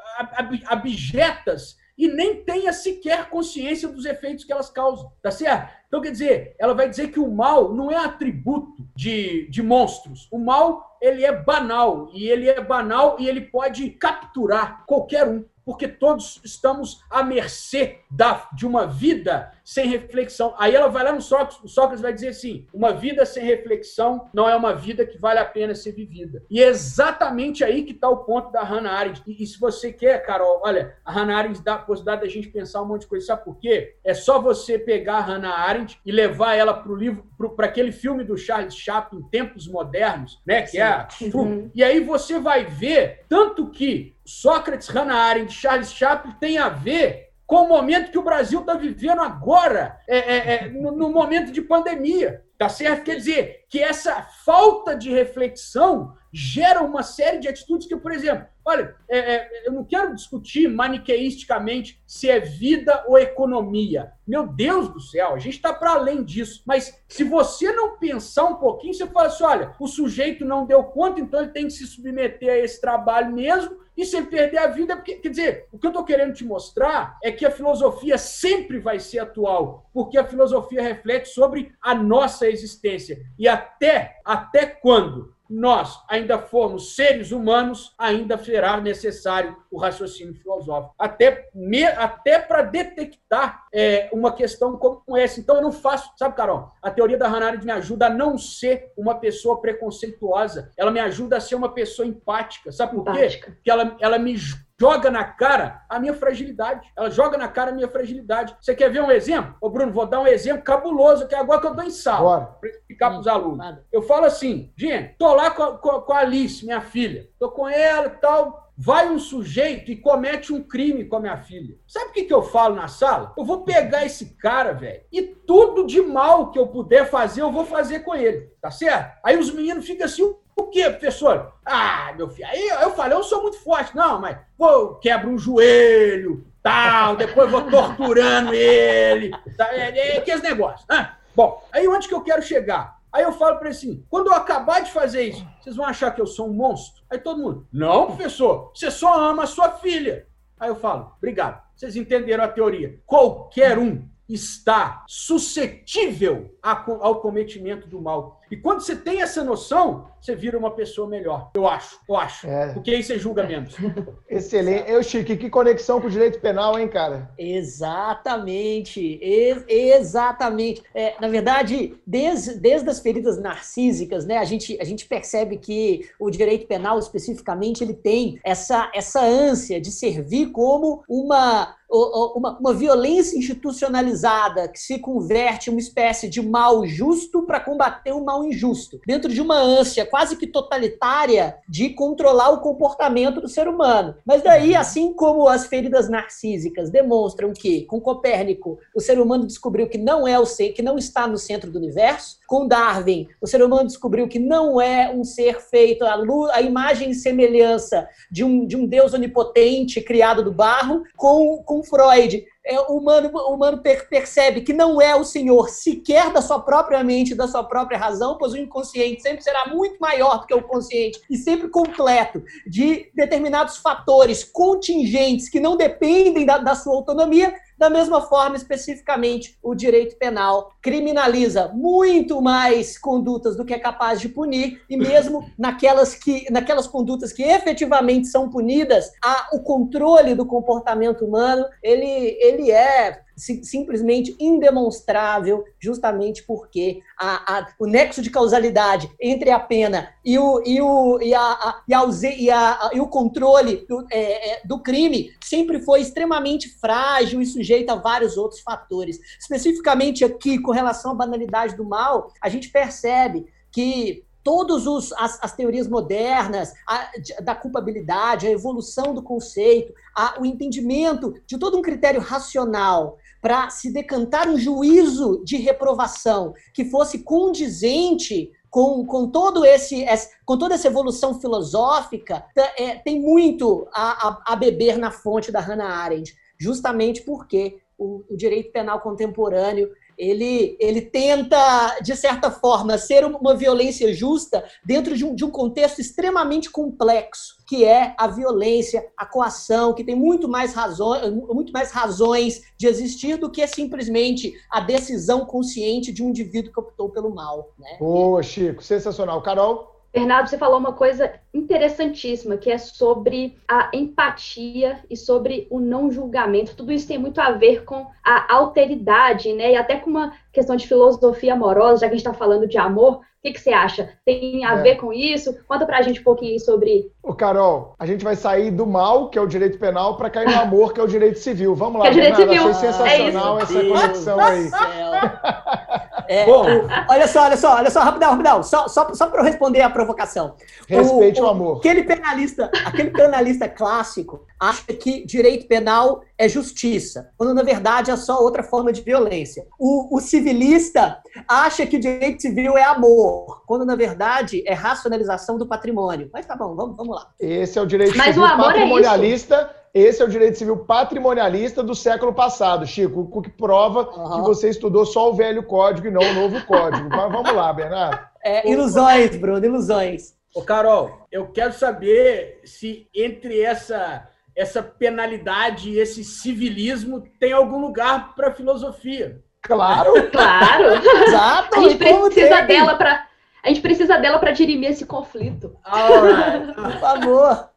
abjetas e nem tenha sequer consciência dos efeitos que elas causam, tá certo? Então, quer dizer, ela vai dizer que o mal não é atributo de, de monstros. O mal, ele é banal, e ele é banal e ele pode capturar qualquer um porque todos estamos à mercê da, de uma vida sem reflexão. Aí ela vai lá no Sócrates, o Sócrates vai dizer assim: uma vida sem reflexão não é uma vida que vale a pena ser vivida. E é exatamente aí que está o ponto da Hannah Arendt. E, e, se você quer, Carol, olha, a Hannah Arendt dá a possibilidade da gente pensar um monte de coisa. Sabe por quê? É só você pegar a Hannah Arendt e levar ela para o livro, para aquele filme do Charles Chaplin, Tempos Modernos, né? Que é Sim. é. Uhum. E aí você vai ver tanto que Sócrates, Hannah Arendt, Charles Chaplin tem a ver com o momento que o Brasil está vivendo agora, é, é, é, no, no, momento de pandemia. Tá certo? Quer dizer, que essa falta de reflexão gera uma série de atitudes que, por exemplo, olha, é, é, eu não quero discutir maniqueisticamente se é vida ou economia. Meu Deus do céu, a gente está para além disso. Mas se você não pensar um pouquinho, você fala assim: olha, o sujeito não deu conta, então ele tem que se submeter a esse trabalho mesmo e sem perder a vida, porque, quer dizer, o que eu estou querendo te mostrar é que a filosofia sempre vai ser atual, porque a filosofia reflete sobre a nossa existência. E até, até quando nós ainda formos seres humanos, ainda será necessário o raciocínio filosófico. Até, até para detectar é, uma questão como essa. Então, eu não faço. Sabe, Carol? A teoria da Hannah Arendt me ajuda a não ser uma pessoa preconceituosa. Ela me ajuda a ser uma pessoa empática. Sabe por quê? Porque ela, ela me joga na cara a minha fragilidade. Ela joga na cara a minha fragilidade. Você quer ver um exemplo? Ô, Bruno, vou dar um exemplo cabuloso, que é agora que eu dou em sala, para explicar para os alunos. Eu falo assim, gente, tô lá com a, com a Alice, minha filha. Tô com ela e tal. Vai um sujeito e comete um crime com a minha filha. Sabe o que, que eu falo na sala? Eu vou pegar esse cara, velho, e tudo de mal que eu puder fazer, eu vou fazer com ele. Tá certo? Aí os meninos ficam assim, o que, professor? Ah, meu filho, aí eu falei, eu sou muito forte. Não, mas vou, quebro um joelho, tal, depois vou torturando ele, tá, é, é, aqueles negócios. Né? Bom, aí onde que eu quero chegar? Aí eu falo para ele assim, quando eu acabar de fazer isso, vocês vão achar que eu sou um monstro? Aí todo mundo, não, professor, você só ama a sua filha. Aí eu falo, obrigado, vocês entenderam a teoria. Qualquer um está suscetível ao cometimento do mal. E quando você tem essa noção, você vira uma pessoa melhor. Eu acho, eu acho. É. Porque aí você julga menos. Excelente. Eu, Chico, que conexão com o direito penal, hein, cara? Exatamente. Ex exatamente. É, na verdade, desde, desde as feridas narcísicas, né, a gente, a gente percebe que o direito penal, especificamente, ele tem essa, essa ânsia de servir como uma uma, uma, violência institucionalizada que se converte em uma espécie de mal justo para combater o mal injusto, dentro de uma ânsia quase que totalitária de controlar o comportamento do ser humano. Mas daí, uhum. assim como as feridas narcísicas demonstram que, com Copérnico, o ser humano descobriu que não é o ser, que não está no centro do universo, com Darwin, o ser humano descobriu que não é um ser feito à, luz, à imagem e semelhança de um, de um Deus onipotente criado do barro, com, com Freud, é, o humano, humano per percebe que não é o senhor sequer da sua própria mente, da sua própria razão, pois o inconsciente sempre será muito maior do que o consciente e sempre completo de determinados fatores contingentes que não dependem da, da sua autonomia, da mesma forma, especificamente, o direito penal criminaliza muito mais condutas do que é capaz de punir, e mesmo naquelas, que, naquelas condutas que efetivamente são punidas, a, o controle do comportamento humano ele, ele é simplesmente indemonstrável, justamente porque a, a, o nexo de causalidade entre a pena e o, e o, e a, a, e a, e a, e o controle do, é, é, do crime sempre foi extremamente frágil e sujeito a vários outros fatores. Especificamente aqui, com relação à banalidade do mal, a gente percebe que todas as, as, teorias modernas a, da culpabilidade, a evolução do conceito, a, o entendimento de todo um critério racional para se decantar um juízo de reprovação que fosse condizente com, com, todo esse, com toda essa evolução filosófica, é, tem muito a, a, a, beber na fonte da Hannah Arendt, justamente porque o, o direito penal contemporâneo ele, ele tenta, de certa forma, ser uma violência justa dentro de um, de um contexto extremamente complexo, que é a violência, a coação, que tem muito mais, razões, muito mais razões de existir do que simplesmente a decisão consciente de um indivíduo que optou pelo mal. Né? Boa, Chico, sensacional. Carol? Bernardo, você falou uma coisa interessantíssima, que é sobre a empatia e sobre o não julgamento. Tudo isso tem muito a ver com a alteridade, né? E até com uma questão de filosofia amorosa, já que a gente está falando de amor, que, que você acha? Tem a é. ver com isso? Conta pra gente um pouquinho sobre. Ô, Carol, a gente vai sair do mal, que é o direito penal, para cair no amor, que é o direito civil. Vamos lá, que é direito civil. Achei sensacional é essa conexão aí. É, Bom, olha só, olha só, olha só, rapidão, rapidão. Só, só, só para eu responder a provocação. Respeite o, o, amor. Aquele penalista, aquele penalista clássico acha que direito penal é justiça, quando na verdade é só outra forma de violência. O, o civilista acha que direito civil é amor, quando na verdade é racionalização do patrimônio. Mas tá bom, vamos, vamos lá. Esse é o direito Mas civil o amor patrimonialista. É esse é o direito civil patrimonialista do século passado, Chico, o que prova uhum. que você estudou só o velho código e não o novo código. Mas vamos lá, Bernardo. É, ilusões, Bruno, ilusões. Ô, Carol, eu quero saber se entre essa essa penalidade e esse civilismo tem algum lugar para a filosofia. Claro, claro. Exato. A gente precisa dela para a gente precisa dela para dirimir esse conflito. Right. Por favor.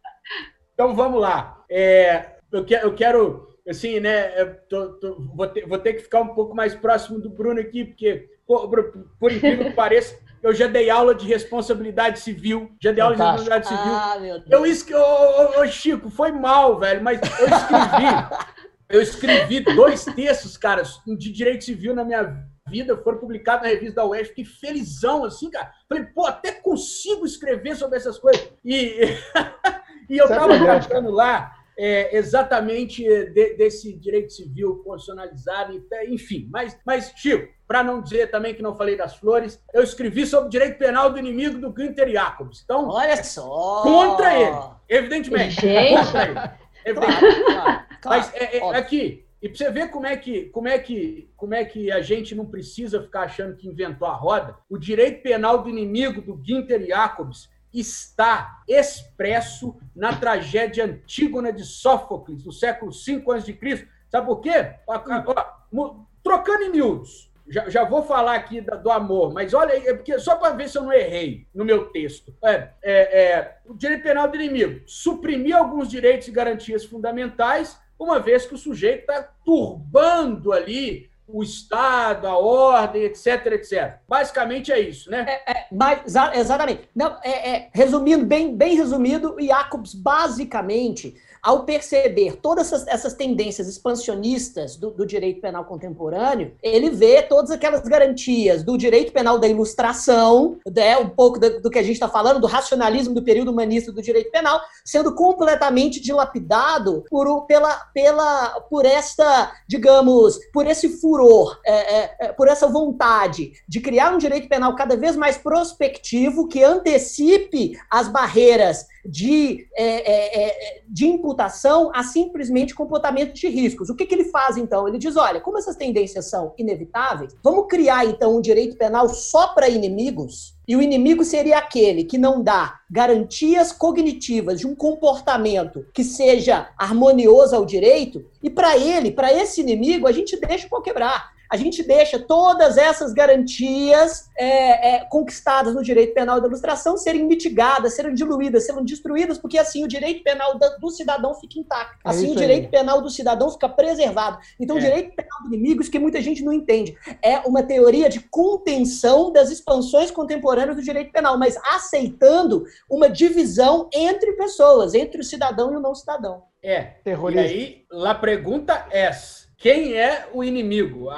Então vamos lá. É, eu, quero, eu quero, assim, né? Tô, tô, vou, ter, vou ter que ficar um pouco mais próximo do Bruno aqui, porque, por, por incrível que pareça, eu já dei aula de responsabilidade civil. Já dei aula de responsabilidade civil. Ah, meu Deus. Eu escrevi. Ô, ô, Chico, foi mal, velho, mas eu escrevi. eu escrevi dois textos, cara, de direito civil na minha vida, foram publicados na revista da UEF. Fiquei felizão, assim, cara. Falei, pô, até consigo escrever sobre essas coisas. E, e eu estava é tratando lá é, exatamente de, desse direito civil constitucionalizado, enfim. Mas, mas Chico, para não dizer também que não falei das flores, eu escrevi sobre direito penal do inimigo do Günther Jacobs. Então, olha só! Contra ele, evidentemente. Gente. Contra ele. Evidentemente. Claro, claro, mas é, é, aqui, e para você ver como é, que, como, é que, como é que a gente não precisa ficar achando que inventou a roda, o direito penal do inimigo do Günther Jacobs está expresso na tragédia Antígona de Sófocles, do século V a.C. Sabe por quê? Trocando em miúdos. Já, já vou falar aqui do amor, mas olha aí, é porque, só para ver se eu não errei no meu texto. É, é, é, o direito penal do inimigo suprimir alguns direitos e garantias fundamentais, uma vez que o sujeito está turbando ali o Estado, a ordem, etc, etc. Basicamente é isso, né? É, é, mas, exatamente. Não, é, é, resumindo, bem, bem resumido, Jacobs basicamente ao perceber todas essas, essas tendências expansionistas do, do, direito penal contemporâneo, ele vê todas aquelas garantias do direito penal da ilustração, né, um pouco do, do que a gente está falando, do racionalismo do período humanista do direito penal, sendo completamente dilapidado por, pela, pela, por esta, digamos, por esse furor, é, é, é, por essa vontade de criar um direito penal cada vez mais prospectivo que antecipe as barreiras de, é, é, é, de imputação a simplesmente comportamento de riscos. O que, que ele faz, então? Ele diz: olha, como essas tendências são inevitáveis, vamos criar, então, um direito penal só para inimigos. E o inimigo seria aquele que não dá garantias cognitivas de um comportamento que seja harmonioso ao direito, e para ele, para esse inimigo, a gente deixa o pau quebrar. A gente deixa todas essas garantias é, é, conquistadas no direito penal da ilustração serem mitigadas, serem diluídas, serem destruídas, porque assim o direito penal do cidadão fica intacto. É assim o direito aí. penal do cidadão fica preservado. Então, o é. direito penal do inimigo, isso que muita gente não entende, é uma teoria de contenção das expansões contemporâneas do direito penal, mas aceitando uma divisão entre pessoas, entre o cidadão e o não cidadão. É. Terrorista. E aí, a pergunta é: quem é o inimigo?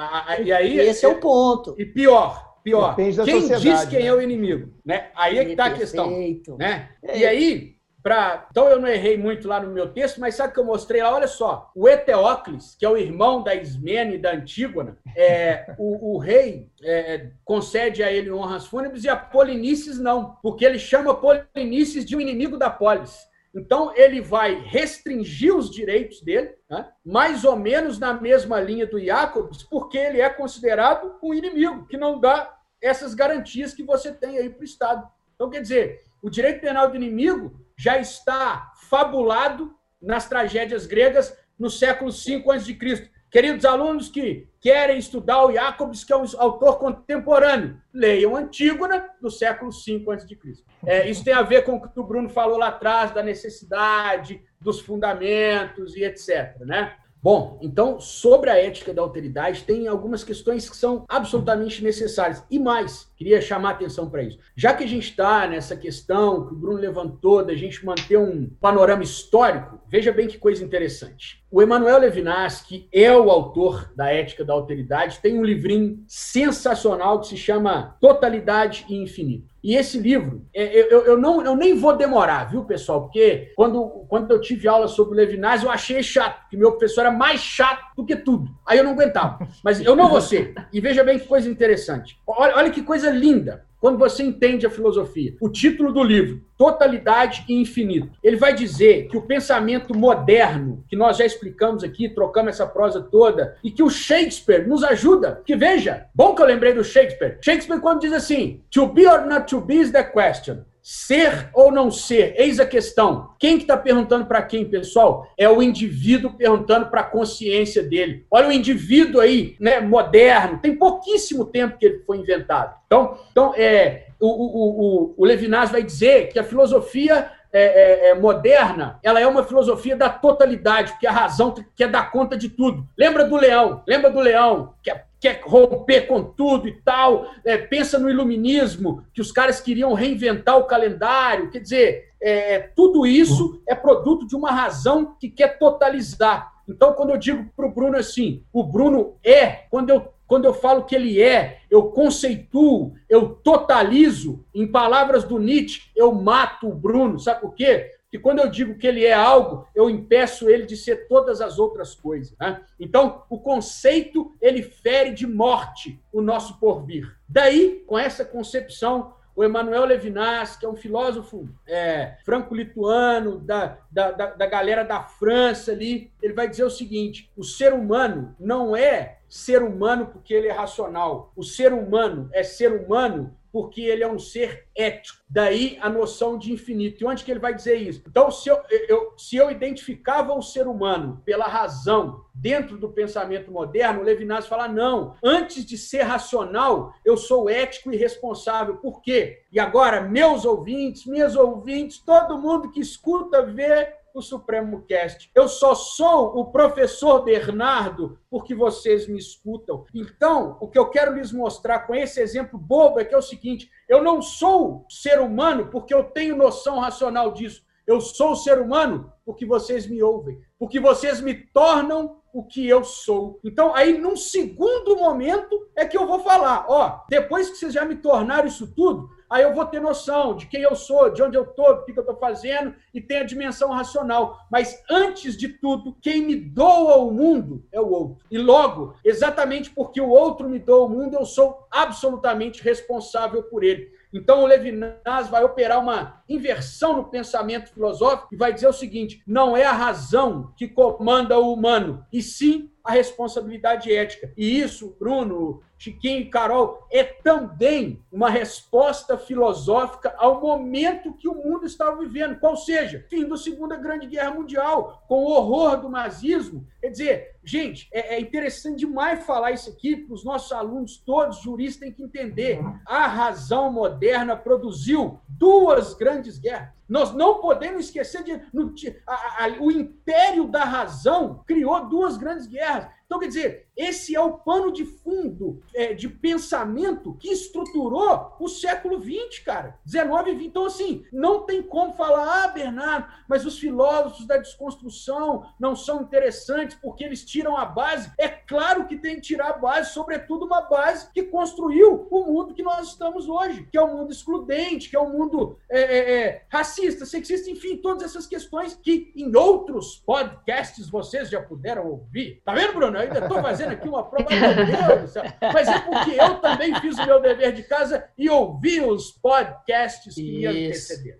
E aí, Esse é, é o ponto. E pior, pior. Quem diz quem né? é o inimigo? Né? Aí é que está a questão. Né? É. E aí, pra... então eu não errei muito lá no meu texto, mas sabe o que eu mostrei lá? Olha só, o Eteócles, que é o irmão da Ismene e da Antígona, é, o, o rei é, concede a ele honras fúnebres e a Polinices não, porque ele chama Polinices de um inimigo da polis. Então, ele vai restringir os direitos dele, né? mais ou menos na mesma linha do Jacobs, porque ele é considerado um inimigo, que não dá essas garantias que você tem aí para o Estado. Então, quer dizer, o direito penal do inimigo já está fabulado nas tragédias gregas no século V a.C. Queridos alunos que querem estudar o Jacobs, que é um autor contemporâneo, leiam Antígona, do século V a.C. É, isso tem a ver com o que o Bruno falou lá atrás, da necessidade, dos fundamentos e etc. Né? Bom, então, sobre a ética da alteridade, tem algumas questões que são absolutamente necessárias. E mais, queria chamar a atenção para isso. Já que a gente está nessa questão que o Bruno levantou, da gente manter um panorama histórico, veja bem que coisa interessante. O Emanuel Levinas, que é o autor da Ética da Alteridade, tem um livrinho sensacional que se chama Totalidade e Infinito. E esse livro, é, eu, eu, não, eu nem vou demorar, viu, pessoal? Porque quando, quando eu tive aula sobre o Levinas, eu achei chato, que meu professor era mais chato do que tudo. Aí eu não aguentava. Mas eu não vou ser. E veja bem que coisa interessante. Olha, olha que coisa linda quando você entende a filosofia. O título do livro, Totalidade e Infinito. Ele vai dizer que o pensamento moderno, que nós já explicamos aqui, trocamos essa prosa toda, e que o Shakespeare nos ajuda. Que veja, bom que eu lembrei do Shakespeare. Shakespeare, quando diz assim: To be or not to be is the question. Ser ou não ser? Eis a questão. Quem que está perguntando para quem, pessoal? É o indivíduo perguntando para a consciência dele. Olha o indivíduo aí, né, moderno. Tem pouquíssimo tempo que ele foi inventado. Então, então é, o, o, o, o Levinas vai dizer que a filosofia é, é, é, moderna, ela é uma filosofia da totalidade, porque a razão quer dar conta de tudo. Lembra do leão? Lembra do leão? Que é quer romper com tudo e tal, é, pensa no iluminismo, que os caras queriam reinventar o calendário. Quer dizer, é, tudo isso é produto de uma razão que quer totalizar. Então, quando eu digo para o Bruno assim, o Bruno é, quando eu, quando eu falo que ele é, eu conceituo, eu totalizo, em palavras do Nietzsche, eu mato o Bruno. Sabe por quê? Que quando eu digo que ele é algo, eu impeço ele de ser todas as outras coisas. Né? Então, o conceito, ele fere de morte o nosso porvir. Daí, com essa concepção, o Emmanuel Levinas, que é um filósofo é, franco-lituano, da, da, da, da galera da França ali, ele vai dizer o seguinte: o ser humano não é ser humano porque ele é racional. O ser humano é ser humano porque ele é um ser ético. Daí a noção de infinito. E onde que ele vai dizer isso? Então, se eu, eu, se eu identificava o ser humano pela razão dentro do pensamento moderno, Levinas fala: não, antes de ser racional, eu sou ético e responsável. Por quê? E agora, meus ouvintes, minhas ouvintes, todo mundo que escuta, vê o Supremo Cast. Eu só sou o professor Bernardo porque vocês me escutam. Então, o que eu quero lhes mostrar com esse exemplo bobo é que é o seguinte: eu não sou ser humano porque eu tenho noção racional disso. Eu sou ser humano porque vocês me ouvem, porque vocês me tornam o que eu sou. Então, aí, num segundo momento, é que eu vou falar: ó, depois que vocês já me tornaram isso tudo, aí eu vou ter noção de quem eu sou, de onde eu estou, do que eu estou fazendo e tem a dimensão racional. Mas antes de tudo, quem me doa o mundo é o outro. E logo, exatamente porque o outro me doa o mundo, eu sou absolutamente responsável por ele. Então, o Levinas vai operar uma inversão no pensamento filosófico e vai dizer o seguinte: não é a razão que comanda o humano, e sim a responsabilidade ética. E isso, Bruno, Chiquinho e Carol, é também uma resposta filosófica ao momento que o mundo estava vivendo, qual seja, fim da Segunda Grande Guerra Mundial, com o horror do nazismo. Quer dizer, gente, é, é interessante demais falar isso aqui para os nossos alunos, todos juristas têm que entender. A razão moderna produziu duas grandes guerras. Nós não podemos esquecer de. No, a, a, o império da razão criou duas grandes guerras. Então, quer dizer, esse é o pano de fundo é, de pensamento que estruturou o século XX, cara. 19 e 20. Então, assim, não tem como falar, ah, Bernardo, mas os filósofos da desconstrução não são interessantes porque eles tiram a base. É claro que tem que tirar a base, sobretudo uma base que construiu o mundo que nós estamos hoje, que é um mundo excludente, que é um mundo é, é, é racista, sexista, enfim, todas essas questões que em outros podcasts vocês já puderam ouvir. Tá vendo, Bruno? ainda estou fazendo aqui uma prova, meu Deus do céu. Mas é porque eu também fiz o meu dever de casa e ouvi os podcasts que me antecederam.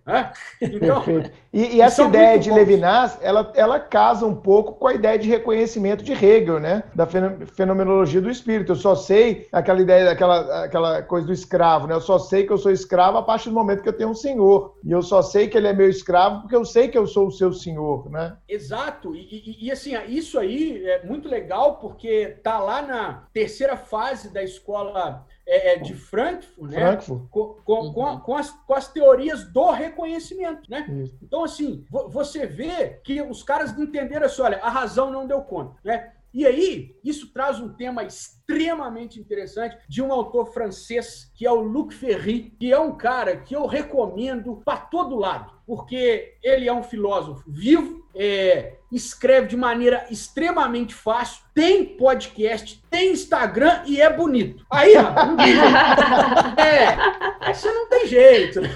Então, e, e essa ideia de bons. Levinas, ela, ela casa um pouco com a ideia de reconhecimento de Hegel, né? Da fenomenologia do espírito. Eu só sei aquela ideia, aquela, aquela coisa do escravo, né? Eu só sei que eu sou escravo a partir do momento que eu tenho um senhor. E eu só sei que ele é meu escravo porque eu sei que eu sou o seu senhor, né? Exato. E, e, e assim, isso aí é muito legal legal porque tá lá na terceira fase da escola é, é de Frankfurt, né? Frankfurt. Com, com, uhum. com, com, as, com as teorias do reconhecimento, né? Isso. Então, assim, você vê que os caras entenderam assim, olha, a razão não deu conta, né? E aí, isso traz um tema extremamente interessante de um autor francês, que é o Luc Ferry, que é um cara que eu recomendo para todo lado, porque ele é um filósofo vivo, é, escreve de maneira extremamente fácil, tem podcast, tem Instagram e é bonito. Aí, ó, é, você não tem jeito.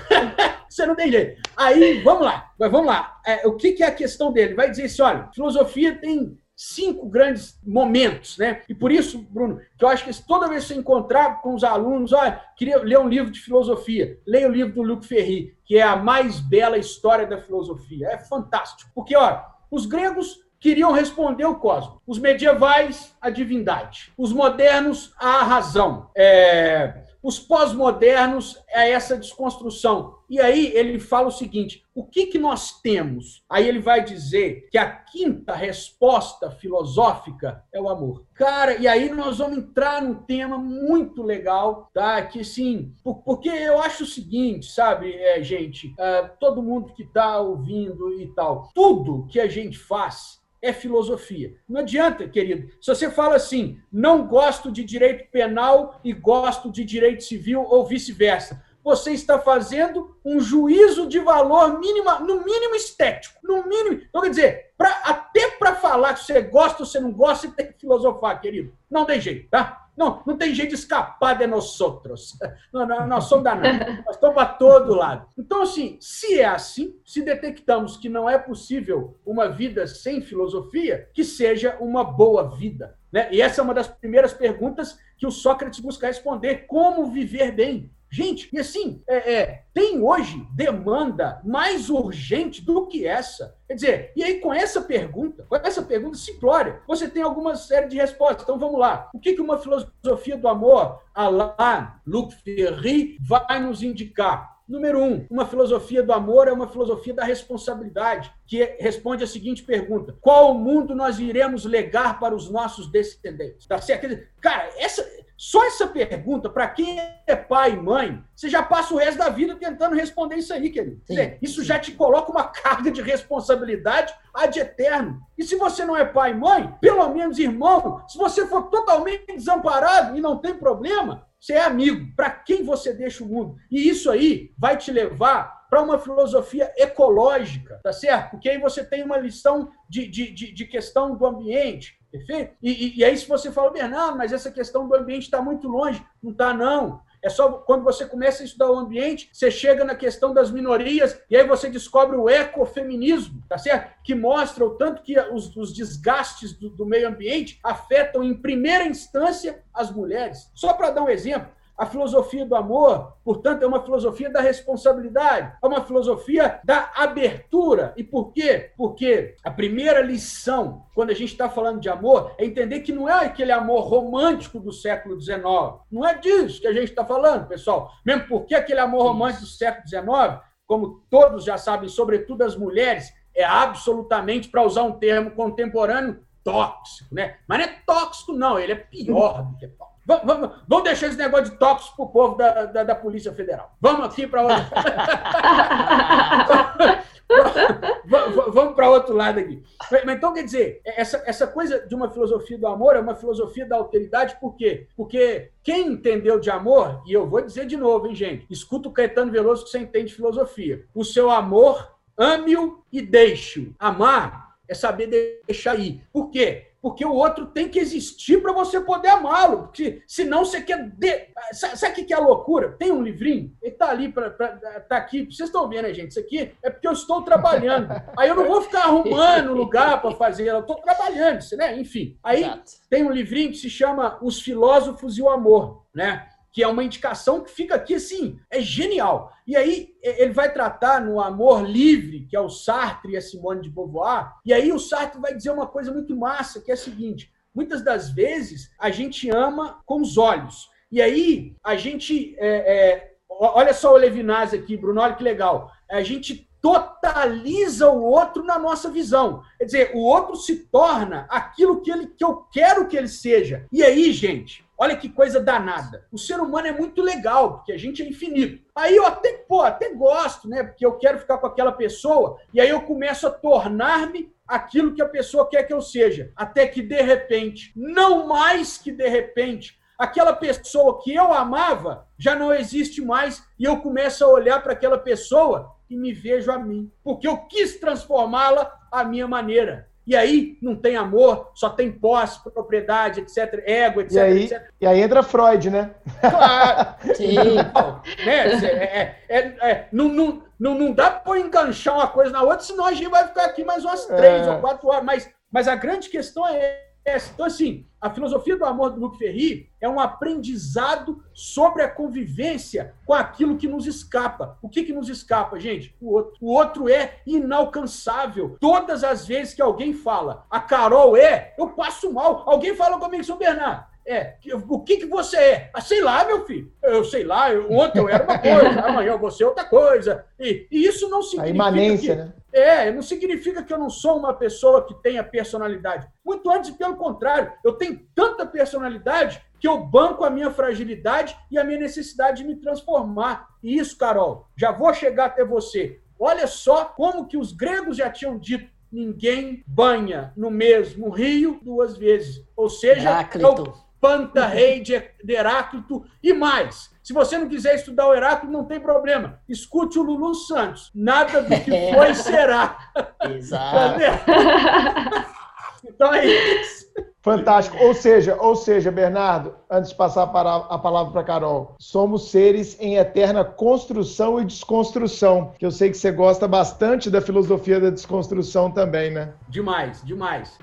Você não tem jeito. Aí, vamos lá, vamos lá. É, o que, que é a questão dele? Vai dizer assim: olha, filosofia tem cinco grandes momentos, né? E por isso, Bruno, que eu acho que toda vez que você encontrar com os alunos, olha, queria ler um livro de filosofia, leia o livro do Luc Ferry, que é a mais bela história da filosofia. É fantástico. Porque, ó, os gregos queriam responder o cosmos. Os medievais, a divindade. Os modernos, a razão. É, os pós-modernos é essa desconstrução. E aí ele fala o seguinte: o que, que nós temos? Aí ele vai dizer que a quinta resposta filosófica é o amor. Cara, e aí nós vamos entrar num tema muito legal, tá? Que sim, porque eu acho o seguinte, sabe, é, gente, é, todo mundo que está ouvindo e tal, tudo que a gente faz é filosofia. Não adianta, querido. Se você fala assim, não gosto de direito penal e gosto de direito civil ou vice-versa, você está fazendo um juízo de valor mínima, no mínimo estético, no mínimo. Então, quer dizer, pra, até para falar que você gosta ou você não gosta, você tem que filosofar, querido. Não tem jeito, tá? Não, não tem jeito de escapar de nós outros. Não, não, nós somos danados. Nós estamos para todo lado. Então, assim, se é assim, se detectamos que não é possível uma vida sem filosofia, que seja uma boa vida. Né? E essa é uma das primeiras perguntas que o Sócrates busca responder: como viver bem? Gente, e assim, é, é, tem hoje demanda mais urgente do que essa. Quer dizer, e aí com essa pergunta, com essa pergunta simplória, você tem alguma série de respostas. Então vamos lá. O que, que uma filosofia do amor, a lá Luc Ferry, vai nos indicar? Número um, uma filosofia do amor é uma filosofia da responsabilidade, que responde a seguinte pergunta: qual mundo nós iremos legar para os nossos descendentes? Tá certo? Cara, essa, só essa pergunta, para quem é pai e mãe, você já passa o resto da vida tentando responder isso aí, querido. Sim, isso já te coloca uma carga de responsabilidade ad eterno. E se você não é pai e mãe, pelo menos irmão, se você for totalmente desamparado e não tem problema, você é amigo. Para quem você deixa o mundo? E isso aí vai te levar para uma filosofia ecológica, tá certo? Porque aí você tem uma lição de, de, de, de questão do ambiente, Perfeito? E, e, e, aí, se você fala, Bernardo, mas essa questão do ambiente está muito longe. Não está, não. É só quando você começa a estudar o ambiente, você chega na questão das minorias e aí você descobre o ecofeminismo, tá certo? Que mostra o tanto que os, os desgastes do, do meio ambiente afetam, em primeira instância, as mulheres. Só para dar um exemplo, A filosofia do amor, portanto, é uma filosofia da responsabilidade, é uma filosofia da abertura. E por quê? Porque a primeira lição, quando a gente está falando de amor, é entender que não é aquele amor romântico do século XIX. Não é disso que a gente está falando, pessoal. Mesmo porque aquele amor romântico do século XIX, como todos já sabem, sobretudo as mulheres, é absolutamente, para usar um termo contemporâneo, tóxico, né? Mas não é tóxico, não, ele é pior do que tóxico. Vamos, vamos, vamos deixar esse negócio de tóxico para o povo da, da, da, Polícia Federal. Vamos aqui para outro. vamos para outro lado aqui. Mas então, quer dizer, essa, essa coisa de uma filosofia do amor é uma filosofia da alteridade, por quê? Porque quem entendeu de amor, e eu vou dizer de novo, hein, gente? Escuta o Caetano Veloso que você entende de filosofia. O seu amor, ame-o e deixe-o. Amar é saber deixar ir. Por quê? Porque o outro tem que existir para você poder amá-lo. Porque senão você quer. De... Sabe o que é a loucura? Tem um livrinho, ele está ali, pra, pra, tá aqui. Vocês estão vendo, gente? Isso aqui é porque eu estou trabalhando. Aí eu não vou ficar arrumando lugar para fazer, eu estou trabalhando, né? Enfim. Aí Exato. tem um livrinho que se chama Os Filósofos e o Amor, né? Que é uma indicação que fica aqui assim, é genial. E aí ele vai tratar no Amor Livre, que é o Sartre e a Simone de Beauvoir, e aí o Sartre vai dizer uma coisa muito massa, que é a seguinte: muitas das vezes a gente ama com os olhos. E aí a gente. É, é, olha só o Levinas aqui, Bruno, olha que legal. A gente totaliza o outro na nossa visão. Quer dizer, o outro se torna aquilo que, ele, que eu quero que ele seja. E aí, gente, Olha que coisa danada. O ser humano é muito legal, porque a gente é infinito. Aí eu até, pô, até gosto, né? Porque eu quero ficar com aquela pessoa, e aí eu começo a tornar-me aquilo que a pessoa quer que eu seja. Até que, de repente, não mais que de repente, aquela pessoa que eu amava já não existe mais, e eu começo a olhar para aquela pessoa e me vejo a mim. Porque eu quis transformá-la à minha maneira. E aí não tem amor, só tem posse, propriedade, etc., ego, etc. E aí, etc. E aí entra Freud, né? Claro. Sim. né? É, é, é, não, não, não, não dá para enganchar uma coisa na outra, senão a gente vai ficar aqui mais umas três é. ou quatro horas. Mas, mas a grande questão é então, assim, a filosofia do amor do Luc Ferry é um aprendizado sobre a convivência com aquilo que nos escapa. O que, que nos escapa, gente? O outro. O outro é inalcançável. Todas as vezes que alguém fala, a Carol é, eu passo mal. Alguém fala comigo, São Bernardo. É, o que, que você é? Ah, sei lá, meu filho. Eu sei lá, eu, ontem eu era uma coisa, amanhã eu vou ser outra coisa. E, e isso não significa. A imanência, que, né? É, não significa que eu não sou uma pessoa que tenha personalidade. Muito antes, pelo contrário, eu tenho tanta personalidade que eu banco a minha fragilidade e a minha necessidade de me transformar. E isso, Carol, já vou chegar até você. Olha só como que os gregos já tinham dito ninguém banha no mesmo rio duas vezes. Ou seja, Heráclito. É Panta Rei de Heráclito e mais. Se você não quiser estudar o Heráclito, não tem problema. Escute o Lulu Santos. Nada do que foi será. Exato. então é isso. Fantástico. Ou seja, ou seja, Bernardo, antes de passar a palavra para Carol, somos seres em eterna construção e desconstrução. Que eu sei que você gosta bastante da filosofia da desconstrução também, né? Demais, demais.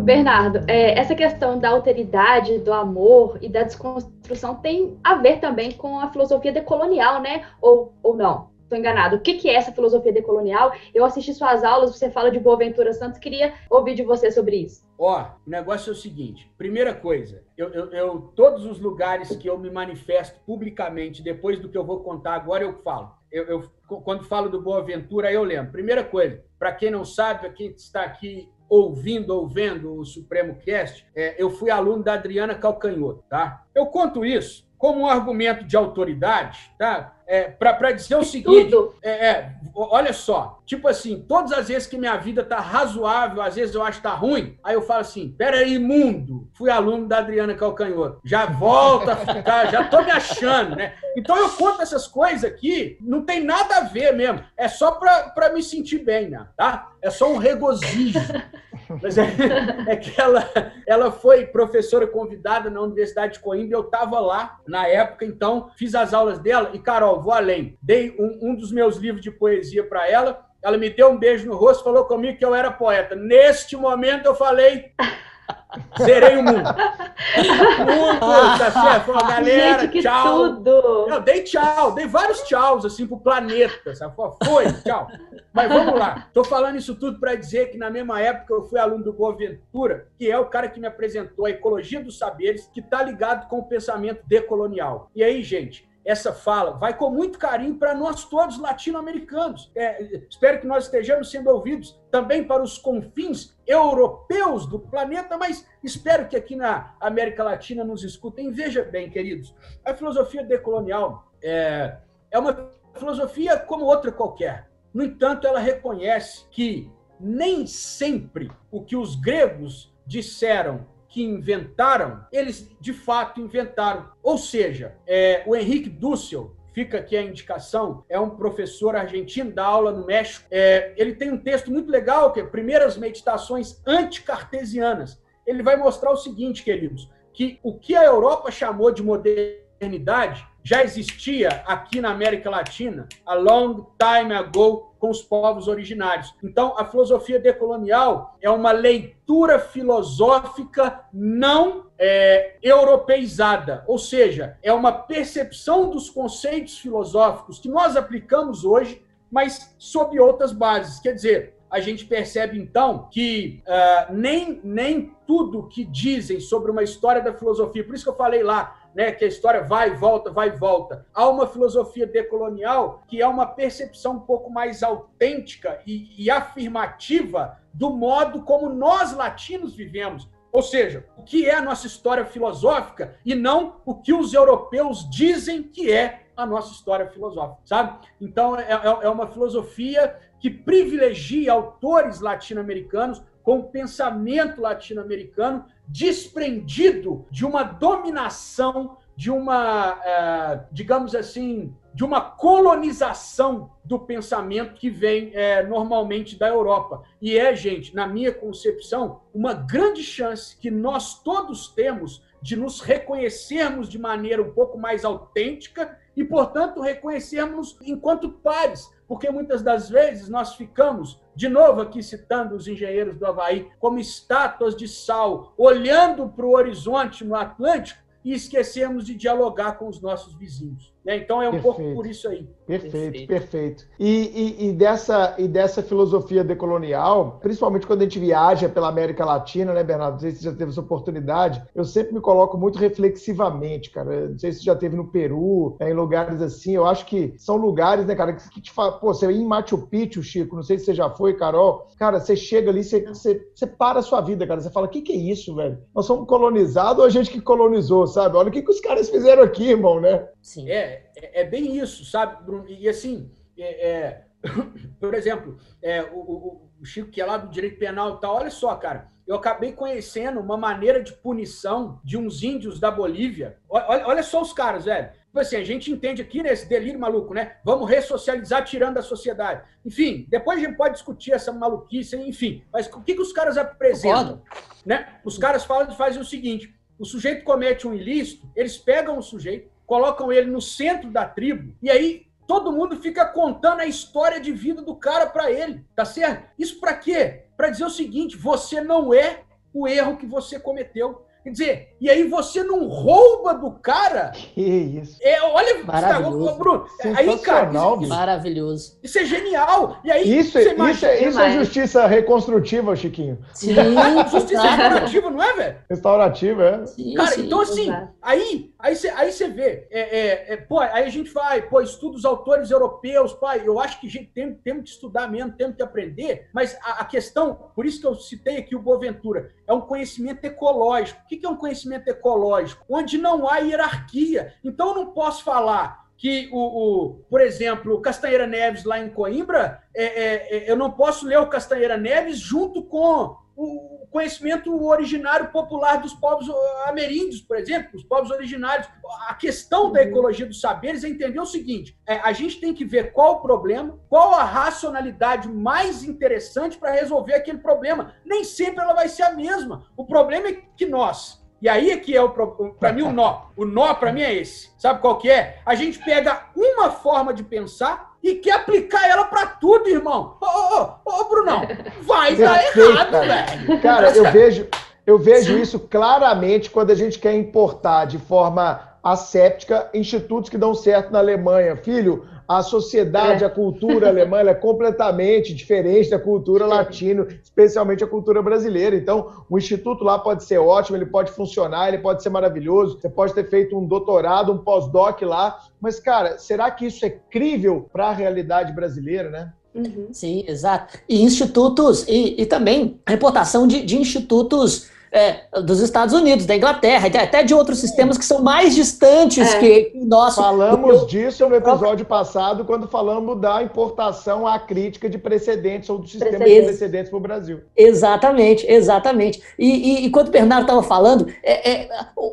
Bernardo, é, essa questão da alteridade, do amor e da desconstrução tem a ver também com a filosofia decolonial, né? Ou, ou não? Estou enganado. O que, que é essa filosofia decolonial? Eu assisti suas aulas, você fala de Boaventura Santos, queria ouvir de você sobre isso. Ó, o negócio é o seguinte: primeira coisa, eu, eu, eu, todos os lugares que eu me manifesto publicamente, depois do que eu vou contar agora, eu falo. Eu, eu quando falo do Boaventura, eu lembro. Primeira coisa, para quem não sabe, quem está aqui ouvindo ou vendo o Supremo Cast, é, eu fui aluno da Adriana Calcanhoto, tá? Eu conto isso como um argumento de autoridade, tá? É, para dizer o seguinte, é, é, olha só, tipo assim, todas as vezes que minha vida tá razoável, às vezes eu acho que tá ruim, aí eu falo assim, peraí, mundo, fui aluno da Adriana Calcanhoto, já volta a ficar, já tô me achando, né? Então eu conto essas coisas aqui, não tem nada a ver mesmo, é só para me sentir bem, né? tá? É só um regozijo. Mas é, é, que ela, ela foi professora convidada na Universidade de Coimbra, eu estava lá na época, então fiz as aulas dela e, Carol, vou além. Dei um, um dos meus livros de poesia para ela ela me deu um beijo no rosto, falou comigo que eu era poeta. Neste momento eu falei, Zerei o mundo. mundo, tá certo? Falou, galera, Gente, tchau. tudo! Eu dei tchau, dei vários tchauz assim pro planeta, sabe? Foi, tchau. Mas vamos lá. Tô falando isso tudo para dizer que na mesma época eu fui aluno do Boaventura, que é o cara que me apresentou a ecologia dos saberes, que tá ligado com o pensamento decolonial. E aí, gente, essa fala vai com muito carinho para nós todos latino-americanos. É, espero que nós estejamos sendo ouvidos também para os confins europeus do planeta, mas espero que aqui na América Latina nos escutem. Veja bem, queridos, a filosofia decolonial é, é uma filosofia como outra qualquer. No entanto, ela reconhece que nem sempre o que os gregos disseram que inventaram, eles de fato inventaram. Ou seja, é, o Henrique Dussel, fica aqui a indicação, é um professor argentino, da aula no México. É, ele tem um texto muito legal, que é Primeiras Meditações Anticartesianas. Ele vai mostrar o seguinte, queridos, que o que a Europa chamou de modernidade já existia aqui na América Latina a long time ago com os povos originários. Então, a filosofia decolonial é uma leitura filosófica não é, europeizada, ou seja, é uma percepção dos conceitos filosóficos que nós aplicamos hoje, mas sob outras bases. Quer dizer, a gente percebe então que uh, nem, nem tudo que dizem sobre uma história da filosofia, por isso que eu falei lá, né, que a história vai e volta, vai e volta. Há uma filosofia decolonial que é uma percepção um pouco mais autêntica e, e afirmativa do modo como nós latinos vivemos. Ou seja, o que é a nossa história filosófica e não o que os europeus dizem que é a nossa história filosófica, sabe? Então, é, é, é uma filosofia que privilegia autores latino-americanos com o pensamento latino-americano desprendido de uma dominação, de uma, é, digamos assim, de uma colonização do pensamento que vem é, normalmente da Europa. E é, gente, na minha concepção, uma grande chance que nós todos temos de nos reconhecermos de maneira um pouco mais autêntica e, portanto, reconhecermos enquanto pares, porque muitas das vezes nós ficamos, de novo aqui citando os engenheiros do Havaí, como estátuas de sal, olhando para o horizonte no Atlântico e esquecemos de dialogar com os nossos vizinhos. Né? Então é um perfeito. pouco por isso aí. Perfeito, perfeito. perfeito. E, e, e, dessa, e dessa filosofia decolonial, principalmente quando a gente viaja pela América Latina, né, Bernardo? Não sei se você já teve essa oportunidade. Eu sempre me coloco muito reflexivamente, cara. Não sei se você já teve no Peru, né, em lugares assim. Eu acho que são lugares, né, cara, que te fala. Pô, você ir em Machu Picchu, Chico, não sei se você já foi, Carol. Cara, você chega ali, você, você, você para a sua vida, cara. Você fala: o que, que é isso, velho? Nós somos colonizados ou a gente que colonizou, sabe? Olha o que, que os caras fizeram aqui, irmão, né? Sim. É, é, é, bem isso, sabe, Bruno? E assim, é, é, por exemplo, é, o, o, Chico, que é lá do direito penal e tal, olha só, cara, eu acabei conhecendo uma maneira de punição de uns índios da Bolívia. Olha, olha só os caras, velho. Tipo assim, a gente entende aqui nesse delírio maluco, né? Vamos ressocializar tirando da sociedade. Enfim, depois a gente pode discutir essa maluquice, enfim. Mas o que, que os caras apresentam? Né? Os caras falam, fazem o seguinte: o sujeito comete um ilícito, eles pegam o sujeito, colocam ele no centro da tribo, e aí todo mundo fica contando a história de vida do cara para ele, tá certo? Isso para quê? Para dizer o seguinte: você não é o erro que você cometeu. Quer dizer, e aí você não rouba do cara. Que isso. É, olha, Maravilhoso. Bruno. Aí, cara, isso, Maravilhoso. Isso é genial. E aí, isso, é, isso, é, isso é justiça reconstrutiva, Chiquinho. Sim. justiça restaurativa, não é, velho? Restaurativa, é. Sim, cara, sim, então assim, aí, aí você aí você vê, é, é, é, pô, aí a gente vai, pô, estuda os autores europeus, pai, eu acho que a gente tem, temos que estudar mesmo, temos que aprender, mas a, a questão, por isso que eu citei aqui o Boaventura, é um conhecimento ecológico que é um conhecimento ecológico? Onde não há hierarquia. Então, eu não posso falar que, o, o, por exemplo, o Castanheira Neves lá em Coimbra, é, é, é, eu não posso ler o Castanheira Neves junto com o conhecimento originário popular dos povos ameríndios, por exemplo, os povos originários. A questão da ecologia dos saberes é entender o seguinte: é, a gente tem que ver qual o problema, qual a racionalidade mais interessante para resolver aquele problema. Nem sempre ela vai ser a mesma. O problema é que nós, e aí é que é o para mim o nó. O nó para mim é esse. Sabe qual que é? A gente pega uma forma de pensar e quer aplicar ela para tudo, irmão. Ô, ô, ô, Brunão, vai dar errado, velho. Cara, eu vejo, eu vejo isso claramente quando a gente quer importar de forma asséptica institutos que dão certo na Alemanha. Filho, a sociedade, é. a cultura alemã é completamente diferente da cultura latina, especialmente a cultura brasileira. Então, o instituto lá pode ser ótimo, ele pode funcionar, ele pode ser maravilhoso. Você pode ter feito um doutorado, um pós-doc lá, mas, cara, será que isso é crível para a realidade brasileira, né? Uhum. Sim, exato. E institutos, e, e também a importação de, de institutos é, dos Estados Unidos, da Inglaterra, até de outros sistemas que são mais distantes é. que o nosso. Falamos disso no episódio passado, quando falamos da importação à crítica de precedentes ou do sistema precedentes. de precedentes para o Brasil. Exatamente, exatamente. E, e, e quando o Bernardo estava falando, é, é,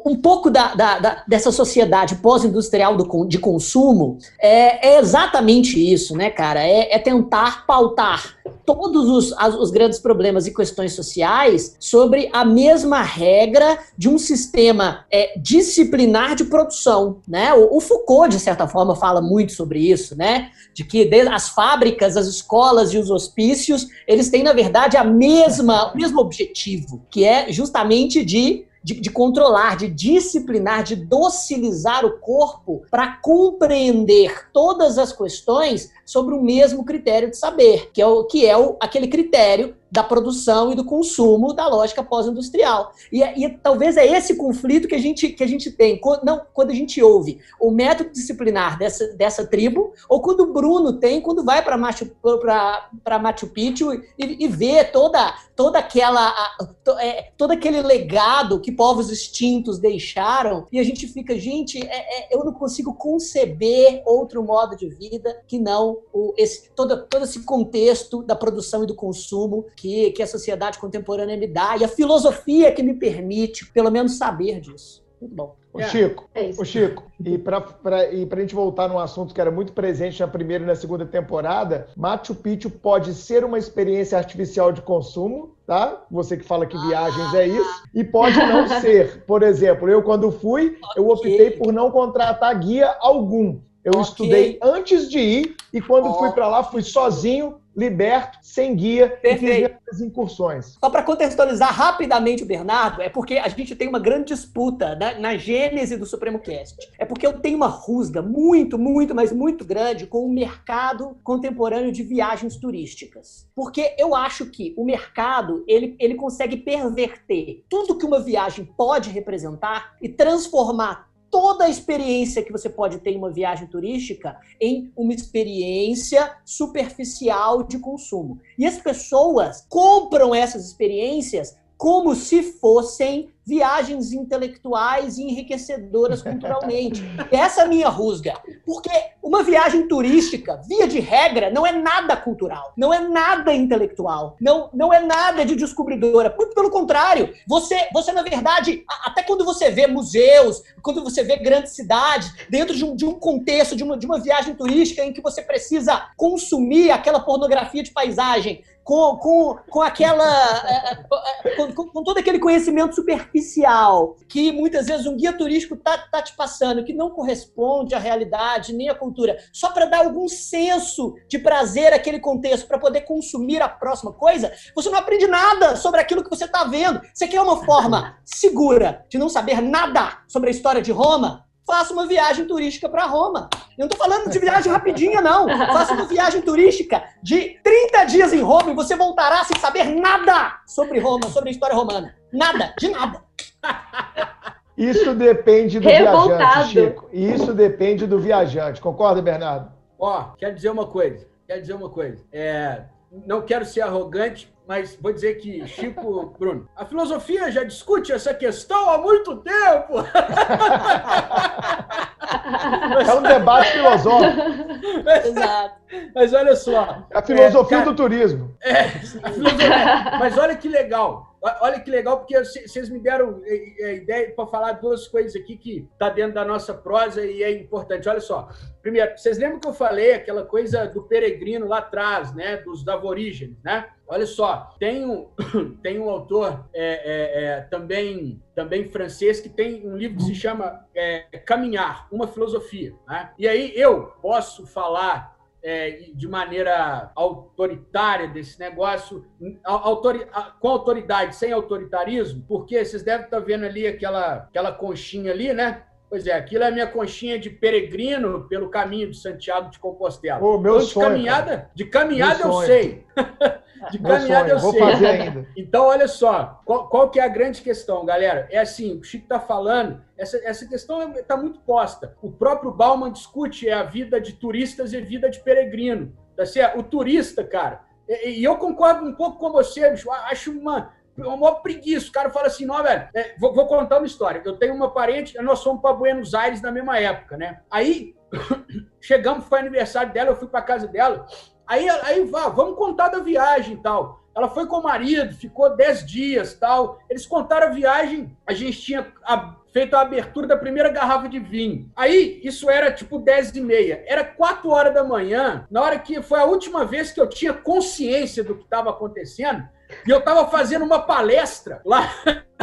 um pouco da, da, da dessa sociedade pós-industrial de consumo é, é, exatamente isso, né, cara? É, é tentar pautar todos os, os grandes problemas e questões sociais sobre a mesma mesma regra de um sistema é, disciplinar de produção, né? O, o, Foucault, de certa forma, fala muito sobre isso, né? De que as fábricas, as escolas e os hospícios, eles têm, na verdade, a mesma, o mesmo objetivo, que é justamente de de, de, controlar, de disciplinar, de docilizar o corpo para compreender todas as questões sobre o mesmo critério de saber, que é, o, que é o, aquele critério da produção e do consumo da lógica pós-industrial. E, e, talvez é esse conflito que a gente, que a gente tem, quando, não, quando a gente ouve o método disciplinar dessa, dessa tribo, ou quando o Bruno tem, quando vai para Machu, Machu Picchu e, e vê toda, toda aquela, to, é, todo aquele legado que povos extintos deixaram, e a gente fica, gente, é, é, eu não consigo conceber outro modo de vida que não o, esse, todo, todo esse contexto da produção e do consumo que, que a sociedade contemporânea me dá e a filosofia que me permite, pelo menos, saber disso. Muito bom. O Chico, é o Chico, e para a gente voltar num assunto que era muito presente na primeira e na segunda temporada, Machu Picchu pode ser uma experiência artificial de consumo, tá? Você que fala que viagens é isso, e pode não ser. Por exemplo, eu quando fui, eu optei por não contratar guia algum. Eu okay. estudei antes de ir e quando oh. fui para lá fui sozinho, liberto, sem guia, Perfeito. e fiz incursões. Só para contextualizar rapidamente o Bernardo, é porque a gente tem uma grande disputa né, na gênese do Supremo Cast. É porque eu tenho uma rusga muito, muito, mas muito grande com o mercado contemporâneo de viagens turísticas. Porque eu acho que o mercado, ele, ele consegue perverter tudo que uma viagem pode representar e transformar toda a experiência que você pode ter em uma viagem turística em uma experiência superficial de consumo. E as pessoas compram essas experiências como se fossem viagens intelectuais e enriquecedoras culturalmente. Essa é a minha rusga. Porque uma viagem turística, via de regra, não é nada cultural, não é nada intelectual, não, não é nada de descobridora. Muito pelo contrário, você, você na verdade, até quando você vê museus, quando você vê grandes cidades, dentro de um, de um contexto, de uma, de uma viagem turística em que você precisa consumir aquela pornografia de paisagem, com, com, com aquela. É, é, com, com, todo aquele conhecimento superficial que muitas vezes um guia turístico tá, tá te passando, que não corresponde à realidade nem à cultura, só para dar algum senso de prazer àquele contexto, para poder consumir a próxima coisa, você não aprende nada sobre aquilo que você está vendo. Você quer uma forma segura de não saber nada sobre a história de Roma? Faça uma viagem turística para Roma. Eu não estou falando de viagem rapidinha, não. Faça uma viagem turística de 30 dias em Roma e você voltará sem saber nada sobre Roma, sobre a história romana. Nada, de nada. Isso depende do Revoltado. viajante, Chico. Isso depende do viajante. Concorda, Bernardo? Ó, quero dizer uma coisa. Quero dizer uma coisa. É, não quero ser arrogante, mas vou dizer que, Chico, Bruno, a filosofia já discute essa questão há muito tempo. É um debate filosófico. Exato. Mas olha só. É a filosofia é, cara, do turismo. É, a filosofia. Mas olha que legal. Olha que legal, porque vocês me deram é, é, ideia para falar duas coisas aqui que está dentro da nossa prosa e é importante. Olha só. Primeiro, vocês lembram que eu falei aquela coisa do peregrino lá atrás, né? Dos aborígenes, né? Olha só, tem um, tem um autor é, é, é, também, também francês que tem um livro que se chama é, Caminhar, uma filosofia. Né? E aí eu posso falar é, de maneira autoritária desse negócio, autori com autoridade, sem autoritarismo, porque vocês devem estar vendo ali aquela, aquela conchinha ali, né? Pois é, aquilo é a minha conchinha de peregrino pelo caminho de Santiago de Compostela. Meu então, de sonho, caminhada, de caminhada eu sei. de caminhada eu sei. Então, olha só, qual, qual, que é a grande questão, galera? É assim, o Chico está falando, essa, essa questão está muito posta. O próprio Bauman discute é a vida de turistas e vida de peregrino. Tá certo? O turista, cara, e, e eu concordo um pouco com você, bicho, acho uma é uma preguiça. O cara fala assim: não, velho, é, vou, vou, contar uma história. Eu tenho uma parente, nós fomos para Buenos Aires na mesma época, né? Aí chegamos, foi aniversário dela, eu fui para casa dela. Aí, aí vá, vamos contar da viagem e tal. Ela foi com o marido, ficou 10 dias tal. Eles contaram a viagem, a gente tinha a, feito a abertura da primeira garrafa de vinho. Aí, isso era tipo 10 e meia. Era 4 horas da manhã, na hora que foi a última vez que eu tinha consciência do que estava acontecendo. E eu estava fazendo uma palestra lá,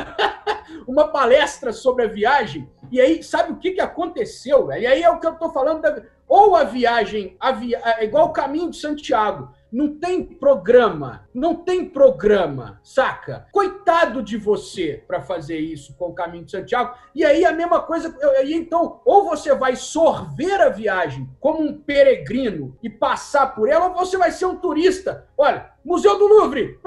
uma palestra sobre a viagem. E aí, sabe o que, que aconteceu? E aí é o que eu estou falando. Da... Ou a viagem, a via... é igual o caminho de Santiago. Não tem programa, não tem programa, saca? Coitado de você para fazer isso com o Caminho de Santiago. E aí a mesma coisa, e então, ou você vai sorver a viagem como um peregrino e passar por ela, ou você vai ser um turista. Olha, Museu do Louvre.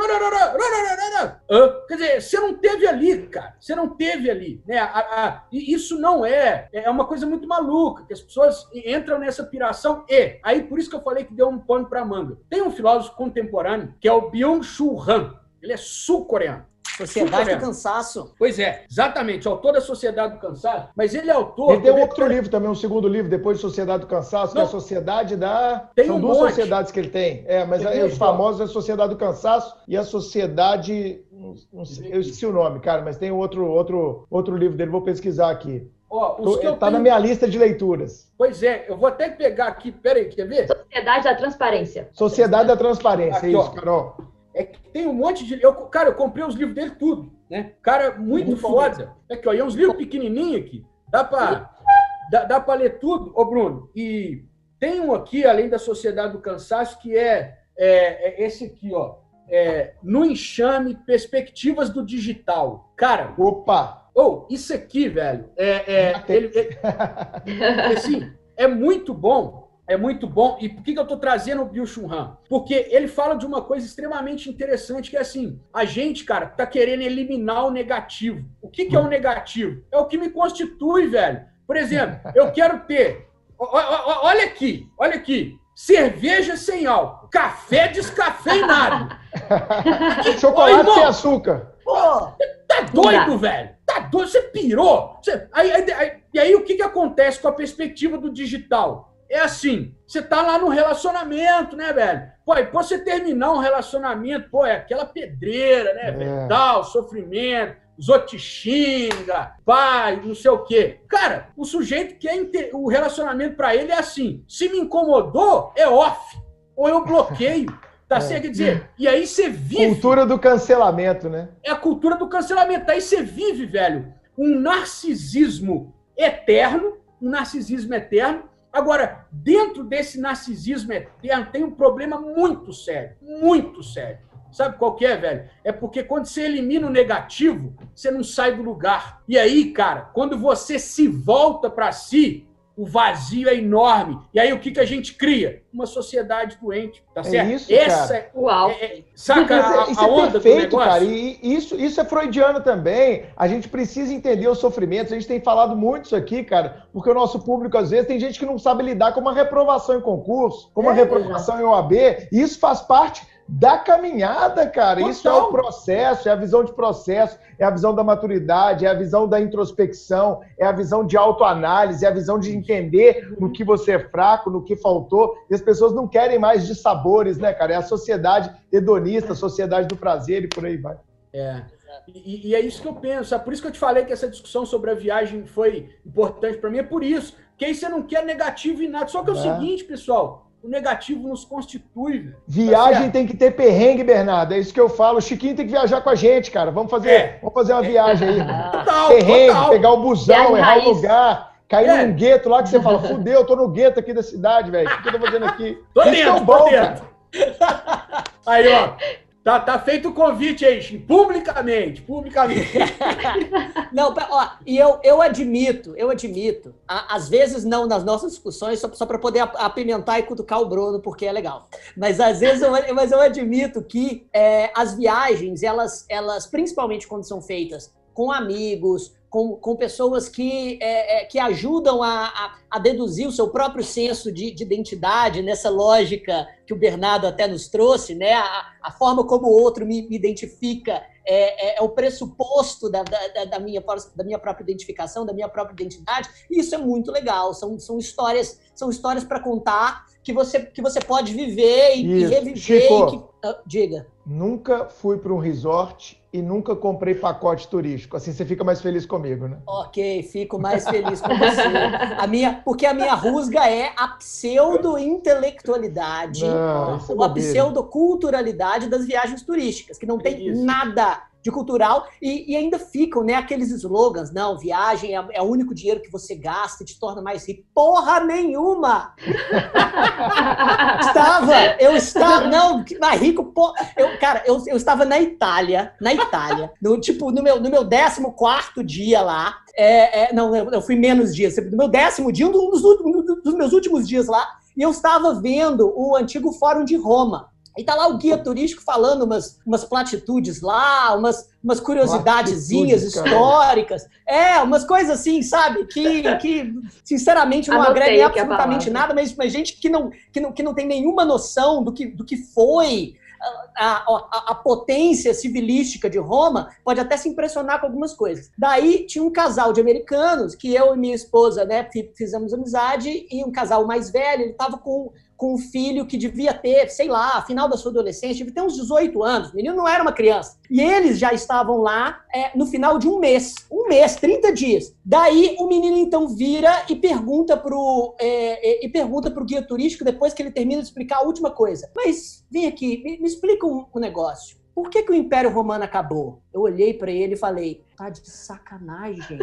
Quer dizer, você não teve ali, cara. Você não teve ali. Né? A, a, e isso não é. É uma coisa muito maluca, que as pessoas entram nessa piração. E, aí por isso que eu falei que deu um pano para manga. Tem um filósofo contemporâneo que é o Byung-Chul Han. Ele é sul-coreano. Sociedade do Cansaço. Pois é, exatamente, autor da Sociedade do Cansaço. Mas ele é autor. Ele tem um outro livro também, um segundo livro, depois de Sociedade do Cansaço, Não. que é a Sociedade da. Tem São um duas monte. sociedades que ele tem. É, mas aí, os famosos é a Sociedade do Cansaço e a Sociedade. Não sei, eu esqueci o nome, cara, mas tem outro, outro, outro livro dele, vou pesquisar aqui. Ó, os Tô, tá tenho... na minha lista de leituras. Pois é, eu vou até pegar aqui, peraí, quer ver? Sociedade da Transparência. Sociedade da Transparência, aqui, isso, ó. Carol. É que tem um monte de. Eu, cara, eu comprei os livros dele tudo. Né? Cara, muito, muito foda. É que ó, e é uns livros pequenininhos aqui. Dá para dá, dá pra ler tudo, ô Bruno. E tem um aqui, além da Sociedade do Cansaço, que é, é, é esse aqui, ó. É, no enxame, perspectivas do digital. Cara. Opa! Ou, oh, isso aqui, velho, é, é, ele, é, assim, é muito bom é muito bom. E por que, que eu estou trazendo o Bill Chun Han? Porque ele fala de uma coisa extremamente interessante, que é assim, a gente, cara, tá querendo eliminar o negativo. O que, que é o negativo? É o que me constitui, velho. Por exemplo, eu quero ter... Olha aqui, olha aqui. Cerveja sem álcool, café descafeinado. Chocolate sem açúcar. Pô, tá doido, velho? Tá doido? Você pirou? Você... Aí, aí, aí, e aí o que, que acontece com a perspectiva do digital? É assim, você tá lá no relacionamento, né, velho? Pô, e pra você terminar um relacionamento, pô, é aquela pedreira, né, é. Tal, sofrimento, os outros xinga, pai, não sei o quê. Cara, o sujeito que é o relacionamento para ele é assim, se me incomodou, é off, ou eu bloqueio. Tá é. certo? Quer dizer, e aí você vive. Cultura do cancelamento, né? É a cultura do cancelamento. Aí você vive, velho, um narcisismo eterno, um narcisismo eterno, Agora, dentro desse narcisismo eterno, tem um problema muito sério, muito sério. Sabe qual que é, velho? É porque quando você elimina o negativo, você não sai do lugar. E aí, cara, quando você se volta para si, o vazio é enorme. E aí o que, que a gente cria? Uma sociedade doente, tá é certo? Isso, Essa cara. é, Uau. É, é, saca a, isso é, a onda perfeito, do negócio? Cara, e isso, isso é freudiano também. A gente precisa entender os sofrimentos. A gente tem falado muito isso aqui, cara, porque o nosso público, às vezes, tem gente que não sabe lidar com uma reprovação em concurso, com uma é, reprovação em OAB. E isso faz parte da caminhada, cara. Total. Isso é o processo, é a visão de processo, é a visão da maturidade, é a visão da introspecção, é a visão de autoanálise, é a visão de entender no que você é fraco, no que faltou. E as pessoas não querem mais de sabores, né, cara? É a sociedade hedonista, a sociedade do prazer e por aí vai. É. E, e, é isso que eu penso. É por isso que eu te falei que essa discussão sobre a viagem foi importante para mim. É por isso. Que aí você não quer negativo em nada. Só que é o é. seguinte, pessoal o negativo nos constitui. Velho. Viagem tá tem que ter perrengue, Bernardo. É isso que eu falo. O Chiquinho tem que viajar com a gente, cara. Vamos fazer, é. vamos fazer uma viagem aí. Total, perrengue, total. pegar o busão, errar o lugar. Caiu é. num gueto lá que você fala, fudeu, eu tô no gueto aqui da cidade, velho. O que eu tô fazendo aqui? Tô Isso dentro, é bom, tô dentro. Aí, ó. Tá, tá feito o convite aí, publicamente, publicamente. não, ó, e eu, eu admito, eu admito, a, às vezes não nas nossas discussões, só, só para poder apimentar e cutucar o Bruno, porque é legal. Mas às vezes eu, mas eu admito que é, as viagens, elas, elas, principalmente quando são feitas com amigos, com, com pessoas que, é, é, que ajudam a, a, a, deduzir o seu próprio senso de, de, identidade nessa lógica que o Bernardo até nos trouxe, né? A, a forma como o outro me, me identifica é, é, é, o pressuposto da, da, da, minha, da minha própria identificação, da minha própria identidade. E isso é muito legal. São, são histórias são histórias para contar que você, que você pode viver e, e reviver. Chico, e que, uh, diga. Nunca fui para um resort e nunca comprei pacote turístico. Assim você fica mais feliz comigo, né? Ok, fico mais feliz com você. A minha, porque a minha rusga é a pseudo-intelectualidade, a é pseudo-culturalidade das viagens turísticas, que não tem nada de cultural e, e, ainda ficam né, aqueles slogans, não, viagem é, é, o único dinheiro que você gasta e te torna mais rico. Porra nenhuma! estava, eu estava, não, mais rico, porra, eu, cara, eu, eu estava na Itália, na Itália, no, tipo, no meu, no meu 14 dia lá, é, é, não, eu, eu fui menos dias, no meu décimo dia, um dos, um dos meus últimos dias lá, e eu estava vendo o antigo Fórum de Roma, e tá lá o guia turístico falando umas, umas platitudes lá, umas, umas curiosidadezinhas históricas. É, umas coisas assim, sabe? Que, que sinceramente, não agrega absolutamente nada, mas, mas gente que não, que, não, que não tem nenhuma noção do que, do que foi a, a, a, potência civilística de Roma pode até se impressionar com algumas coisas. Daí tinha um casal de americanos que eu e minha esposa né, fizemos amizade e um casal mais velho, ele estava com com um filho que devia ter, sei lá, final da sua adolescência, devia ter uns 18 anos, o menino não era uma criança. E eles já estavam lá é, no final de um mês, um mês, 30 dias. Daí o menino então vira e pergunta pro, é, é, e pergunta pro guia turístico, depois que ele termina de explicar a última coisa. Mas vem aqui, me, me explica um, um negócio. Por que, que o Império Romano acabou? Eu olhei para ele e falei, tá de sacanagem.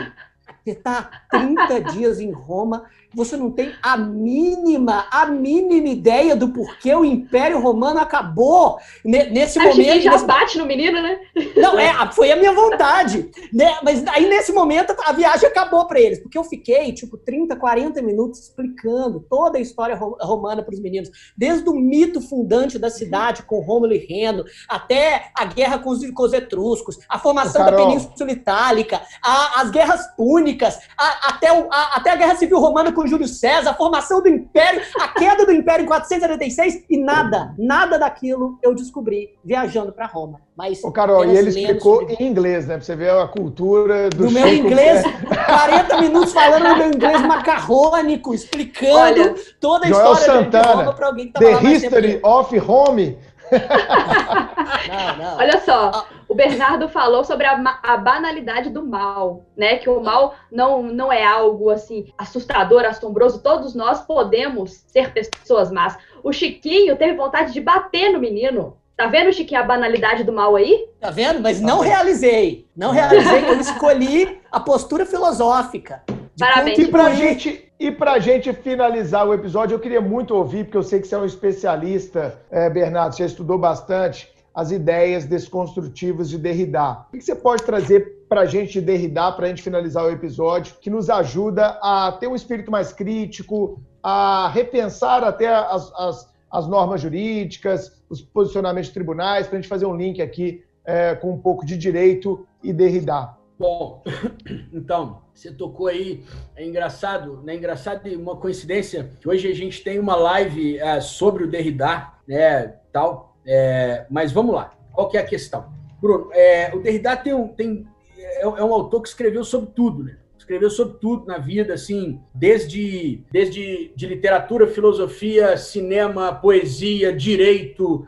Você está 30 dias em Roma, você não tem a mínima, a mínima ideia do porquê o Império Romano acabou nesse Acho momento. Que já nesse... bate no menino, né? Não, é, foi a minha vontade. Né? Mas aí nesse momento a viagem acabou para eles, porque eu fiquei tipo 30, 40 minutos explicando toda a história romana para os meninos, desde o mito fundante da cidade com Rômulo e Reno, até a guerra com os, com os etruscos, a formação da Península Itálica, a, as guerras púnicas, a, até, o, a, até a guerra civil romana com Júlio César, a formação do Império, a queda do Império em 476 e nada, nada daquilo eu descobri viajando para Roma. Mas Ô, Carol, e ele explicou sobre... em inglês, né? Pra você ver a cultura do No meu inglês, 40 minutos falando no meu inglês macarrônico, explicando Olha, toda a Joel história Santana, de Roma para alguém que tava The History of Home. não, não. Olha só, ah. O Bernardo falou sobre a, a, banalidade do mal, né? Que o mal não, não é algo assim assustador, assombroso. Todos nós podemos ser pessoas más. O Chiquinho teve vontade de bater no menino. Tá vendo, Chiquinho, a banalidade do mal aí? Tá vendo? Mas não realizei. Não realizei. Eu escolhi a postura filosófica. Parabéns. E pra, gente, e pra gente finalizar o episódio, eu queria muito ouvir, porque eu sei que você é um especialista, é, Bernardo, você estudou bastante as ideias desconstrutivas de Derrida. O que você pode trazer para a gente de Derrida, para a gente finalizar o episódio, que nos ajuda a ter um espírito mais crítico, a repensar até as, as, as normas jurídicas, os posicionamentos de tribunais, para a gente fazer um link aqui é, com um pouco de direito e Derrida. Bom, então, você tocou aí, é engraçado, né? Engraçado e uma coincidência, que hoje a gente tem uma live é, sobre o Derrida, né, tal, é, mas vamos lá, qual que é a questão? Bruno, é, o Derrida tem um, tem, é, é, um autor que escreveu sobre tudo, né? Escreveu sobre tudo na vida, assim, desde, desde de literatura, filosofia, cinema, poesia, direito,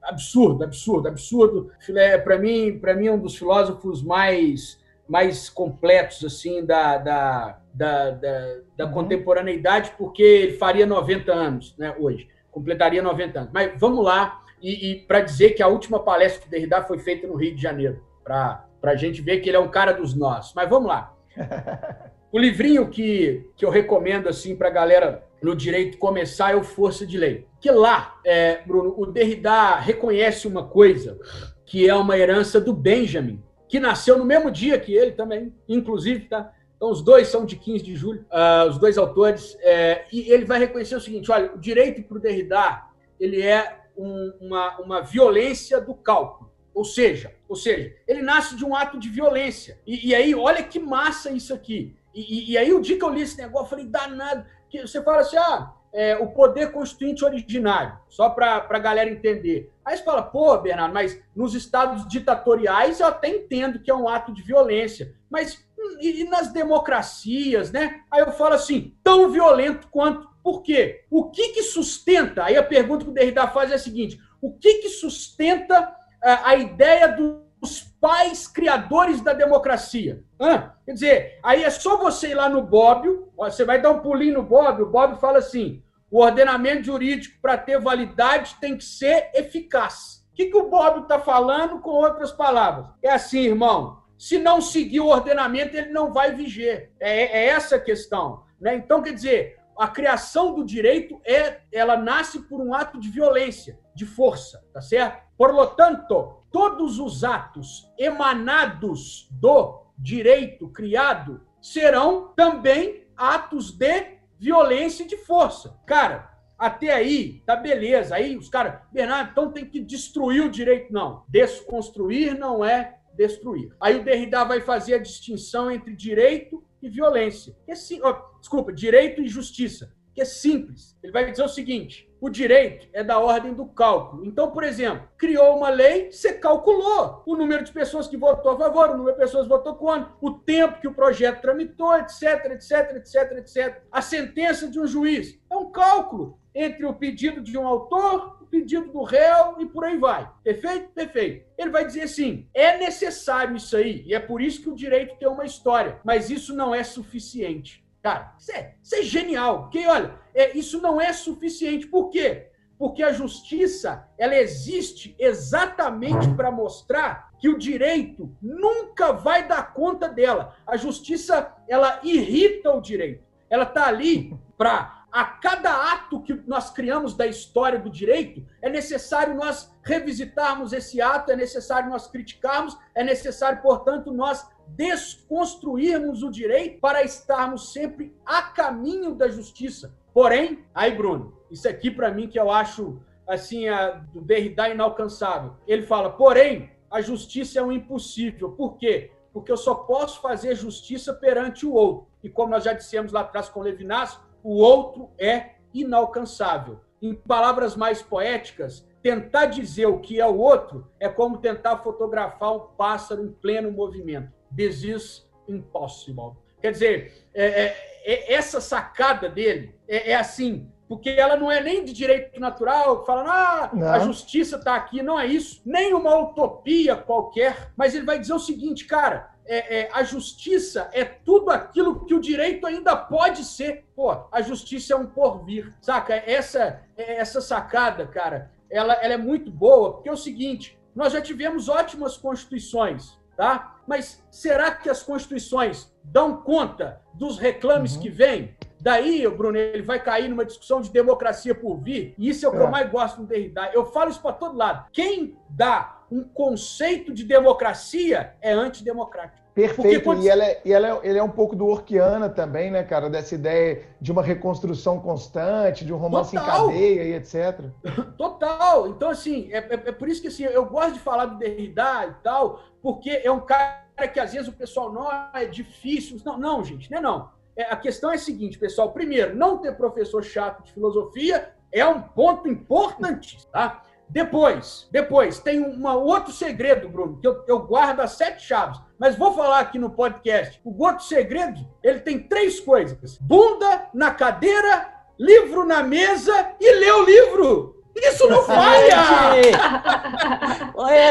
absurdo, absurdo, absurdo. É, para mim, para mim é um dos filósofos mais mais completos assim da, da, da, da, da uhum. contemporaneidade, porque ele faria 90 anos, né, hoje, completaria 90 anos. Mas vamos lá, e, e para dizer que a última palestra do Derrida foi feita no Rio de Janeiro, para a gente ver que ele é um cara dos nossos. Mas vamos lá. O livrinho que, que eu recomendo assim para a galera no direito começar é o Força de Lei. Que lá, é, Bruno, o Derrida reconhece uma coisa que é uma herança do Benjamin, que nasceu no mesmo dia que ele também, inclusive, tá? Então, os dois são de 15 de julho, uh, os dois autores, é, e ele vai reconhecer o seguinte: olha, o direito para o Derrida ele é um, uma, uma violência do cálculo. Ou seja, ou seja, ele nasce de um ato de violência. E, e aí, olha que massa isso aqui. E, e, e, aí, o dia que eu li esse negócio, eu falei, danado. Que você fala assim, ah, é, o poder constituinte originário, só para a galera entender. Aí você fala, pô, Bernardo, mas nos estados ditatoriais eu até entendo que é um ato de violência. Mas e, e nas democracias, né? Aí eu falo assim, tão violento quanto. Por quê? O que, que sustenta? Aí a pergunta que o Derrida faz é a seguinte: o que, que sustenta a, a ideia dos pais criadores da democracia? Hã? Quer dizer, aí é só você ir lá no Bobbio, você vai dar um pulinho no Bobbio, o Bobbio fala assim: o ordenamento jurídico, para ter validade, tem que ser eficaz. O que, que o Bobbio está falando com outras palavras? É assim, irmão. Se não seguir o ordenamento, ele não vai viger. É, é essa a questão. Né? Então, quer dizer, a criação do direito é, ela nasce por um ato de violência, de força, tá certo? Por lo tanto, todos os atos emanados do direito criado serão também atos de violência e de força. Cara, até aí, tá beleza. Aí os caras, Bernardo, então tem que destruir o direito. Não, desconstruir não é destruir. Aí o Derrida vai fazer a distinção entre direito e violência. Sim, oh, desculpa, direito e justiça, que é simples. Ele vai dizer o seguinte: o direito é da ordem do cálculo. Então, por exemplo, criou uma lei, você calculou o número de pessoas que votou a favor, o número de pessoas que votou contra, o tempo que o projeto tramitou, etc, etc, etc, etc. A sentença de um juiz é um cálculo entre o pedido de um autor, o pedido do réu e por aí vai. Perfeito? Perfeito. Ele vai dizer assim: é necessário isso aí, e é por isso que o direito tem uma história, mas isso não é suficiente. Cara, isso é, isso é genial. Porque, olha, é, isso não é suficiente. Por quê? Porque a justiça ela existe exatamente para mostrar que o direito nunca vai dar conta dela. A justiça ela irrita o direito. Ela está ali para a cada ato que nós criamos da história do direito, é necessário nós revisitarmos esse ato, é necessário nós criticarmos, é necessário, portanto, nós desconstruirmos o direito para estarmos sempre a caminho da justiça. Porém, aí, Bruno, isso aqui para mim que eu acho assim, a, do Derrida inalcançável. Ele fala, porém, a justiça é um impossível. Por quê? Porque eu só posso fazer justiça perante o outro. E como nós já dissemos lá atrás com Levinas, o outro é inalcançável. Em palavras mais poéticas, tentar dizer o que é o outro é como tentar fotografar um pássaro em pleno movimento. This is impossible. Quer dizer, é, é, é essa sacada dele é, é, assim, porque ela não é nem de direito natural, falando, ah, não. a justiça está aqui, não é isso, nem uma utopia qualquer, mas ele vai dizer o seguinte, cara, é, é, a justiça é tudo aquilo que o direito ainda pode ser. Pô, a justiça é um porvir, saca? Essa, essa sacada, cara, ela, ela é muito boa, porque é o seguinte: nós já tivemos ótimas constituições, tá? Mas será que as constituições dão conta dos reclames uhum. que vêm? Daí, Bruno, ele vai cair numa discussão de democracia por vir, e isso é o que é. eu mais gosto do Derrida. Eu falo isso para todo lado. Quem dá um conceito de democracia é antidemocrático. Perfeito, quando... e, ela é, e ela é, ele é um pouco do Orquiana também, né, cara? Dessa ideia de uma reconstrução constante, de um romance Total. em cadeia e etc. Total! Então, assim, é, é, é, por isso que assim, eu gosto de falar do Derrida e tal, porque é um cara que às vezes o pessoal, não, é difícil. Não, não, gente, não é não. É, a questão é a seguinte, pessoal. Primeiro, não ter professor chato de filosofia é um ponto importante, tá? Depois, depois, tem um outro segredo, Bruno, que eu, eu guardo as sete chaves, mas vou falar aqui no podcast. O outro segredo, ele tem três coisas: bunda na cadeira, livro na mesa e ler o livro. Isso não falha!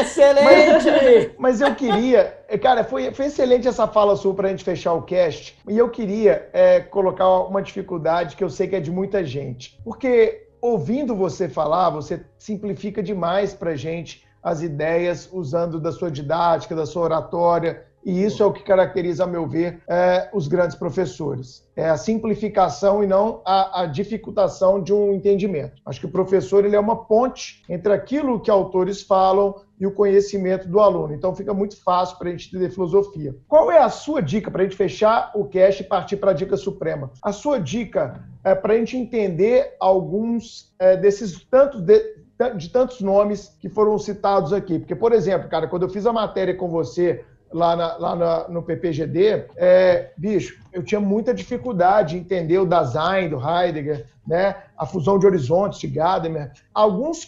excelente! Mas, mas, eu queria, cara, foi, foi excelente essa fala sua para a gente fechar o cast. E eu queria é, colocar uma dificuldade que eu sei que é de muita gente. Porque ouvindo você falar, você simplifica demais para gente as ideias usando da sua didática, da sua oratória e isso é o que caracteriza, a meu ver, é, os grandes professores. É a simplificação e não a, a, dificultação de um entendimento. Acho que o professor ele é uma ponte entre aquilo que autores falam e o conhecimento do aluno. Então fica muito fácil para a gente entender filosofia. Qual é a sua dica para a gente fechar o cast e partir para a dica suprema? A sua dica é para a gente entender alguns é, desses tantos de, de tantos nomes que foram citados aqui. Porque, por exemplo, cara, quando eu fiz a matéria com você lá, na, lá na, no PPGD, é, bicho, eu tinha muita dificuldade de entender o Dasein do Heidegger, né? a fusão de horizontes de Gadamer, alguns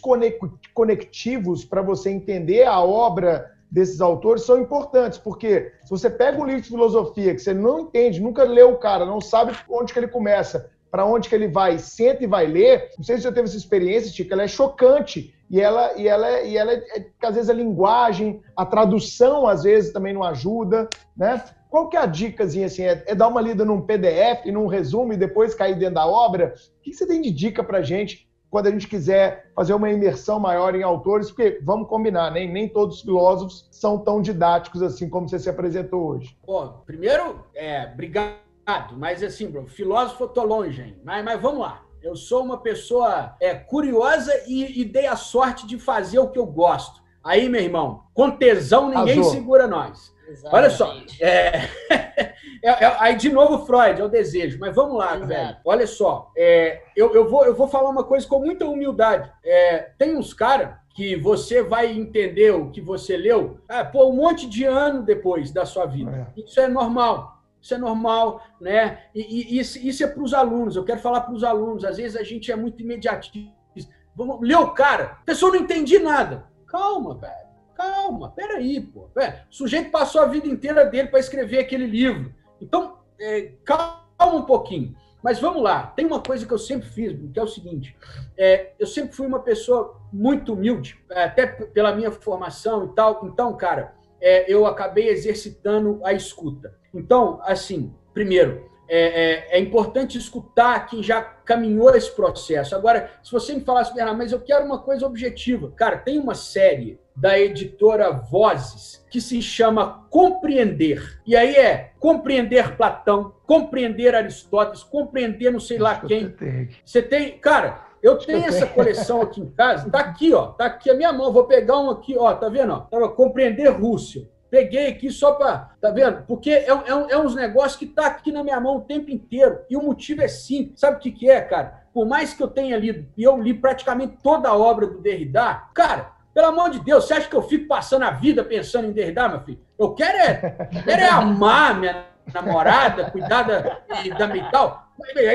conectivos para você entender a obra desses autores são importantes, porque se você pega um livro de filosofia que você não entende, nunca leu o cara, não sabe onde que ele começa, para onde que ele vai, senta e vai ler, não sei se você teve essa experiência, Chico, ela é chocante e ela, e ela, e ela é, é, às vezes a linguagem, a tradução às vezes também não ajuda, né? Qual que é a dicasinha assim? É, é dar uma lida num PDF, num resumo e depois cair dentro da obra? O que você tem de dica para gente quando a gente quiser fazer uma imersão maior em autores? Porque vamos combinar, nem, nem todos os filósofos são tão didáticos assim como você se apresentou hoje. Bom, primeiro, é, obrigado mas assim, bro, filósofo eu tô longe, hein? Mas, mas vamos lá. Eu sou uma pessoa é, curiosa e, e dei a sorte de fazer o que eu gosto. Aí, meu irmão, com tesão ninguém Azul. segura nós. Exatamente. Olha só. É... é, é, aí, de novo, Freud, é o desejo. Mas vamos lá, Exato. velho. Olha só. É, eu, eu, vou, eu vou falar uma coisa com muita humildade. É, tem uns caras que você vai entender o que você leu, é, pô, um monte de ano depois da sua vida. É. Isso é normal. Isso é normal, né? E, e isso, isso, é para os alunos. Eu quero falar para os alunos. Às vezes a gente é muito imediatista. Vamos ler o cara. A pessoa não entendi nada. Calma, velho. Calma. Peraí, pô. O sujeito passou a vida inteira dele para escrever aquele livro. Então, é, calma um pouquinho. Mas vamos lá. Tem uma coisa que eu sempre fiz, que é o seguinte. É, eu sempre fui uma pessoa muito humilde, até pela minha formação e tal. Então, cara, é, eu acabei exercitando a escuta. Então, assim, primeiro, é, é, é, importante escutar quem já caminhou esse processo. Agora, se você me falasse, Bernardo, mas eu quero uma coisa objetiva. Cara, tem uma série da editora Vozes que se chama Compreender. E aí é compreender Platão, compreender Aristóteles, compreender não sei lá quem. Você tem. Cara, eu tenho essa coleção aqui em casa, tá aqui, ó, tá aqui a minha mão. Vou pegar um aqui, ó, tá vendo? Ó, compreender Rússia. Peguei aqui só para. Tá vendo? Porque é, é, é uns negócios que tá aqui na minha mão o tempo inteiro. E o motivo é simples. Sabe o que, que é, cara? Por mais que eu tenha lido, e eu li praticamente toda a obra do Derrida, cara, pelo amor de Deus, você acha que eu fico passando a vida pensando em Derrida, meu filho? Eu quero é, quero é amar minha namorada, cuidar da, da mental.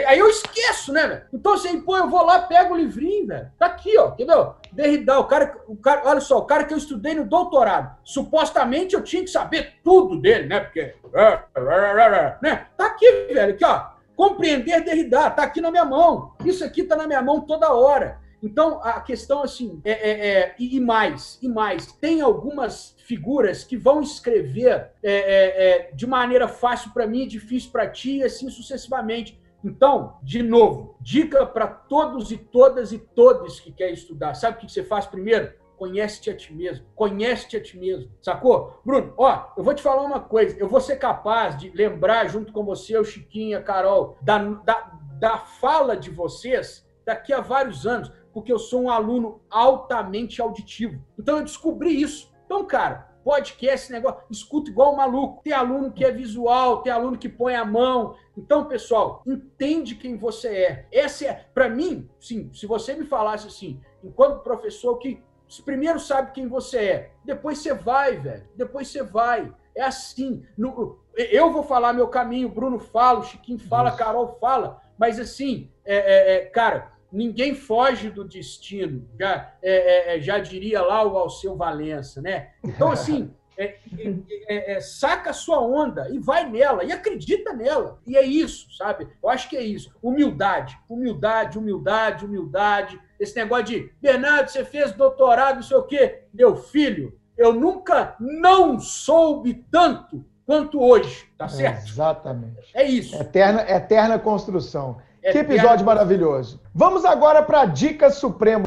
Aí eu esqueço, né, velho? Então, assim, pô, eu vou lá, pego o livrinho, velho. Tá aqui, ó, entendeu? Derrida, o cara, o cara, olha só, o cara que eu estudei no doutorado. Supostamente eu tinha que saber tudo dele, né? Porque. Né? Tá aqui, velho, aqui, ó. Compreender Derrida, tá aqui na minha mão. Isso aqui tá na minha mão toda hora. Então, a questão, assim, é, é, é e mais, e mais, tem algumas figuras que vão escrever é, é, é de maneira fácil para mim, difícil para ti, e assim sucessivamente. Então, de novo, dica para todos e todas e todos que querem estudar. Sabe o que você faz primeiro? Conhece-te a ti mesmo. Conhece-te a ti mesmo. Sacou? Bruno, ó, eu vou te falar uma coisa. Eu vou ser capaz de lembrar, junto com você, o Chiquinho, a Carol, da, da, da fala de vocês daqui a vários anos, porque eu sou um aluno altamente auditivo. Então, eu descobri isso. Então, cara, podcast, negócio, escuta igual um maluco. Tem aluno que é visual, tem aluno que põe a mão. Então, pessoal, entende quem você é. Essa é, para mim, sim, se você me falasse assim, enquanto professor, que primeiro sabe quem você é, depois você vai, velho. Depois você vai. É assim. No, eu vou falar meu caminho, Bruno fala, o Chiquinho fala, Isso. Carol fala, mas assim, é, é, é, cara, ninguém foge do destino, já, é, é, é, já diria lá o Alceu Valença, né? Então, assim, é, é, é, saca a sua onda e vai nela, e acredita nela. E é isso, sabe? Eu acho que é isso. Humildade, humildade, humildade, humildade. Esse negócio de, Bernardo, você fez doutorado, não sei o quê. Meu filho, eu nunca não soube tanto quanto hoje, tá certo? exatamente. É isso. Eterna, eterna construção. É que episódio maravilhoso. Vamos agora para a Dica Suprema.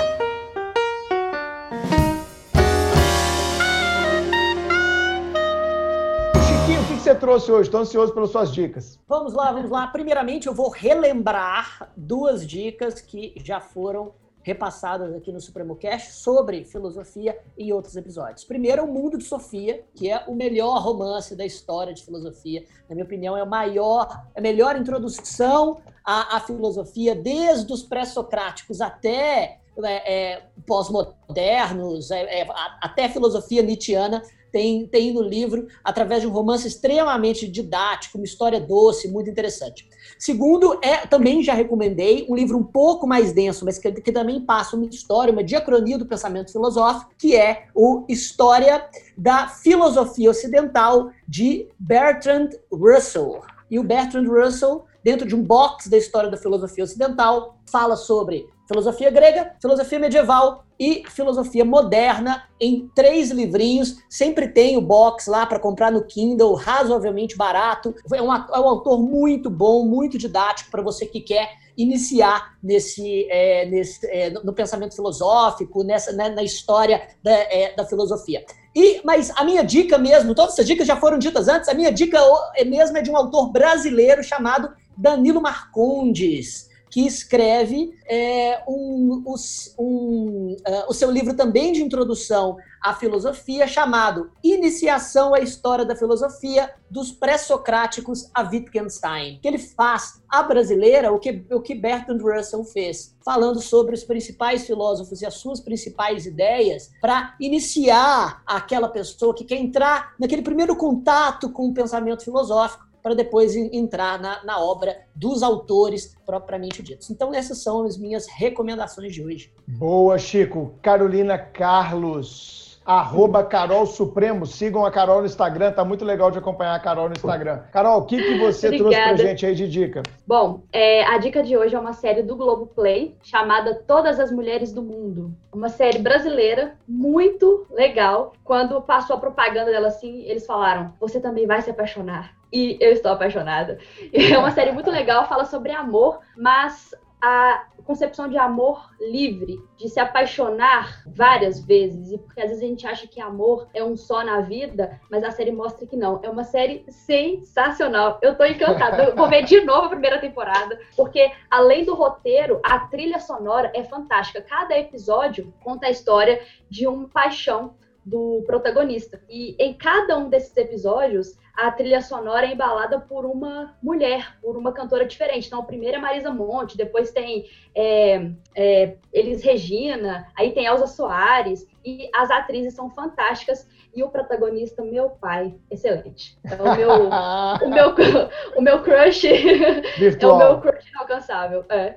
trouxe hoje? Estou ansioso pelas suas dicas. Vamos lá, vamos lá. Primeiramente, eu vou relembrar duas dicas que já foram repassadas aqui no Supremo Cast sobre filosofia em outros episódios. Primeiro, O Mundo de Sofia, que é o melhor romance da história de filosofia. Na minha opinião, é o maior, a melhor introdução à, à filosofia, desde os pré-socráticos até é, é, pós-modernos, é, é até a filosofia nietzschiana tem, tem no livro, através de um romance extremamente didático, uma história doce, muito interessante. Segundo, é também já recomendei um livro um pouco mais denso, mas que, que também passa uma história, uma diacronia do pensamento filosófico, que é o História da Filosofia Ocidental, de Bertrand Russell. E o Bertrand Russell, dentro de um box da história da filosofia ocidental, fala sobre filosofia grega, filosofia medieval e filosofia moderna em três livrinhos. Sempre tem o box lá para comprar no Kindle, razoavelmente barato. É um, é um autor muito bom, muito didático para você que quer iniciar nesse, é, nesse é, no pensamento filosófico, nessa, né, na história da, é, da filosofia. E, mas a minha dica mesmo, todas essas dicas já foram ditas antes, a minha dica é mesmo é de um autor brasileiro chamado Danilo Marcondes que escreve é, um, um, uh, o seu livro também de introdução à filosofia, chamado Iniciação à História da Filosofia dos Pré-Socráticos a Wittgenstein, que ele faz a brasileira o que, o que Bertrand Russell fez, falando sobre os principais filósofos e as suas principais ideias para iniciar aquela pessoa que quer entrar naquele primeiro contato com o pensamento filosófico para depois entrar na, na obra dos autores propriamente ditos. Então, essas são as minhas recomendações de hoje. Boa, Chico. Carolina Carlos. Arroba Carol Supremo. Sigam a Carol no Instagram, tá muito legal de acompanhar a Carol no Instagram. Carol, o que, que você Obrigada. trouxe pra gente aí de dica? Bom, é, a dica de hoje é uma série do Globoplay chamada Todas as Mulheres do Mundo. Uma série brasileira, muito legal. Quando passou a propaganda dela assim, eles falaram: Você também vai se apaixonar e eu estou apaixonada. É uma série muito legal, fala sobre amor, mas a concepção de amor livre, de se apaixonar várias vezes, e porque às vezes a gente acha que amor é um só na vida, mas a série mostra que não. É uma série sensacional. Eu tô encantada. Eu vou ver de novo a primeira temporada, porque além do roteiro, a trilha sonora é fantástica. Cada episódio conta a história de uma paixão do protagonista. E em cada um desses episódios, a trilha sonora é embalada por uma mulher, por uma cantora diferente. Então, a primeira é Marisa Monte, depois tem é, é, Elis Regina, aí tem Elza Soares, e as atrizes são fantásticas, e o protagonista, meu pai, excelente. Então, o meu, o meu, o meu crush Virtual. é o meu crush inalcançável. É.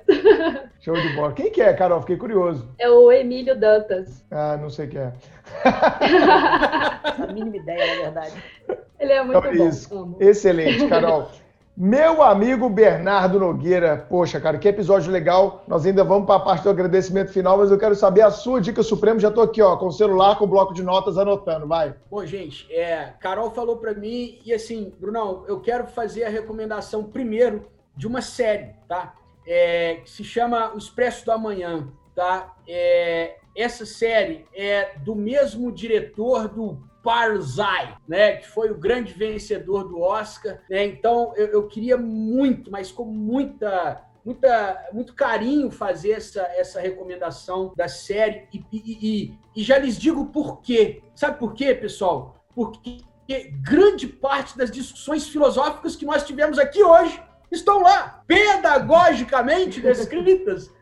Show de bola. Quem que é, Carol? Fiquei curioso. É o Emílio Dantas. Ah, não sei quem é. A mínima ideia, na verdade. Ele é muito então, bom. Isso. Excelente, Carol. Meu amigo Bernardo Nogueira, poxa, cara, que episódio legal. Nós ainda vamos para a parte do agradecimento final, mas eu quero saber a sua dica suprema. Já estou aqui, ó, com o celular, com o bloco de notas anotando, vai. Bom, gente, é, Carol falou para mim e assim, Brunão, eu quero fazer a recomendação primeiro de uma série, tá? É, que se chama O Expresso do Amanhã, tá? É, essa série é do mesmo diretor do Parzai, né, que foi o grande vencedor do Oscar. Né? Então, eu, eu queria muito, mas com muita muita, muito carinho fazer essa, essa recomendação da série e, e, e, já lhes digo por quê. Sabe por quê, pessoal? Porque grande parte das discussões filosóficas que nós tivemos aqui hoje estão lá, pedagogicamente descritas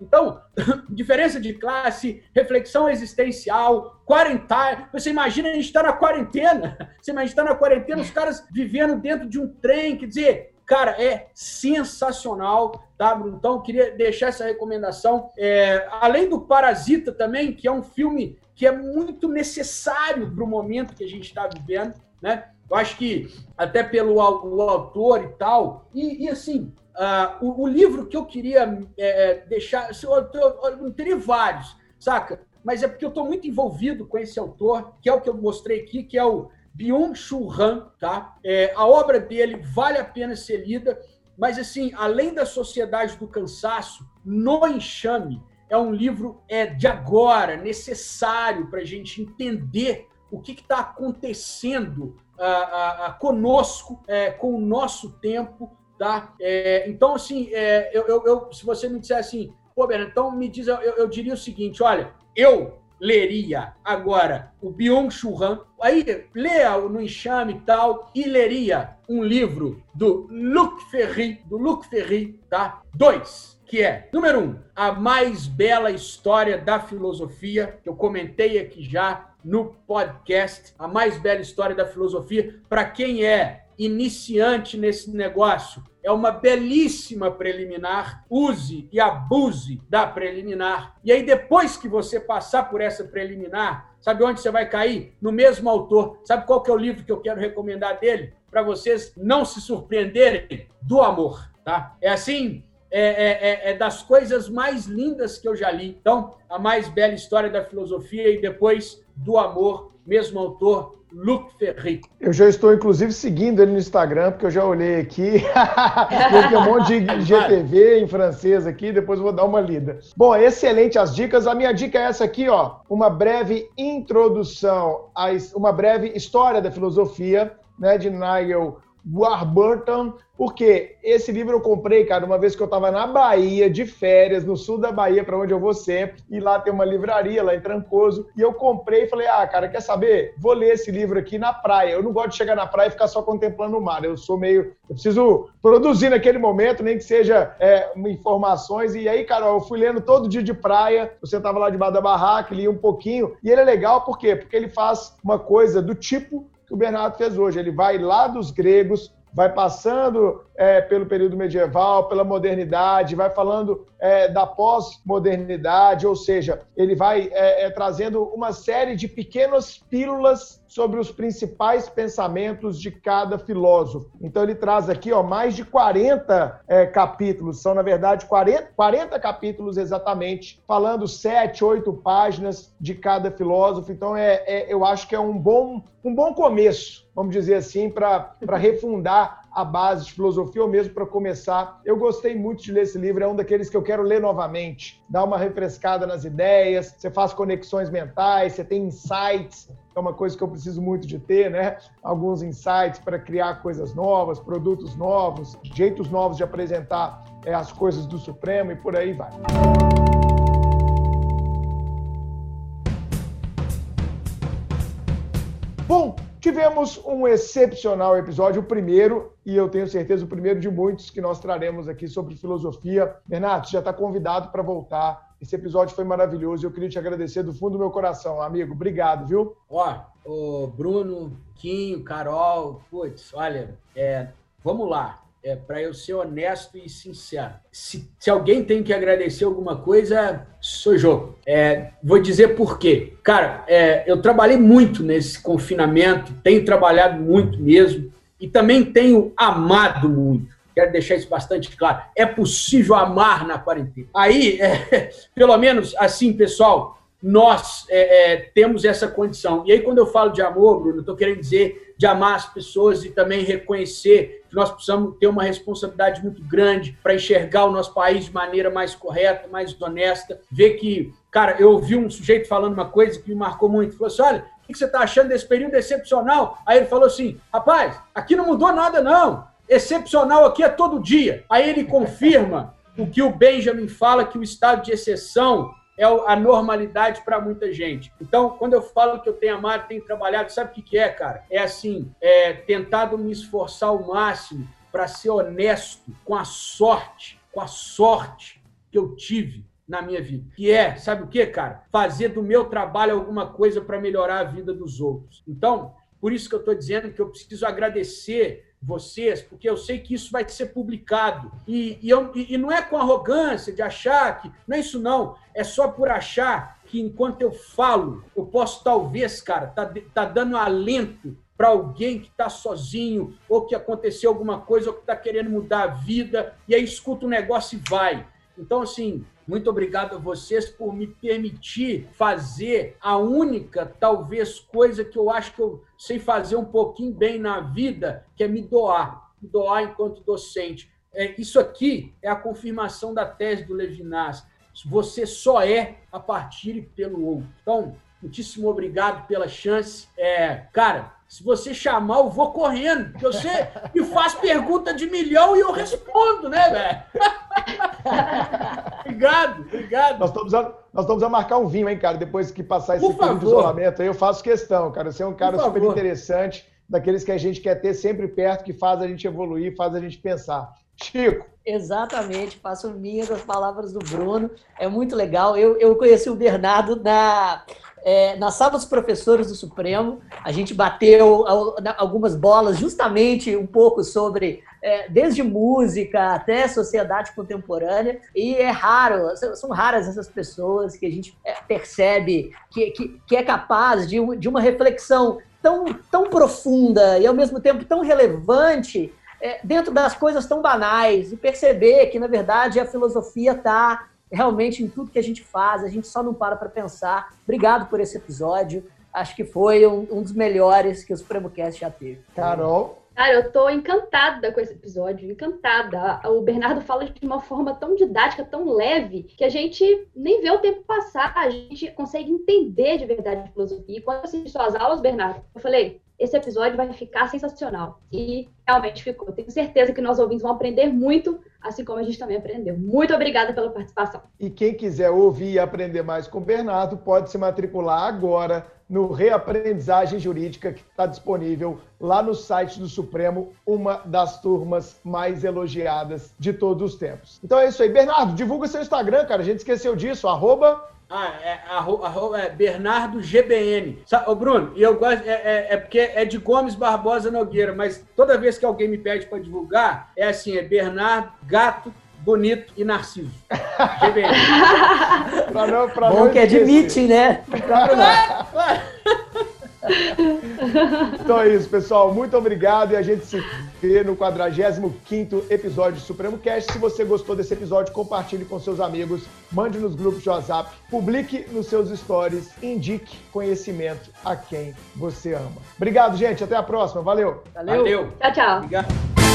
então, diferença de classe, reflexão existencial, quarentena. Você imagina a gente estar tá na quarentena. Você imagina estar tá na quarentena, os caras vivendo dentro de um trem, quer dizer, cara, é sensacional, tá, Bruno? Então, queria deixar essa recomendação. É, além do Parasita também, que é um filme que é muito necessário para o momento que a gente está vivendo, né? Eu acho que até pelo o autor e tal, e, e assim, Uh, o, o, livro que eu queria é, é deixar, eu, eu, eu teria vários, saca? Mas é porque eu estou muito envolvido com esse autor, que é o que eu mostrei aqui, que é o Byung-Chul Han, tá? É, a obra dele vale a pena ser lida, mas assim, além da Sociedade do Cansaço, No Enxame é um livro é, de agora, necessário para a gente entender o que está acontecendo ah, ah, conosco, é, com o nosso tempo, tá? É, então, assim, é, eu, eu, eu, se você me disser assim, pô, Bernardo, então me diz, eu, eu diria o seguinte, olha, eu leria agora o Byung-Chul Han, aí leia no enxame e tal, e leria um livro do Luc Ferry, do Luc Ferry, tá? Dois, que é, número um, a mais bela história da filosofia, que eu comentei aqui já no podcast, a mais bela história da filosofia, para quem é iniciante nesse negócio, é uma belíssima preliminar. Use e abuse da preliminar. E aí, depois que você passar por essa preliminar, sabe onde você vai cair? No mesmo autor. Sabe qual que é o livro que eu quero recomendar dele? Para vocês não se surpreenderem? Do amor. Tá? É assim, é, é, é, é, das coisas mais lindas que eu já li. Então, a mais bela história da filosofia e depois do amor, mesmo autor, Luc Ferry. Eu já estou, inclusive, seguindo ele no Instagram, porque eu já olhei aqui. tem um monte de GTV em francês aqui, depois vou dar uma lida. Bom, excelente as dicas. A minha dica é essa aqui, ó. Uma breve introdução, a, uma breve história da filosofia, né, de Nigel Warburton, porque esse livro eu comprei, cara, uma vez que eu estava na Bahia, de férias, no sul da Bahia, para onde eu vou sempre, e lá tem uma livraria, lá em Trancoso, e eu comprei e falei, ah, cara, quer saber? Vou ler esse livro aqui na praia. Eu não gosto de chegar na praia e ficar só contemplando o mar, eu sou meio... Eu preciso produzir naquele momento, nem que seja é, informações, e aí, cara, eu fui lendo todo dia de praia, você estava lá debaixo da barraca, li um pouquinho, e ele é legal por quê? Porque ele faz uma coisa do tipo que o Bernardo fez hoje. Ele vai lá dos gregos, vai passando é, pelo período medieval, pela modernidade, vai falando é, da pós-modernidade, ou seja, ele vai é, é, trazendo uma série de pequenas pílulas sobre os principais pensamentos de cada filósofo. Então ele traz aqui ó, mais de 40 é, capítulos, são na verdade 40, 40 capítulos exatamente, falando sete, oito páginas de cada filósofo. Então é, é eu acho que é um bom, um bom começo vamos dizer assim, para refundar a base de filosofia ou mesmo para começar. Eu gostei muito de ler esse livro, é um daqueles que eu quero ler novamente. Dá uma refrescada nas ideias, você faz conexões mentais, você tem insights, é uma coisa que eu preciso muito de ter, né? Alguns insights para criar coisas novas, produtos novos, jeitos novos de apresentar é, as coisas do Supremo e por aí vai. Bom, Tivemos um excepcional episódio, o primeiro, e eu tenho certeza, o primeiro de muitos que nós traremos aqui sobre filosofia. Bernardo, já está convidado para voltar. Esse episódio foi maravilhoso e eu queria te agradecer do fundo do meu coração, amigo. Obrigado, viu? Ó, o Bruno, Quinho, Carol, putz, olha, é, vamos lá é, para eu ser honesto e sincero. Se, se, alguém tem que agradecer alguma coisa, sou eu. É, vou dizer por quê. Cara, é, eu trabalhei muito nesse confinamento, tenho trabalhado muito mesmo, e também tenho amado muito. Quero deixar isso bastante claro. É possível amar na quarentena. Aí, é, pelo menos assim, pessoal, nós é, é, temos essa condição. E aí, quando eu falo de amor, Bruno, estou querendo dizer de amar as pessoas e também reconhecer que nós precisamos ter uma responsabilidade muito grande para enxergar o nosso país de maneira mais correta, mais honesta, ver que, cara, eu ouvi um sujeito falando uma coisa que me marcou muito, falou assim, olha, o que você está achando desse período excepcional? Aí ele falou assim, rapaz, aqui não mudou nada não, excepcional aqui é todo dia. Aí ele confirma o que o Benjamin fala, que o estado de exceção é a normalidade para muita gente. Então, quando eu falo que eu tenho amado, tenho trabalhado, sabe o que, que é, cara? É assim, é tentado me esforçar ao máximo para ser honesto com a sorte, com a sorte que eu tive na minha vida. Que é, sabe o que, cara? Fazer do meu trabalho alguma coisa para melhorar a vida dos outros. Então, por isso que eu estou dizendo que eu preciso agradecer vocês, porque eu sei que isso vai ser publicado. E, e, eu, e, não é com arrogância de achar que. Não é isso, não. É só por achar que enquanto eu falo, eu posso, talvez, cara, tá, tá dando alento para alguém que está sozinho, ou que aconteceu alguma coisa, ou que está querendo mudar a vida, e aí escuta um negócio e vai. Então, assim, muito obrigado a vocês por me permitir fazer a única, talvez, coisa que eu acho que eu sei fazer um pouquinho bem na vida, que é me doar. Me doar enquanto docente. É, isso aqui é a confirmação da tese do Levinas. Você só é a partir e pelo outro. Então, muitíssimo obrigado pela chance. É, cara, se você chamar, eu vou correndo, porque você me faz pergunta de milhão e eu respondo, né, velho? obrigado, obrigado. Nós estamos, a, nós estamos a marcar um vinho, hein, cara, depois que passar esse período de isolamento aí, eu faço questão, cara. Você é um cara super interessante, daqueles que a gente quer ter sempre perto, que faz a gente evoluir, faz a gente pensar. Chico. Exatamente, faço minhas as palavras do Bruno. É muito legal. Eu, eu conheci o Bernardo na, é, na sala dos professores do Supremo. A gente bateu algumas bolas justamente um pouco sobre é, desde música até sociedade contemporânea. E é raro, são raras essas pessoas que a gente é, percebe que, que, que é capaz de, de uma reflexão tão, tão profunda e ao mesmo tempo tão relevante é, dentro das coisas tão banais e perceber que, na verdade, a filosofia está realmente em tudo que a gente faz, a gente só não para para pensar. Obrigado por esse episódio. Acho que foi um, um dos melhores que o SupremoCast já teve. Carol? Cara, eu tô encantada com esse episódio, encantada. O Bernardo fala de uma forma tão didática, tão leve, que a gente nem vê o tempo passar, a gente consegue entender de verdade a filosofia. E quando eu assisti suas aulas, Bernardo, eu falei, esse episódio vai ficar sensacional. E realmente ficou. Tenho certeza que nós ouvintes vão aprender muito, assim como a gente também aprendeu. Muito obrigada pela participação. E quem quiser ouvir e aprender mais com o Bernardo, pode se matricular agora no Reaprendizagem Jurídica, que está disponível lá no site do Supremo, uma das turmas mais elogiadas de todos os tempos. Então é isso aí. Bernardo, divulga seu Instagram, cara. A gente esqueceu disso, arroba ah, é, arroba, é Bernardo GBN. Ô, Bruno, e eu gosto, é, é, é, porque é de Gomes Barbosa Nogueira, mas toda vez que alguém me pede para divulgar, é assim, é Bernardo Gato Bonito e Narciso. GBN. pra não, pra Bom não que admite, né? então é isso, pessoal. Muito obrigado e a gente se vê no 45 episódio do Supremo Cast. Se você gostou desse episódio, compartilhe com seus amigos, mande nos grupos de WhatsApp, publique nos seus stories, indique conhecimento a quem você ama. Obrigado, gente. Até a próxima. Valeu. Valeu. Valeu. Tchau, tchau. Obrigado.